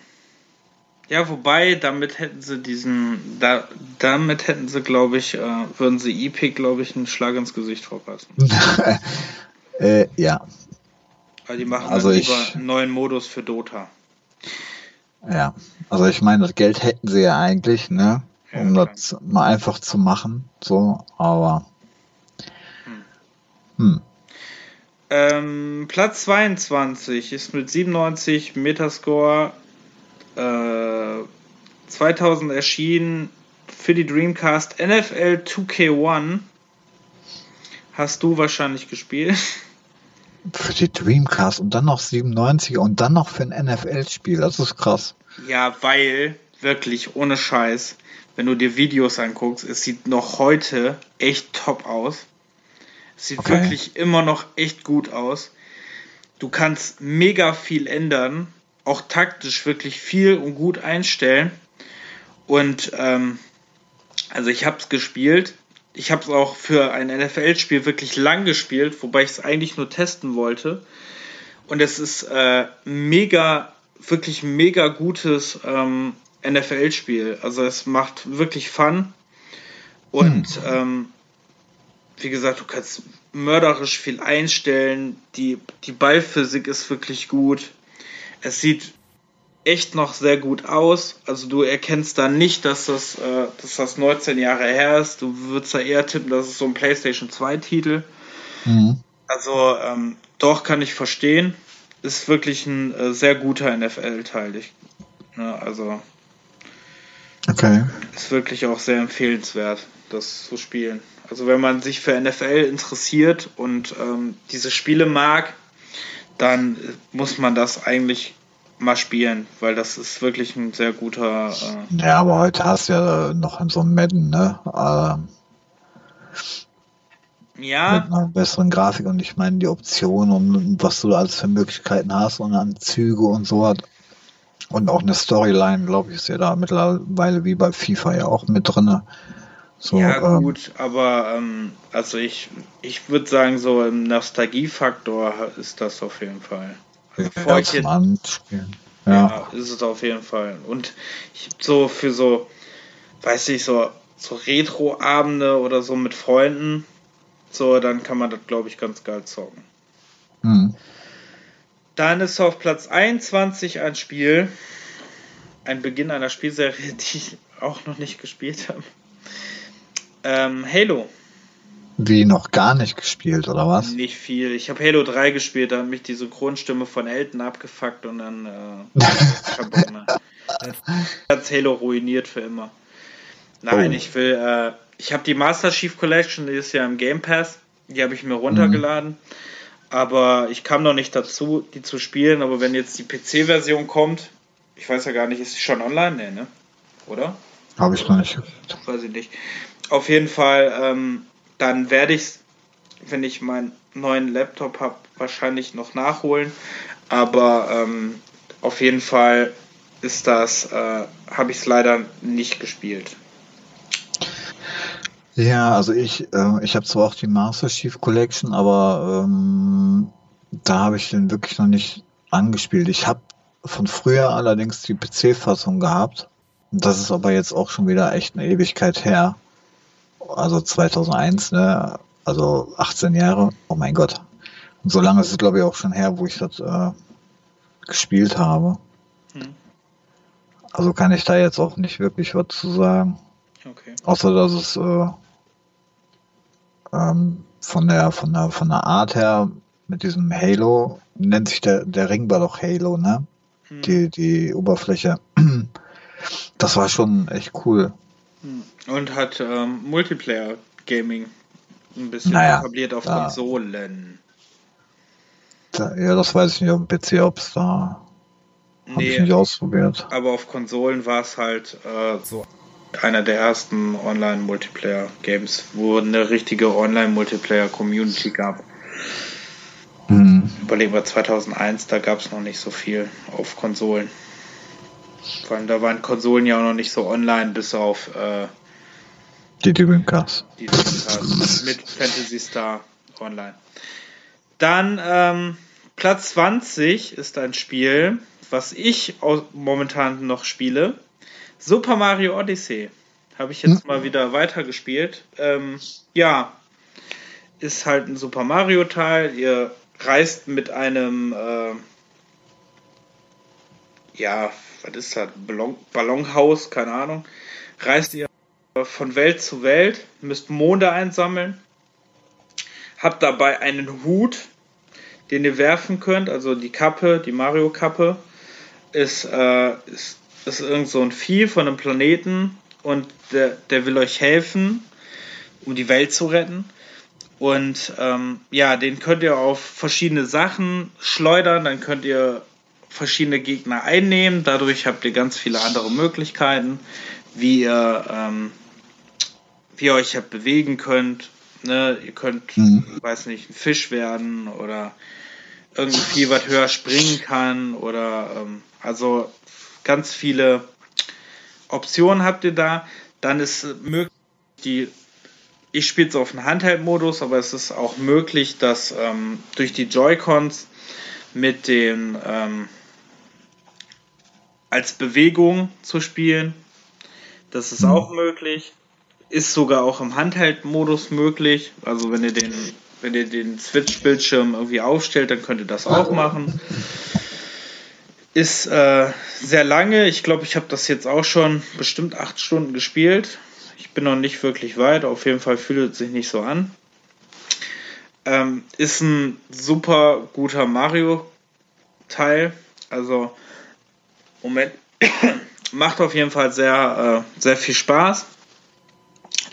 Ja, wobei, damit hätten sie diesen, da, damit hätten sie, glaube ich, äh, würden sie EP, glaube ich, einen Schlag ins Gesicht verpassen. äh, ja. Weil die machen also lieber ich, einen neuen Modus für Dota. Ja, also ich meine, das Geld hätten sie ja eigentlich, ne? Um ja, das mal einfach zu machen, so, aber. Hm. hm. Ähm, Platz 22 ist mit 97 Metascore äh, 2000 erschienen für die Dreamcast NFL 2K1. Hast du wahrscheinlich gespielt? Für die Dreamcast und dann noch 97 und dann noch für ein NFL-Spiel. Das ist krass. Ja, weil, wirklich, ohne Scheiß, wenn du dir Videos anguckst, es sieht noch heute echt top aus. Sieht okay. wirklich immer noch echt gut aus. Du kannst mega viel ändern, auch taktisch wirklich viel und gut einstellen. Und ähm, also ich habe es gespielt. Ich habe es auch für ein NFL-Spiel wirklich lang gespielt, wobei ich es eigentlich nur testen wollte. Und es ist äh, mega, wirklich mega gutes ähm, NFL-Spiel. Also es macht wirklich Fun. Und hm. ähm, wie gesagt, du kannst mörderisch viel einstellen. Die, die Ballphysik ist wirklich gut. Es sieht echt noch sehr gut aus. Also du erkennst da nicht, dass das, äh, dass das 19 Jahre her ist. Du würdest da eher tippen, dass es so ein PlayStation 2 Titel. Mhm. Also ähm, doch kann ich verstehen. Ist wirklich ein äh, sehr guter NFL-Teil. Ne, also okay. ist wirklich auch sehr empfehlenswert, das zu spielen. Also wenn man sich für NFL interessiert und ähm, diese Spiele mag, dann muss man das eigentlich mal spielen, weil das ist wirklich ein sehr guter. Äh ja, aber heute hast du ja noch so ein Madden, ne? Ähm, ja. Mit einer besseren Grafik und ich meine die Optionen und was du alles für Möglichkeiten hast und an Züge und so hat. Und auch eine Storyline, glaube ich, ist ja da mittlerweile wie bei FIFA ja auch mit drin. So, ja, ähm, gut, aber ähm, also ich, ich würde sagen, so im Nostalgiefaktor ist das auf jeden Fall. Bevor ich jetzt, ja. ja, ist es auf jeden Fall. Und ich, so für so, weiß ich, so, so Retro-Abende oder so mit Freunden, so, dann kann man das, glaube ich, ganz geil zocken. Mhm. Dann ist auf Platz 21 ein Spiel, ein Beginn einer Spielserie, die ich auch noch nicht gespielt habe. Ähm, Halo. Wie noch gar nicht gespielt, oder was? Nicht viel. Ich habe Halo 3 gespielt, da hat mich die Synchronstimme von Elton abgefuckt und dann äh, hat Halo ruiniert für immer. Nein, oh. ich will, äh, ich habe die Master Chief Collection, die ist ja im Game Pass, die habe ich mir runtergeladen. Mhm. Aber ich kam noch nicht dazu, die zu spielen. Aber wenn jetzt die PC-Version kommt, ich weiß ja gar nicht, ist sie schon online? Nee, ne? Oder? Habe ich noch nicht. Weiß ich nicht auf jeden Fall, ähm, dann werde ich, wenn ich meinen neuen Laptop habe, wahrscheinlich noch nachholen. Aber ähm, auf jeden Fall ist das, äh, habe ich es leider nicht gespielt. Ja, also ich, äh, ich habe zwar auch die Master Chief Collection, aber ähm, da habe ich den wirklich noch nicht angespielt. Ich habe von früher allerdings die PC-Fassung gehabt. Das ist aber jetzt auch schon wieder echt eine Ewigkeit her also 2001, ne? also 18 Jahre, oh mein Gott. Und so lange ist es, glaube ich, auch schon her, wo ich das äh, gespielt habe. Hm. Also kann ich da jetzt auch nicht wirklich was zu sagen. Okay. Außer dass es äh, ähm, von der von der von der Art her mit diesem Halo nennt sich der der Ringball doch Halo, ne? Hm. Die die Oberfläche. Das war schon echt cool. Hm. Und hat ähm, Multiplayer-Gaming ein bisschen naja, etabliert auf da, Konsolen. Da, ja, das weiß ich nicht auf dem PC, ob es da. Nee, Hab ich nicht ausprobiert. Aber auf Konsolen war es halt äh, so einer der ersten Online-Multiplayer-Games, wo eine richtige Online-Multiplayer-Community gab. Mhm. Überlegen wir 2001, da gab es noch nicht so viel auf Konsolen. Vor allem da waren Konsolen ja auch noch nicht so online, bis auf äh, die Dreamcast. Die Dreamcast mit Fantasy Star Online. Dann ähm, Platz 20 ist ein Spiel, was ich momentan noch spiele. Super Mario Odyssey. Habe ich jetzt hm. mal wieder weitergespielt. Ähm, ja, ist halt ein Super Mario Teil. Ihr reist mit einem, äh, ja, was ist das? Ballon, Ballonhaus, keine Ahnung. Reist ihr von Welt zu Welt, müsst Monde einsammeln, habt dabei einen Hut, den ihr werfen könnt, also die Kappe, die Mario-Kappe, ist, äh, ist, ist irgend so ein Vieh von einem Planeten und der, der will euch helfen, um die Welt zu retten. Und ähm, ja, den könnt ihr auf verschiedene Sachen schleudern, dann könnt ihr verschiedene Gegner einnehmen, dadurch habt ihr ganz viele andere Möglichkeiten, wie ihr ähm, wie ihr euch halt bewegen könnt. Ne? Ihr könnt, mhm. weiß nicht, ein Fisch werden oder irgendwie was höher springen kann oder ähm, also ganz viele Optionen habt ihr da. Dann ist möglich, die ich spiele es auf den Handheld-Modus, aber es ist auch möglich, dass ähm, durch die Joy-Cons mit den ähm, als Bewegung zu spielen. Das ist auch möglich. Ist sogar auch im Handheld-Modus möglich. Also wenn ihr den, wenn ihr den Switch-Bildschirm irgendwie aufstellt, dann könnt ihr das auch machen. Ist äh, sehr lange. Ich glaube, ich habe das jetzt auch schon bestimmt acht Stunden gespielt. Ich bin noch nicht wirklich weit. Auf jeden Fall fühlt es sich nicht so an. Ähm, ist ein super guter Mario-Teil. Also, Moment. Macht auf jeden Fall sehr, äh, sehr viel Spaß.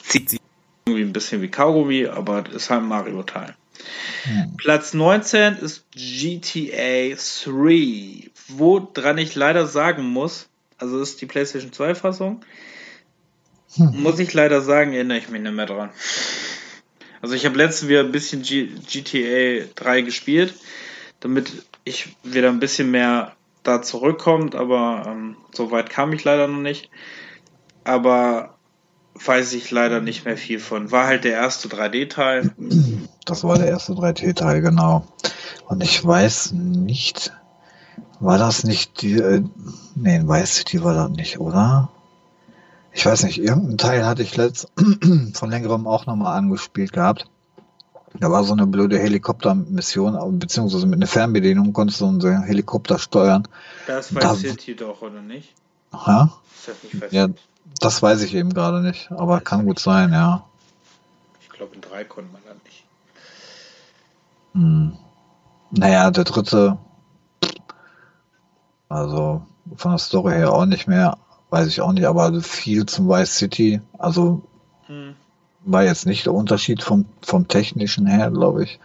Zieht sich irgendwie ein bisschen wie Kaugummi, aber ist halt ein Mario-Teil. Hm. Platz 19 ist GTA 3, woran ich leider sagen muss, also ist die PlayStation 2 Fassung, hm. muss ich leider sagen, erinnere ich mich nicht mehr dran. Also ich habe letztens wieder ein bisschen G GTA 3 gespielt, damit ich wieder ein bisschen mehr da zurückkommt, aber ähm, so weit kam ich leider noch nicht. Aber weiß ich leider nicht mehr viel von. War halt der erste 3D-Teil. Das war der erste 3D-Teil, genau. Und ich weiß nicht, war das nicht die, äh, nee, Vice City war das nicht, oder? Ich weiß nicht, irgendein Teil hatte ich letzt von längerem auch nochmal angespielt gehabt. Da war so eine blöde Helikoptermission, beziehungsweise mit einer Fernbedienung konntest du einen Helikopter steuern. Das Vice da, City doch, oder nicht? Ha? Ist das nicht Vice ja, das weiß ich eben gerade nicht, aber kann gut sein, ja. Ich glaube, in drei konnte man dann. Hm. Naja, der dritte, also von der Story her auch nicht mehr, weiß ich auch nicht, aber viel zum Vice City, also hm. war jetzt nicht der Unterschied vom, vom technischen her, glaube ich.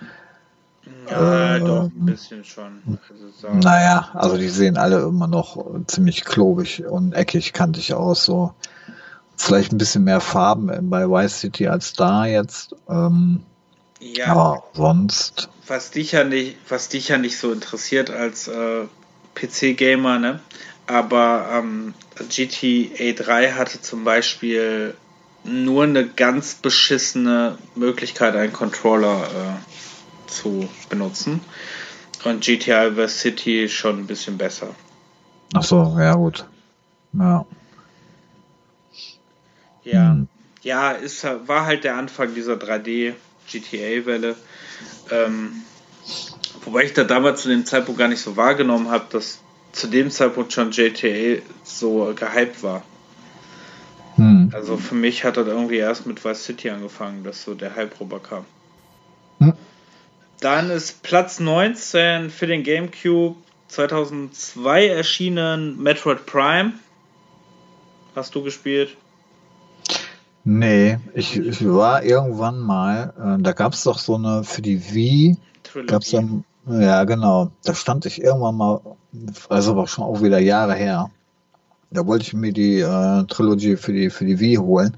Ja, äh, doch, ein bisschen schon. Also naja, also die sehen alle immer noch ziemlich klobig und eckig, kantig aus, so. Vielleicht ein bisschen mehr Farben bei Vice City als da jetzt. Ähm, ja. Aber sonst. Was dich ja nicht, was dich ja nicht so interessiert als äh, PC-Gamer, ne? Aber ähm, GTA 3 hatte zum Beispiel nur eine ganz beschissene Möglichkeit, einen Controller äh, zu benutzen. Und GTA Vice City schon ein bisschen besser. Ach so, ja gut. Ja. Ja, hm. ja, ist, war halt der Anfang dieser 3D GTA-Welle. Ähm, wobei ich da damals zu dem Zeitpunkt gar nicht so wahrgenommen habe, dass zu dem Zeitpunkt schon GTA so gehypt war. Hm. Also für mich hat das irgendwie erst mit Vice City angefangen, dass so der Hype rüberkam. Hm. Dann ist Platz 19 für den GameCube 2002 erschienen Metroid Prime. Hast du gespielt? Nee, ich, ich war irgendwann mal, äh, da gab es doch so eine für die Wii, gab's dann, ja genau, da stand ich irgendwann mal, also aber schon auch wieder Jahre her. Da wollte ich mir die äh, Trilogy für die für die Wii holen.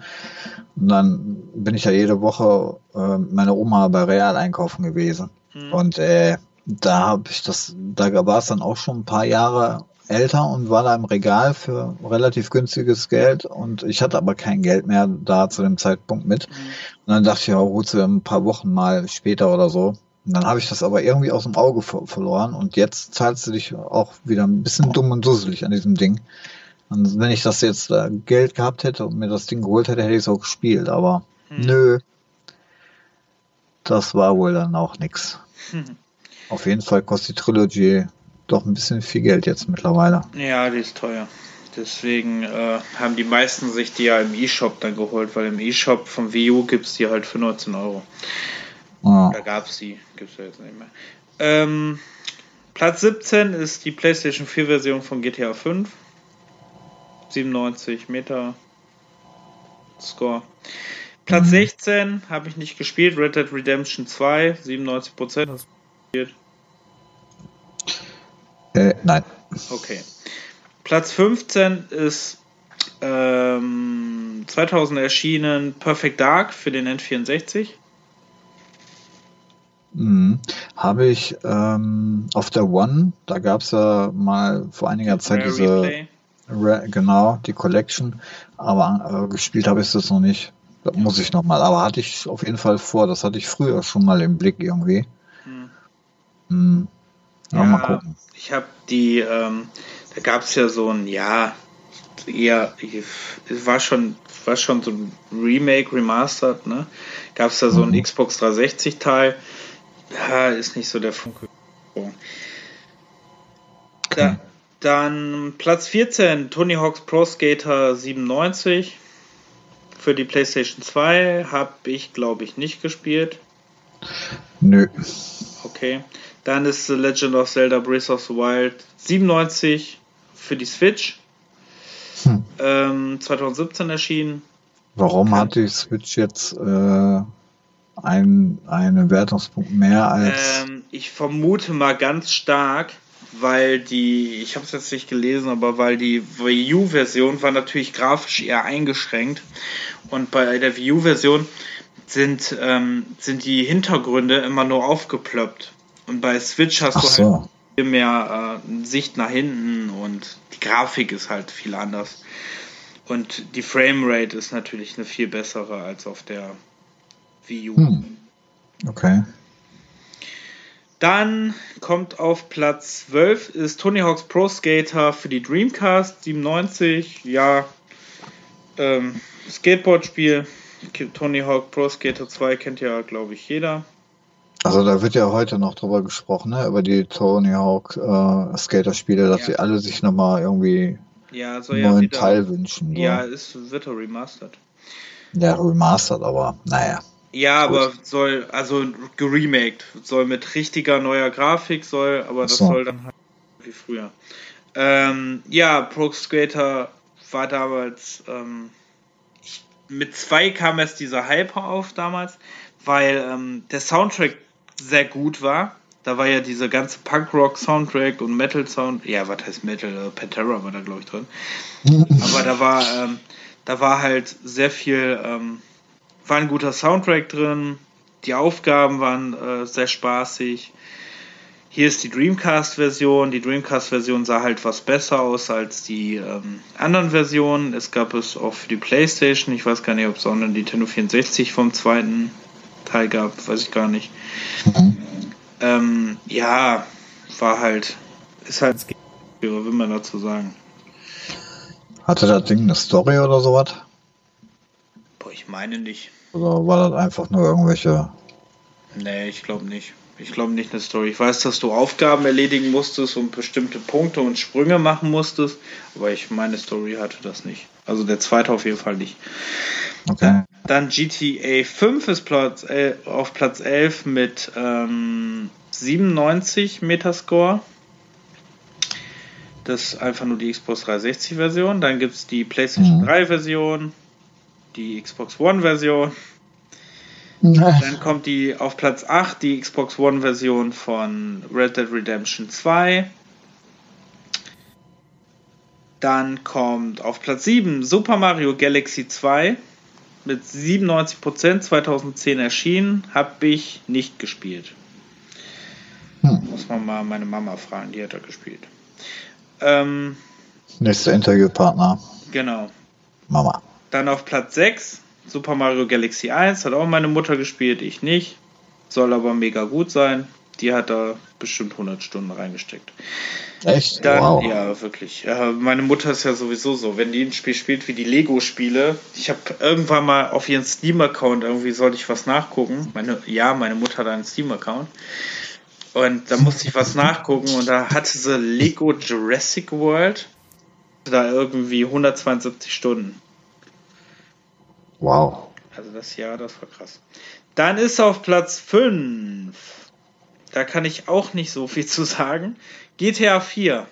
Und dann bin ich ja jede Woche äh, meine Oma bei Real einkaufen gewesen. Mhm. Und äh, da habe ich das, da war es dann auch schon ein paar Jahre älter und war da im Regal für relativ günstiges Geld und ich hatte aber kein Geld mehr da zu dem Zeitpunkt mit. Mhm. Und dann dachte ich, ja, holst du ein paar Wochen mal später oder so. Und dann habe ich das aber irgendwie aus dem Auge verloren und jetzt zahlst du dich auch wieder ein bisschen dumm und dusselig an diesem Ding. Und wenn ich das jetzt äh, Geld gehabt hätte und mir das Ding geholt hätte, hätte ich es auch gespielt, aber mhm. nö. Das war wohl dann auch nix. Mhm. Auf jeden Fall kostet die Trilogy doch ein bisschen viel Geld jetzt mittlerweile. Ja, die ist teuer. Deswegen äh, haben die meisten sich die ja im E-Shop dann geholt, weil im E-Shop vom Wii U gibt es die halt für 19 Euro. Ah. Da gab es die, gibt es ja jetzt nicht mehr. Ähm, Platz 17 ist die PlayStation 4 Version von GTA 5. 97 Meter Score. Platz mhm. 16 habe ich nicht gespielt, Red Dead Redemption 2, 97 Prozent. Äh, nein. Okay. Platz 15 ist ähm, 2000 erschienen Perfect Dark für den N64. Mhm. Habe ich ähm, auf der One, da gab es ja mal vor einiger Zeit Rare diese, Re genau, die Collection, aber äh, gespielt habe ich das noch nicht. Das muss ich noch mal, aber hatte ich auf jeden Fall vor, das hatte ich früher schon mal im Blick irgendwie. Hm. Hm. Ja, mal gucken. Ich habe die, ähm, da gab es ja so ein, ja, eher, es war schon, war schon so ein Remake, Remastered, ne? Gab es da so ein mhm. Xbox 360 Teil. Ja, ist nicht so der Funke. Da, Dann Platz 14, Tony Hawk's Pro Skater 97 für die PlayStation 2. Habe ich, glaube ich, nicht gespielt. Nö. Okay. Dann ist The Legend of Zelda Breath of the Wild 97 für die Switch. Hm. Ähm, 2017 erschienen. Warum hat die Switch jetzt äh, ein, einen Wertungspunkt mehr als. Ähm, ich vermute mal ganz stark, weil die, ich habe es jetzt nicht gelesen, aber weil die Wii U-Version war natürlich grafisch eher eingeschränkt. Und bei der Wii U-Version sind, ähm, sind die Hintergründe immer nur aufgeploppt. Und bei Switch hast Ach du halt so. viel mehr äh, Sicht nach hinten und die Grafik ist halt viel anders. Und die Framerate ist natürlich eine viel bessere als auf der Wii U. Hm. Okay. Dann kommt auf Platz 12 ist Tony Hawk's Pro Skater für die Dreamcast 97. Ja, ähm, Skateboard-Spiel. Tony Hawk Pro Skater 2 kennt ja, glaube ich, jeder. Also da wird ja heute noch drüber gesprochen, ne? über die Tony Hawk äh, Skater-Spiele, dass ja. sie alle sich nochmal irgendwie ja, einen neuen wieder, Teil wünschen. So. Ja, es wird remastered. Ja, remastered, aber naja. Ja, Gut. aber soll, also geremaked, soll mit richtiger neuer Grafik, soll, aber das so. soll dann halt wie früher. Ähm, ja, Pro Skater war damals, ähm, ich, mit zwei kam erst dieser Hype auf damals, weil ähm, der Soundtrack sehr gut war. Da war ja dieser ganze Punk-Rock-Soundtrack und Metal-Sound. Ja, was heißt Metal? Äh, Pantera war da, glaube ich, drin. Aber da war, ähm, da war halt sehr viel, ähm, war ein guter Soundtrack drin. Die Aufgaben waren äh, sehr spaßig. Hier ist die Dreamcast-Version. Die Dreamcast-Version sah halt was besser aus als die ähm, anderen Versionen. Es gab es auch für die PlayStation. Ich weiß gar nicht, ob es auch eine Nintendo 64 vom zweiten Teil gab. Weiß ich gar nicht. Mhm. Ähm, ja, war halt. Ist halt. Was will man dazu sagen? Hatte das Ding eine Story oder sowas? Boah, ich meine nicht. Oder war das einfach nur irgendwelche. Nee, ich glaube nicht. Ich glaube nicht eine Story. Ich weiß, dass du Aufgaben erledigen musstest und bestimmte Punkte und Sprünge machen musstest, aber ich meine Story hatte das nicht. Also der zweite auf jeden Fall nicht. Okay. Dann GTA 5 ist Platz, äh, auf Platz 11 mit ähm, 97 Metascore. Das ist einfach nur die Xbox 360 Version. Dann gibt es die PlayStation mhm. 3 Version, die Xbox One Version. Dann kommt die auf Platz 8 die Xbox One Version von Red Dead Redemption 2. Dann kommt auf Platz 7 Super Mario Galaxy 2 mit 97% 2010 erschienen, habe ich nicht gespielt. Hm. Muss man mal meine Mama fragen, die hat da gespielt. Ähm, Nächster Interviewpartner. Genau. Mama. Dann auf Platz 6 Super Mario Galaxy 1 hat auch meine Mutter gespielt, ich nicht. Soll aber mega gut sein. Die hat da bestimmt 100 Stunden reingesteckt. Echt? Dann, wow. Ja, wirklich. Äh, meine Mutter ist ja sowieso so, wenn die ein Spiel spielt wie die Lego-Spiele. Ich habe irgendwann mal auf ihren Steam-Account irgendwie sollte ich was nachgucken. Meine, ja, meine Mutter hat einen Steam-Account. Und da musste ich was nachgucken und da hatte sie Lego Jurassic World. Da irgendwie 172 Stunden. Wow. Also das Jahr, das war krass. Dann ist auf Platz 5. Da kann ich auch nicht so viel zu sagen. GTA 4.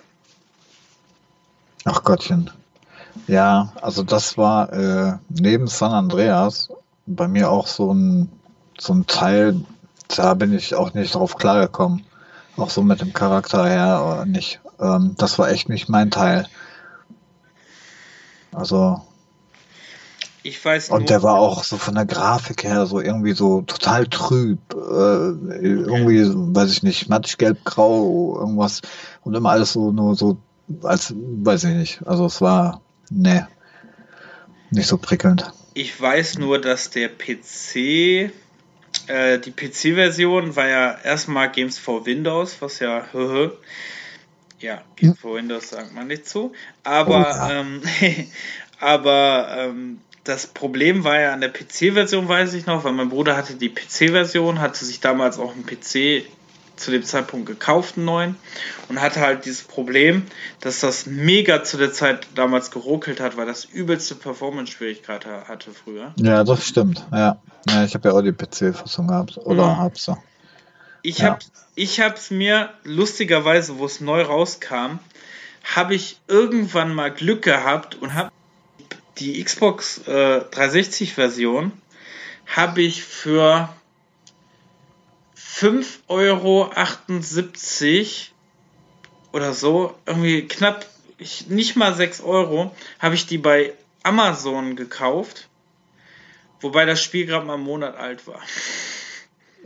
Ach Gottchen. Ja, also das war äh, neben San Andreas bei mir auch so ein, so ein Teil, da bin ich auch nicht drauf klargekommen. Auch so mit dem Charakter her oder nicht. Ähm, das war echt nicht mein Teil. Also ich weiß Und der war auch so von der Grafik her so irgendwie so total trüb. Äh, irgendwie, weiß ich nicht, matsch, gelb, grau, irgendwas. Und immer alles so nur so, als, weiß ich nicht. Also es war, ne, nicht so prickelnd. Ich weiß nur, dass der PC, äh, die PC-Version war ja erstmal Games for Windows, was ja, ja, Games hm. for Windows sagt man nicht so. Aber, oh, ja. ähm, aber ähm, das Problem war ja an der PC-Version, weiß ich noch, weil mein Bruder hatte die PC-Version, hatte sich damals auch einen PC zu dem Zeitpunkt gekauft, einen neuen, und hatte halt dieses Problem, dass das mega zu der Zeit damals geruckelt hat, weil das übelste Performance-Schwierigkeit hatte früher. Ja, das stimmt, ja. ja ich habe ja auch die PC-Fassung gehabt, oder mhm. hab's so. Ich ja. habe ich hab's mir lustigerweise, wo es neu rauskam, habe ich irgendwann mal Glück gehabt und habe die Xbox äh, 360 Version habe ich für 5,78 Euro oder so, irgendwie knapp, ich, nicht mal 6 Euro, habe ich die bei Amazon gekauft. Wobei das Spiel gerade mal einen Monat alt war.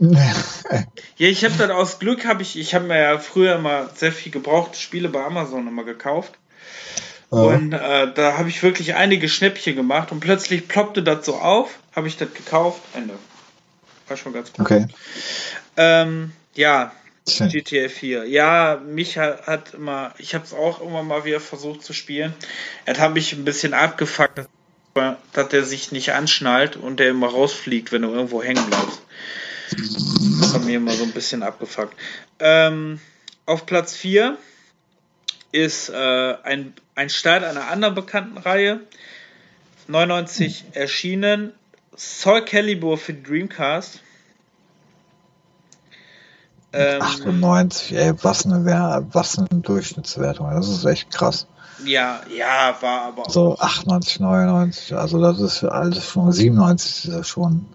ja, ich habe dann aus Glück habe ich, ich habe mir ja früher immer sehr viel gebrauchte Spiele bei Amazon immer gekauft. Oh. Und äh, da habe ich wirklich einige Schnäppchen gemacht und plötzlich ploppte das so auf, habe ich das gekauft, Ende. War schon ganz gut. Okay. Ähm, ja, GTA 4. Ja, mich hat, hat immer, ich habe es auch immer mal wieder versucht zu spielen. Er hat mich ein bisschen abgefuckt, dass der sich nicht anschnallt und der immer rausfliegt, wenn du irgendwo hängen bleibst. Das hat mir immer so ein bisschen abgefuckt. Ähm, auf Platz 4 ist äh, ein, ein Start einer anderen bekannten Reihe. 99 erschienen. Soul Calibur für Dreamcast. Ähm, 98, ey, was eine, was eine Durchschnittswertung. Das ist echt krass. Ja, ja, war aber. So 98, 99, also das ist alles schon, 97 ist ja schon.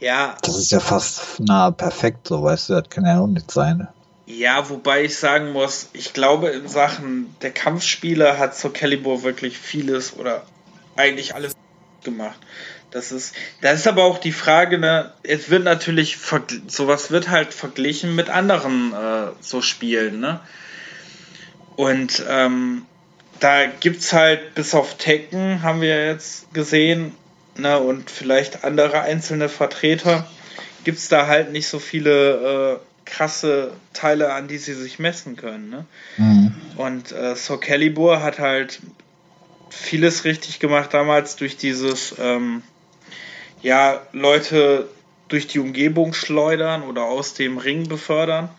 Ja. Das ist ja fast nah perfekt, so weißt du, das kann ja auch nicht sein. Ja, wobei ich sagen muss, ich glaube, in Sachen der Kampfspiele hat Soul Calibur wirklich vieles oder eigentlich alles gemacht. Das ist, das ist aber auch die Frage, ne, es wird natürlich, sowas wird halt verglichen mit anderen äh, so Spielen, ne? Und ähm, da gibt's halt, bis auf Tekken, haben wir jetzt gesehen, ne, und vielleicht andere einzelne Vertreter, gibt's da halt nicht so viele äh, krasse Teile, an die sie sich messen können, ne? Mhm. Und äh, Soul Calibur hat halt vieles richtig gemacht damals durch dieses, ähm, ja, Leute durch die Umgebung schleudern oder aus dem Ring befördern.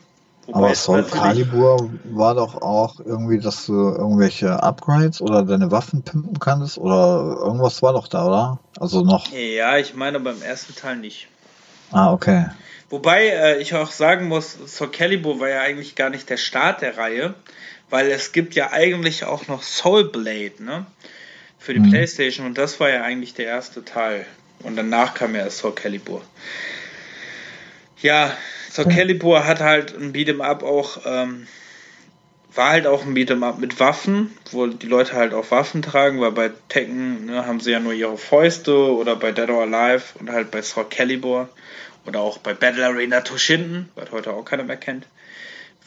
Wobei Aber Soul Calibur war doch auch irgendwie, dass du irgendwelche Upgrades oder deine Waffen pimpen kannst oder irgendwas war doch da, oder? Also noch. Ja, ich meine beim ersten Teil nicht. Ah, okay. Wobei äh, ich auch sagen muss, Soul Calibur war ja eigentlich gar nicht der Start der Reihe, weil es gibt ja eigentlich auch noch Soul Blade, ne? Für die mhm. Playstation und das war ja eigentlich der erste Teil. Und danach kam ja Soul Calibur. Ja, Soul Calibur hat halt ein Beat'em Up auch, ähm, war halt auch ein Beat'em Up mit Waffen, wo die Leute halt auch Waffen tragen, weil bei Tekken ne, haben sie ja nur ihre Fäuste oder bei Dead or Alive und halt bei Soul Calibur oder auch bei Battle Arena Toshinden, was heute auch keiner mehr kennt,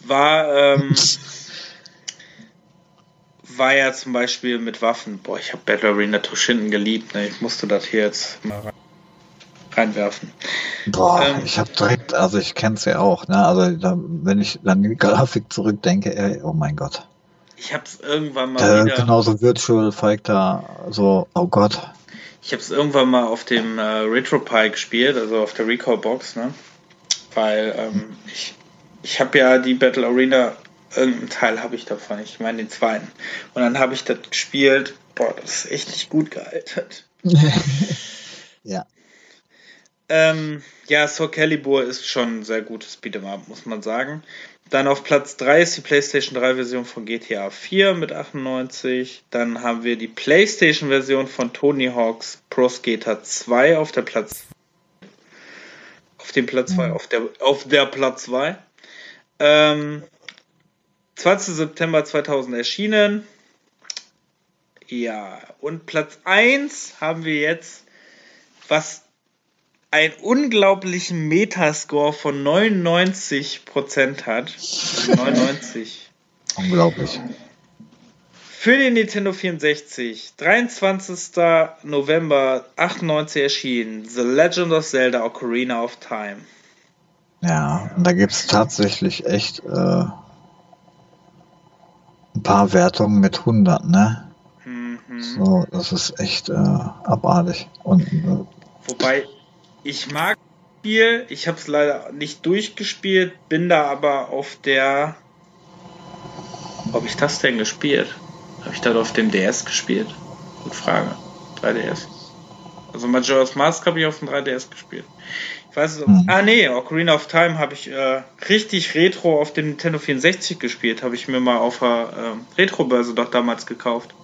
war ähm, war ja zum Beispiel mit Waffen. Boah, ich habe Battle Arena Toshinden geliebt. Ne? Ich musste das hier jetzt mal reinwerfen. Boah, ähm, ich habe direkt, also ich kenne es ja auch, ne? Also da, wenn ich an die Grafik zurückdenke, ey, oh mein Gott. Ich habe es irgendwann mal äh, wieder. Genauso Virtual Fighter, so, oh Gott. Ich habe es irgendwann mal auf dem äh, RetroPie gespielt, also auf der Recall Box, ne? Weil ähm, ich, ich habe ja die Battle Arena irgendeinen Teil habe ich davon, ich meine den zweiten. Und dann habe ich das gespielt. Boah, das ist echt nicht gut gealtert. ja. Ähm, ja, Soul Calibur ist schon ein sehr gutes Beat'em muss man sagen. Dann auf Platz 3 ist die PlayStation 3 Version von GTA 4 mit 98. Dann haben wir die PlayStation Version von Tony Hawk's Pro Skater 2 auf der Platz auf dem Platz 2, mhm. auf der auf der Platz 2. Ähm, 20. September 2000 erschienen. Ja, und Platz 1 haben wir jetzt, was einen unglaublichen Metascore von 99% hat. 99. Unglaublich. Für den Nintendo 64, 23. November 98 erschienen, The Legend of Zelda Ocarina of Time. Ja, und da gibt es tatsächlich echt äh, ein paar Wertungen mit 100, ne? Mhm. So, das ist echt äh, abartig. Und, äh, Wobei, ich mag Spiel. Ich habe es leider nicht durchgespielt, bin da aber auf der. Ob ich das denn gespielt? Habe ich da auf dem DS gespielt? Gute Frage. 3DS. Also Majora's Mask habe ich auf dem 3DS gespielt. Ich weiß es. Mhm. Ah nee, Ocarina of Time habe ich äh, richtig Retro auf dem Nintendo 64 gespielt. Habe ich mir mal auf der äh, Retro-Börse doch damals gekauft.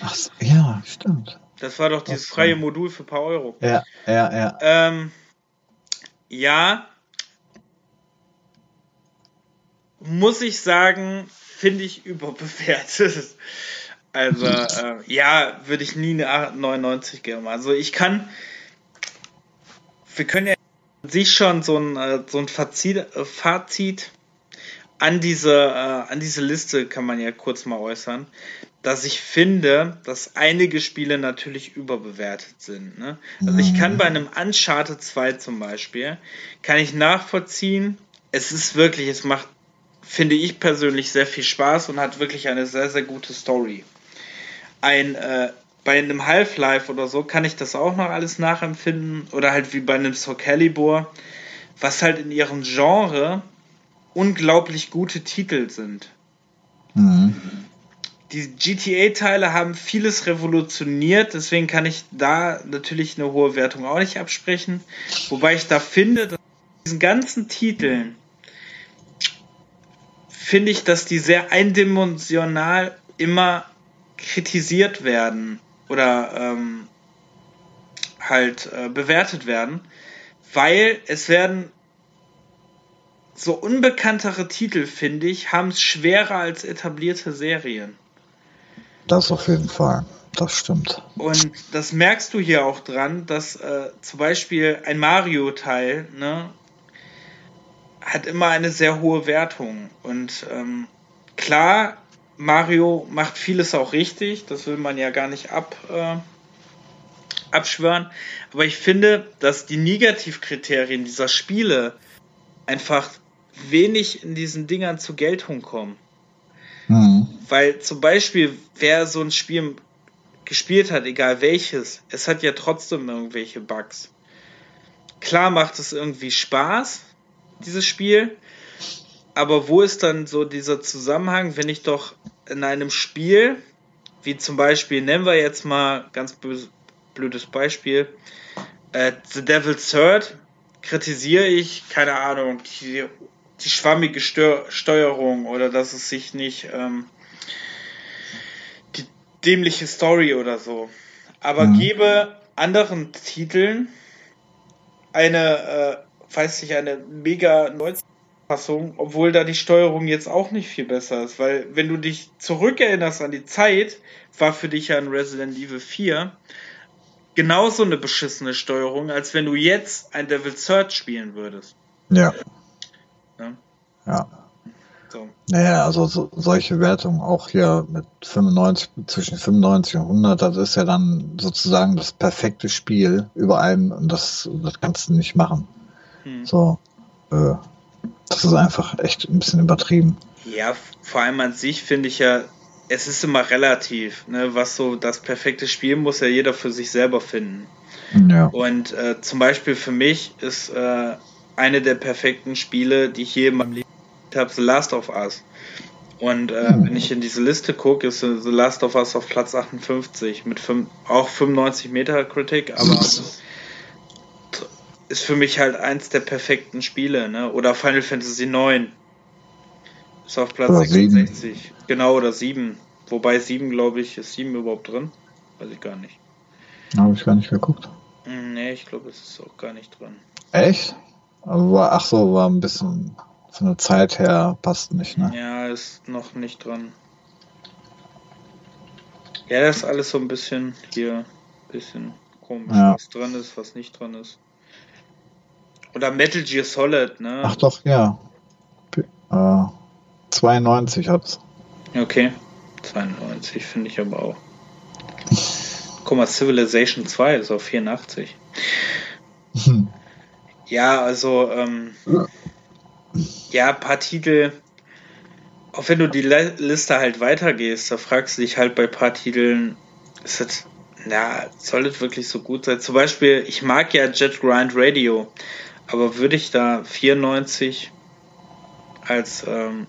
Ach so, ja, stimmt. Das war doch dieses freie Modul für ein paar Euro. Ja, ja, ja. Ähm, ja. Muss ich sagen, finde ich überbewertet. Also, äh, ja, würde ich nie eine 99 geben. Also, ich kann. Wir können ja sich schon so ein, äh, so ein Fazit, äh, Fazit an diese, äh, an diese Liste kann man ja kurz mal äußern dass ich finde, dass einige Spiele natürlich überbewertet sind. Ne? Also ich kann mhm. bei einem Uncharted 2 zum Beispiel, kann ich nachvollziehen, es ist wirklich, es macht, finde ich persönlich, sehr viel Spaß und hat wirklich eine sehr, sehr gute Story. Ein, äh, bei einem Half-Life oder so kann ich das auch noch alles nachempfinden oder halt wie bei einem Soul Calibur, was halt in ihrem Genre unglaublich gute Titel sind. Mhm die GTA-Teile haben vieles revolutioniert, deswegen kann ich da natürlich eine hohe Wertung auch nicht absprechen. Wobei ich da finde, dass diesen ganzen Titeln finde ich, dass die sehr eindimensional immer kritisiert werden oder ähm, halt äh, bewertet werden, weil es werden so unbekanntere Titel, finde ich, haben es schwerer als etablierte Serien. Das auf jeden Fall. Das stimmt. Und das merkst du hier auch dran, dass äh, zum Beispiel ein Mario-Teil ne, hat immer eine sehr hohe Wertung. Und ähm, klar, Mario macht vieles auch richtig, das will man ja gar nicht ab, äh, abschwören. Aber ich finde, dass die Negativkriterien dieser Spiele einfach wenig in diesen Dingern zur Geltung kommen. Mhm. Weil zum Beispiel, wer so ein Spiel gespielt hat, egal welches, es hat ja trotzdem irgendwelche Bugs. Klar macht es irgendwie Spaß, dieses Spiel, aber wo ist dann so dieser Zusammenhang, wenn ich doch in einem Spiel, wie zum Beispiel, nennen wir jetzt mal ganz blödes Beispiel, äh, The Devil's Third, kritisiere ich, keine Ahnung, die die schwammige Stör Steuerung oder dass es sich nicht ähm, die dämliche Story oder so. Aber mhm. gebe anderen Titeln eine, äh, weiß ich, eine mega 90 Fassung, obwohl da die Steuerung jetzt auch nicht viel besser ist, weil wenn du dich zurückerinnerst an die Zeit, war für dich ja ein Resident Evil 4 genauso eine beschissene Steuerung, als wenn du jetzt ein Devil Search spielen würdest. Ja. Ja. So. Naja, also so, solche Wertungen auch hier mit 95, zwischen 95 und 100, das ist ja dann sozusagen das perfekte Spiel über allem und das, das kannst du nicht machen. Hm. So, äh, das ist einfach echt ein bisschen übertrieben. Ja, vor allem an sich finde ich ja, es ist immer relativ, ne, was so das perfekte Spiel muss ja jeder für sich selber finden. Ja. Und äh, zum Beispiel für mich ist äh, eine der perfekten Spiele, die ich je in meinem Leben habe The Last of Us. Und äh, hm. wenn ich in diese Liste gucke, ist The Last of Us auf Platz 58 mit fünf, auch 95 Meter Kritik, aber ist für mich halt eins der perfekten Spiele, ne? Oder Final Fantasy 9 ist auf Platz oder 66. 7. Genau, oder 7. Wobei 7, glaube ich, ist 7 überhaupt drin? Weiß ich gar nicht. Habe ich gar nicht geguckt. Hm, nee, ich glaube, es ist auch gar nicht drin. Echt? Aber ach so, war ein bisschen von der Zeit her passt nicht, ne? Ja, ist noch nicht dran. Ja, das ist alles so ein bisschen hier, bisschen komisch, ja. was dran ist, was nicht dran ist. Oder Metal Gear Solid, ne? Ach doch, ja. Äh, 92 hat's. Okay, 92 finde ich aber auch. Guck mal, Civilization 2 ist auf 84. Hm. Ja, also, ähm, ja, ein paar Titel, auch wenn du die Liste halt weitergehst, da fragst du dich halt bei ein paar Titeln, ist das Na, soll es wirklich so gut sein? Zum Beispiel, ich mag ja Jet Grind Radio, aber würde ich da 94 als, ähm,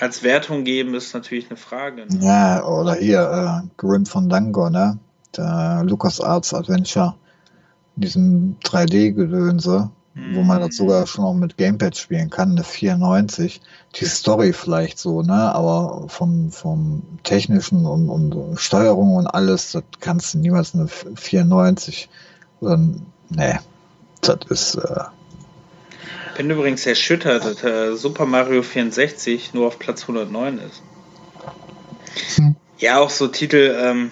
als Wertung geben, ist natürlich eine Frage. Ne? Ja, oder hier, äh, Grim von Dango, ne? Der Lucas Arts Adventure. Diesem 3D-Gedönse wo man das sogar schon auch mit Gamepad spielen kann, eine 94. Die Story vielleicht so, ne? Aber vom, vom technischen und, und Steuerung und alles, das kannst du niemals eine 94. Oder, nee, das ist. Äh bin übrigens erschüttert, dass äh, Super Mario 64 nur auf Platz 109 ist. Hm. Ja, auch so Titel, ähm,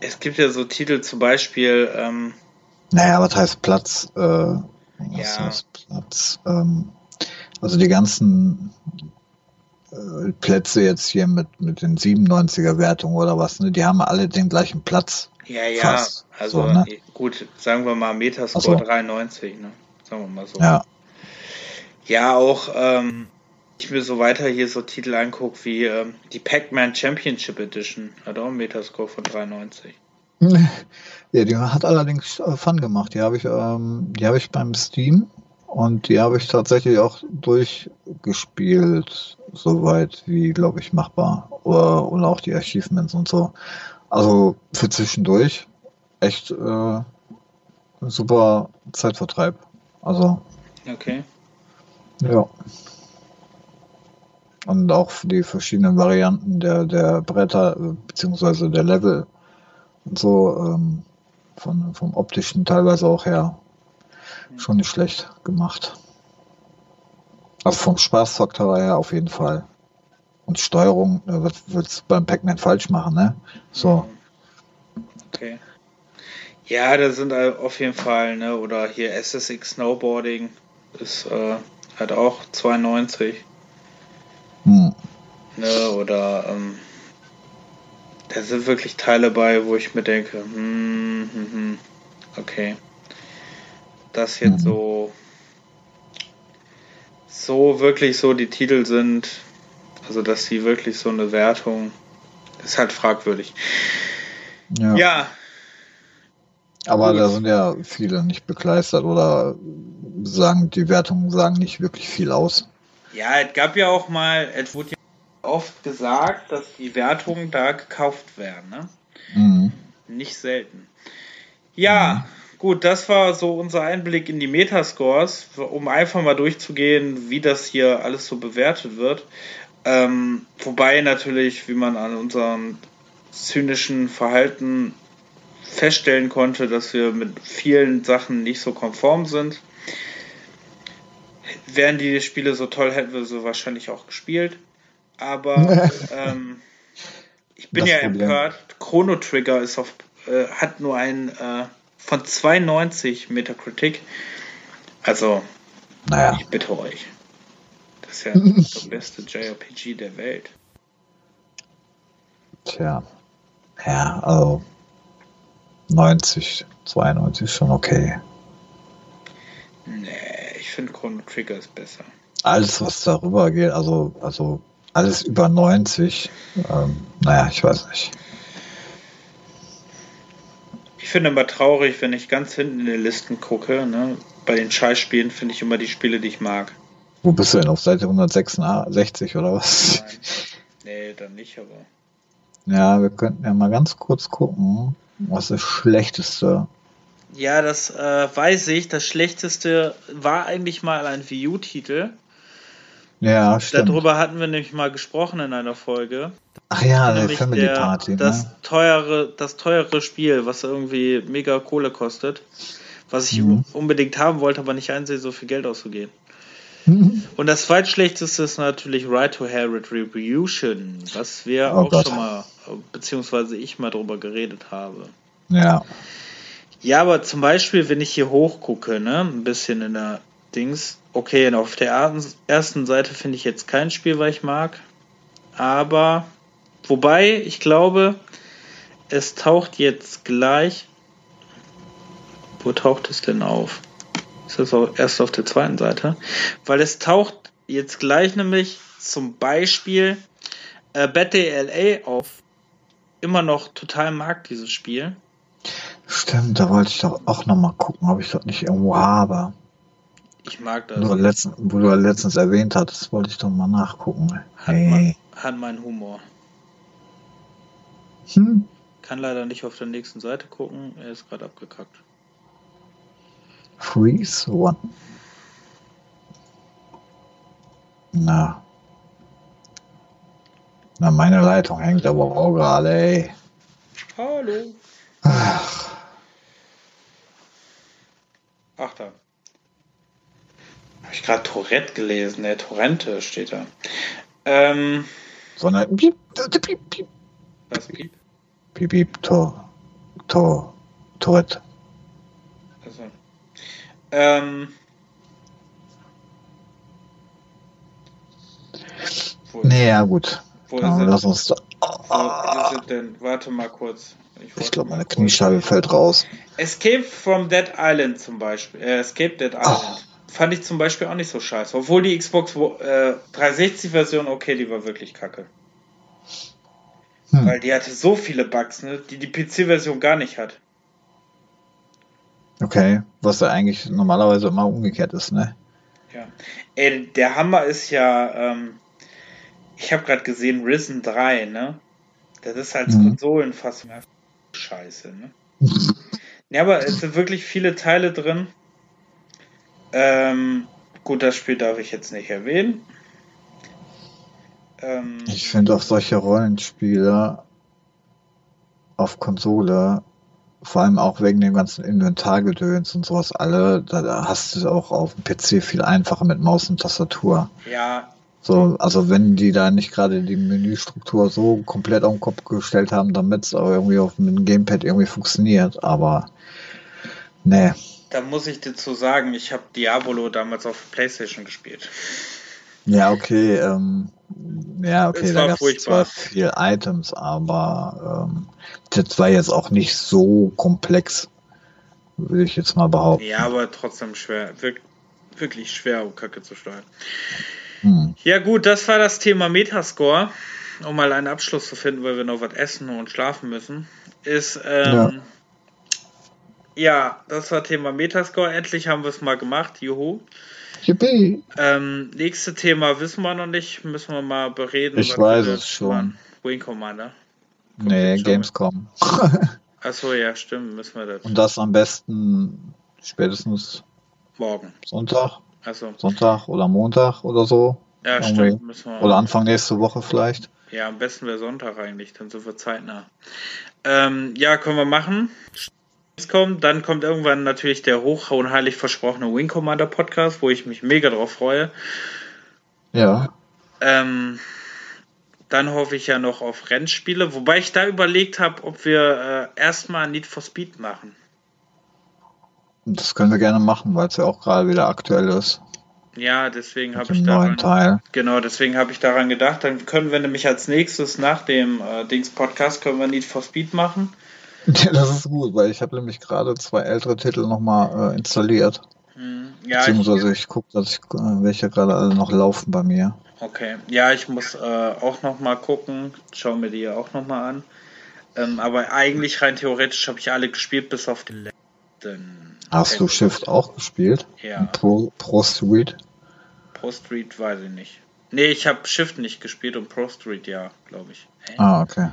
es gibt ja so Titel, zum Beispiel, ähm, naja, was heißt Platz? Äh, was ja. heißt Platz? Ähm, also die ganzen äh, Plätze jetzt hier mit, mit den 97er Wertungen oder was, ne, die haben alle den gleichen Platz. Ja, ja, fast. also so, ne? gut, sagen wir mal Metascore so. 93, ne? Sagen wir mal so. Ja. Ja, auch, ähm, ich mir so weiter hier so Titel angucke wie ähm, die Pac-Man Championship Edition, hat auch einen Metascore von 93. Ja, die hat allerdings äh, Fun gemacht. Die habe ich, ähm, die habe ich beim Steam und die habe ich tatsächlich auch durchgespielt, soweit wie, glaube ich, machbar. Oder, und auch die Achievements und so. Also für zwischendurch echt äh, super Zeitvertreib. Also. Okay. Ja. Und auch die verschiedenen Varianten der, der Bretter äh, beziehungsweise der Level und so ähm, von, vom optischen teilweise auch her schon nicht schlecht gemacht. Also vom Spaßfaktor her auf jeden Fall. Und Steuerung, äh, was willst du beim Pac-Man falsch machen, ne? So. Okay. Ja, da sind auf jeden Fall, ne? Oder hier SSX Snowboarding ist äh, halt auch 92. Hm. Ne, oder ähm, da sind wirklich Teile bei, wo ich mir denke, hm, hm, hm, okay. Das jetzt mhm. so, so wirklich so die Titel sind, also dass sie wirklich so eine Wertung, ist halt fragwürdig. Ja. ja. Aber Gut. da sind ja viele nicht bekleistert oder sagen, die Wertungen sagen nicht wirklich viel aus. Ja, es gab ja auch mal, es wurde ja oft gesagt, dass die Wertungen da gekauft werden. Ne? Mhm. Nicht selten. Ja, mhm. gut, das war so unser Einblick in die Metascores, um einfach mal durchzugehen, wie das hier alles so bewertet wird. Ähm, wobei natürlich, wie man an unserem zynischen Verhalten feststellen konnte, dass wir mit vielen Sachen nicht so konform sind. Wären die Spiele so toll, hätten wir so wahrscheinlich auch gespielt. Aber ähm, ich bin das ja Problem. empört. Chrono Trigger ist auf, äh, hat nur ein äh, von 92 Metacritic. Also, naja. ich bitte euch. Das ist ja das beste JRPG der Welt. Tja. Ja, also 90, 92 schon okay. Nee, ich finde Chrono Trigger ist besser. Alles, was darüber geht, also, also alles über 90. Ähm, naja, ich weiß nicht. Ich finde immer traurig, wenn ich ganz hinten in den Listen gucke. Ne? Bei den Scheißspielen finde ich immer die Spiele, die ich mag. Wo bist du denn? Auf Seite 166 oder was? Nein. Nee, dann nicht, aber. Ja, wir könnten ja mal ganz kurz gucken, was das Schlechteste. Ja, das äh, weiß ich. Das Schlechteste war eigentlich mal ein Wii U-Titel. Ja, stimmt. Darüber hatten wir nämlich mal gesprochen in einer Folge. Ach ja, der Family der, Party. Das ne? teure, das teure Spiel, was irgendwie mega Kohle kostet, was ich mhm. unbedingt haben wollte, aber nicht einsehe, so viel Geld auszugeben. Mhm. Und das zweitschlechteste ist natürlich Right to Hell Retribution, was wir oh auch Gott. schon mal, beziehungsweise ich mal drüber geredet habe. Ja. Ja, aber zum Beispiel, wenn ich hier hochgucke, ne, ein bisschen in der Dings, okay, auf der ersten Seite finde ich jetzt kein Spiel, was ich mag. Aber, wobei, ich glaube, es taucht jetzt gleich. Wo taucht es denn auf? Ist das auch erst auf der zweiten Seite? Weil es taucht jetzt gleich nämlich zum Beispiel äh, Battle LA auf. immer noch total mag, dieses Spiel. Stimmt, da wollte ich doch auch nochmal gucken, ob ich das nicht irgendwo habe. Ich mag das. Wo du, letztens, wo du letztens erwähnt hattest, wollte ich doch mal nachgucken. Hat, hey. mein, hat meinen Humor. Hm? Kann leider nicht auf der nächsten Seite gucken, er ist gerade abgekackt. Freeze One. Na. Na, meine Leitung hängt aber auch gerade, ey. Hallo. Ach. Ach da. Habe ich gerade Tourette gelesen, ne? Torrente steht da. Ähm. Sondern piep, piep, piep. Was piep? Piep, piep, Tor, Tor, Tourette. Also. Ähm. Nee, ja, gut. Wo ja, lass uns. Wo ist es denn? Warte mal kurz. Ich, glaube, meine Kniescheibe fällt raus. Escape from Dead Island zum Beispiel. Äh, Escape Dead Island. Oh. Fand ich zum Beispiel auch nicht so scheiße. Obwohl die Xbox äh, 360-Version, okay, die war wirklich kacke. Hm. Weil die hatte so viele Bugs, ne, die die PC-Version gar nicht hat. Okay, was ja eigentlich normalerweise immer umgekehrt ist, ne? Ja. Ey, der Hammer ist ja, ähm, ich habe gerade gesehen, Risen 3, ne? Das ist als mhm. Konsolenfassung scheiße, ne? ja, aber es sind wirklich viele Teile drin. Ähm, gut, das Spiel darf ich jetzt nicht erwähnen. Ähm, ich finde auch solche Rollenspiele auf Konsole, vor allem auch wegen dem ganzen Inventargedöns und sowas alle, da hast du es auch auf dem PC viel einfacher mit Maus und Tastatur. Ja. So, also wenn die da nicht gerade die Menüstruktur so komplett auf den Kopf gestellt haben, damit es auch irgendwie auf dem Gamepad irgendwie funktioniert, aber nee. Da muss ich dir zu sagen, ich habe Diabolo damals auf PlayStation gespielt. Ja, okay, ähm, ja, okay, da gab es zwar viel Items, aber ähm, das war jetzt auch nicht so komplex, würde ich jetzt mal behaupten. Ja, aber trotzdem schwer, wirklich schwer, um Kacke zu steuern. Hm. Ja, gut, das war das Thema Metascore. Um mal einen Abschluss zu finden, weil wir noch was essen und schlafen müssen, ist, ähm, ja. ja, das war Thema Metascore. Endlich haben wir es mal gemacht, juhu. Yippie. Ähm, nächste Thema wissen wir noch nicht, müssen wir mal bereden. Ich weiß es schon. Wing Commander. Kommt nee, Gamescom. Achso, ja, stimmt, müssen wir das. Und das am besten spätestens morgen. Sonntag. Also. Sonntag oder Montag oder so. Ja, stimmt. Oder Anfang nächste Woche vielleicht. Ja, am besten wäre Sonntag eigentlich, dann sind wir zeitnah. Ähm, ja, können wir machen kommt. Dann kommt irgendwann natürlich der hoch und heilig versprochene Wing Commander Podcast, wo ich mich mega drauf freue. Ja. Ähm, dann hoffe ich ja noch auf Rennspiele, wobei ich da überlegt habe, ob wir äh, erstmal Need for Speed machen. Das können wir gerne machen, weil es ja auch gerade wieder aktuell ist. Ja, deswegen habe ich daran, Teil. genau, deswegen habe ich daran gedacht, dann können wir nämlich als nächstes nach dem äh, Dings Podcast können wir Need for Speed machen. Ja, das ist gut, weil ich habe nämlich gerade zwei ältere Titel nochmal äh, installiert. Hm, ja, Beziehungsweise ich, ich gucke, dass ich, äh, welche gerade alle noch laufen bei mir. Okay, ja, ich muss äh, auch nochmal gucken, schau mir die auch nochmal an. Ähm, aber eigentlich rein theoretisch habe ich alle gespielt, bis auf den letzten. Hast du Shift auch gespielt? Ja. Pro, Pro Street? Pro Street weiß ich nicht. Nee, ich habe Shift nicht gespielt und Pro Street ja, glaube ich. Hä? Ah, okay.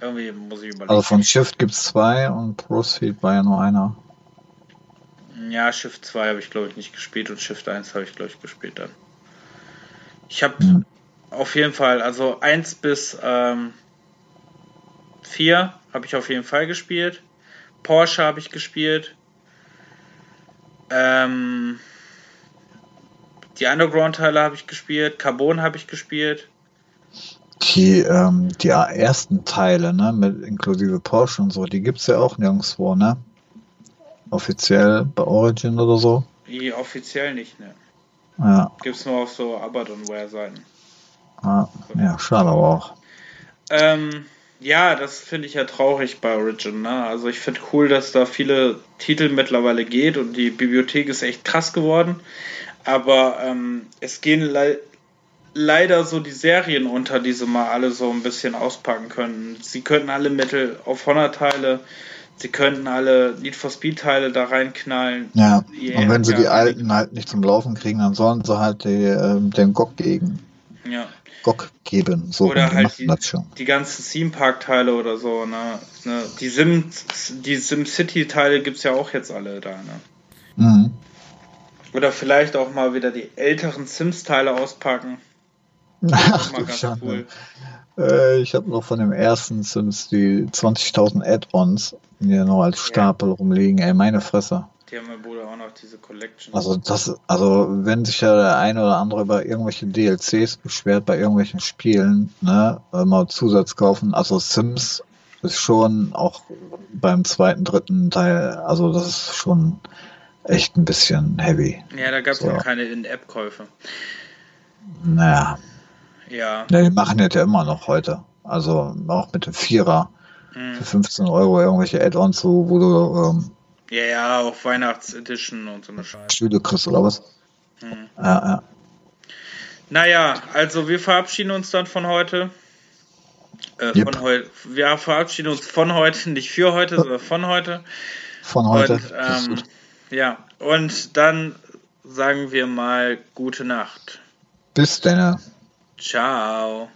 Irgendwie muss ich überlegen. Also von Shift gibt es zwei und Proceed war ja nur einer. Ja, Shift 2 habe ich glaube ich nicht gespielt und Shift 1 habe ich glaube ich gespielt dann. Ich habe hm. auf jeden Fall, also 1 bis ähm, 4 habe ich auf jeden Fall gespielt. Porsche habe ich gespielt. Ähm, die Underground-Teile habe ich gespielt. Carbon habe ich gespielt die, ähm, die ersten Teile, ne, mit inklusive Porsche und so, die gibt's ja auch nirgendwo, ne? Offiziell bei Origin oder so? Die offiziell nicht, ne? Ja. Gibt's nur auf so Abandonware-Seiten. Ah, ja, schade aber auch. Ähm, ja, das finde ich ja traurig bei Origin, ne? Also ich finde cool, dass da viele Titel mittlerweile geht und die Bibliothek ist echt krass geworden. Aber ähm, es gehen le leider so die Serien unter, die sie mal alle so ein bisschen auspacken können. Sie könnten alle Metal of Honor Teile, sie könnten alle Need for Speed Teile da reinknallen. Ja, yeah, und wenn sie die alten halt nicht zum Laufen kriegen, dann sollen sie halt die, äh, den GOG gegen. Ja. GOG geben. So oder halt die, die, ganzen Theme Park Teile oder so. Ne? ne? Die Sim die Sim City Teile gibt es ja auch jetzt alle da. Ne? Mhm. Oder vielleicht auch mal wieder die älteren Sims Teile auspacken. Ach, mal ganz cool. Äh, ich habe noch von dem ersten Sims die 20.000 Add-ons, die noch als Stapel ja. rumliegen. Ey, meine Fresse. Die haben mein Bruder auch noch diese Collection. Also das, also wenn sich ja der eine oder andere über irgendwelche DLCs beschwert bei irgendwelchen Spielen, ne, mal Zusatz kaufen. Also Sims ist schon auch beim zweiten, dritten Teil, also das ist schon echt ein bisschen heavy. Ja, da gab es so. noch keine In-App-Käufe. Naja. Ja. ja. Die machen das ja immer noch heute. Also auch mit dem Vierer mhm. für 15 Euro irgendwelche Add-ons, so, wo du. Ähm, ja, ja, auch Weihnachtsedition und so eine Scheiße. Stühle kriegst oder was? Mhm. Ja, ja. Naja, also wir verabschieden uns dann von heute. Äh, yep. von heute. Wir verabschieden uns von heute, nicht für heute, sondern von heute. Von heute. Und, ähm, ja, und dann sagen wir mal gute Nacht. Bis dann. Ciao.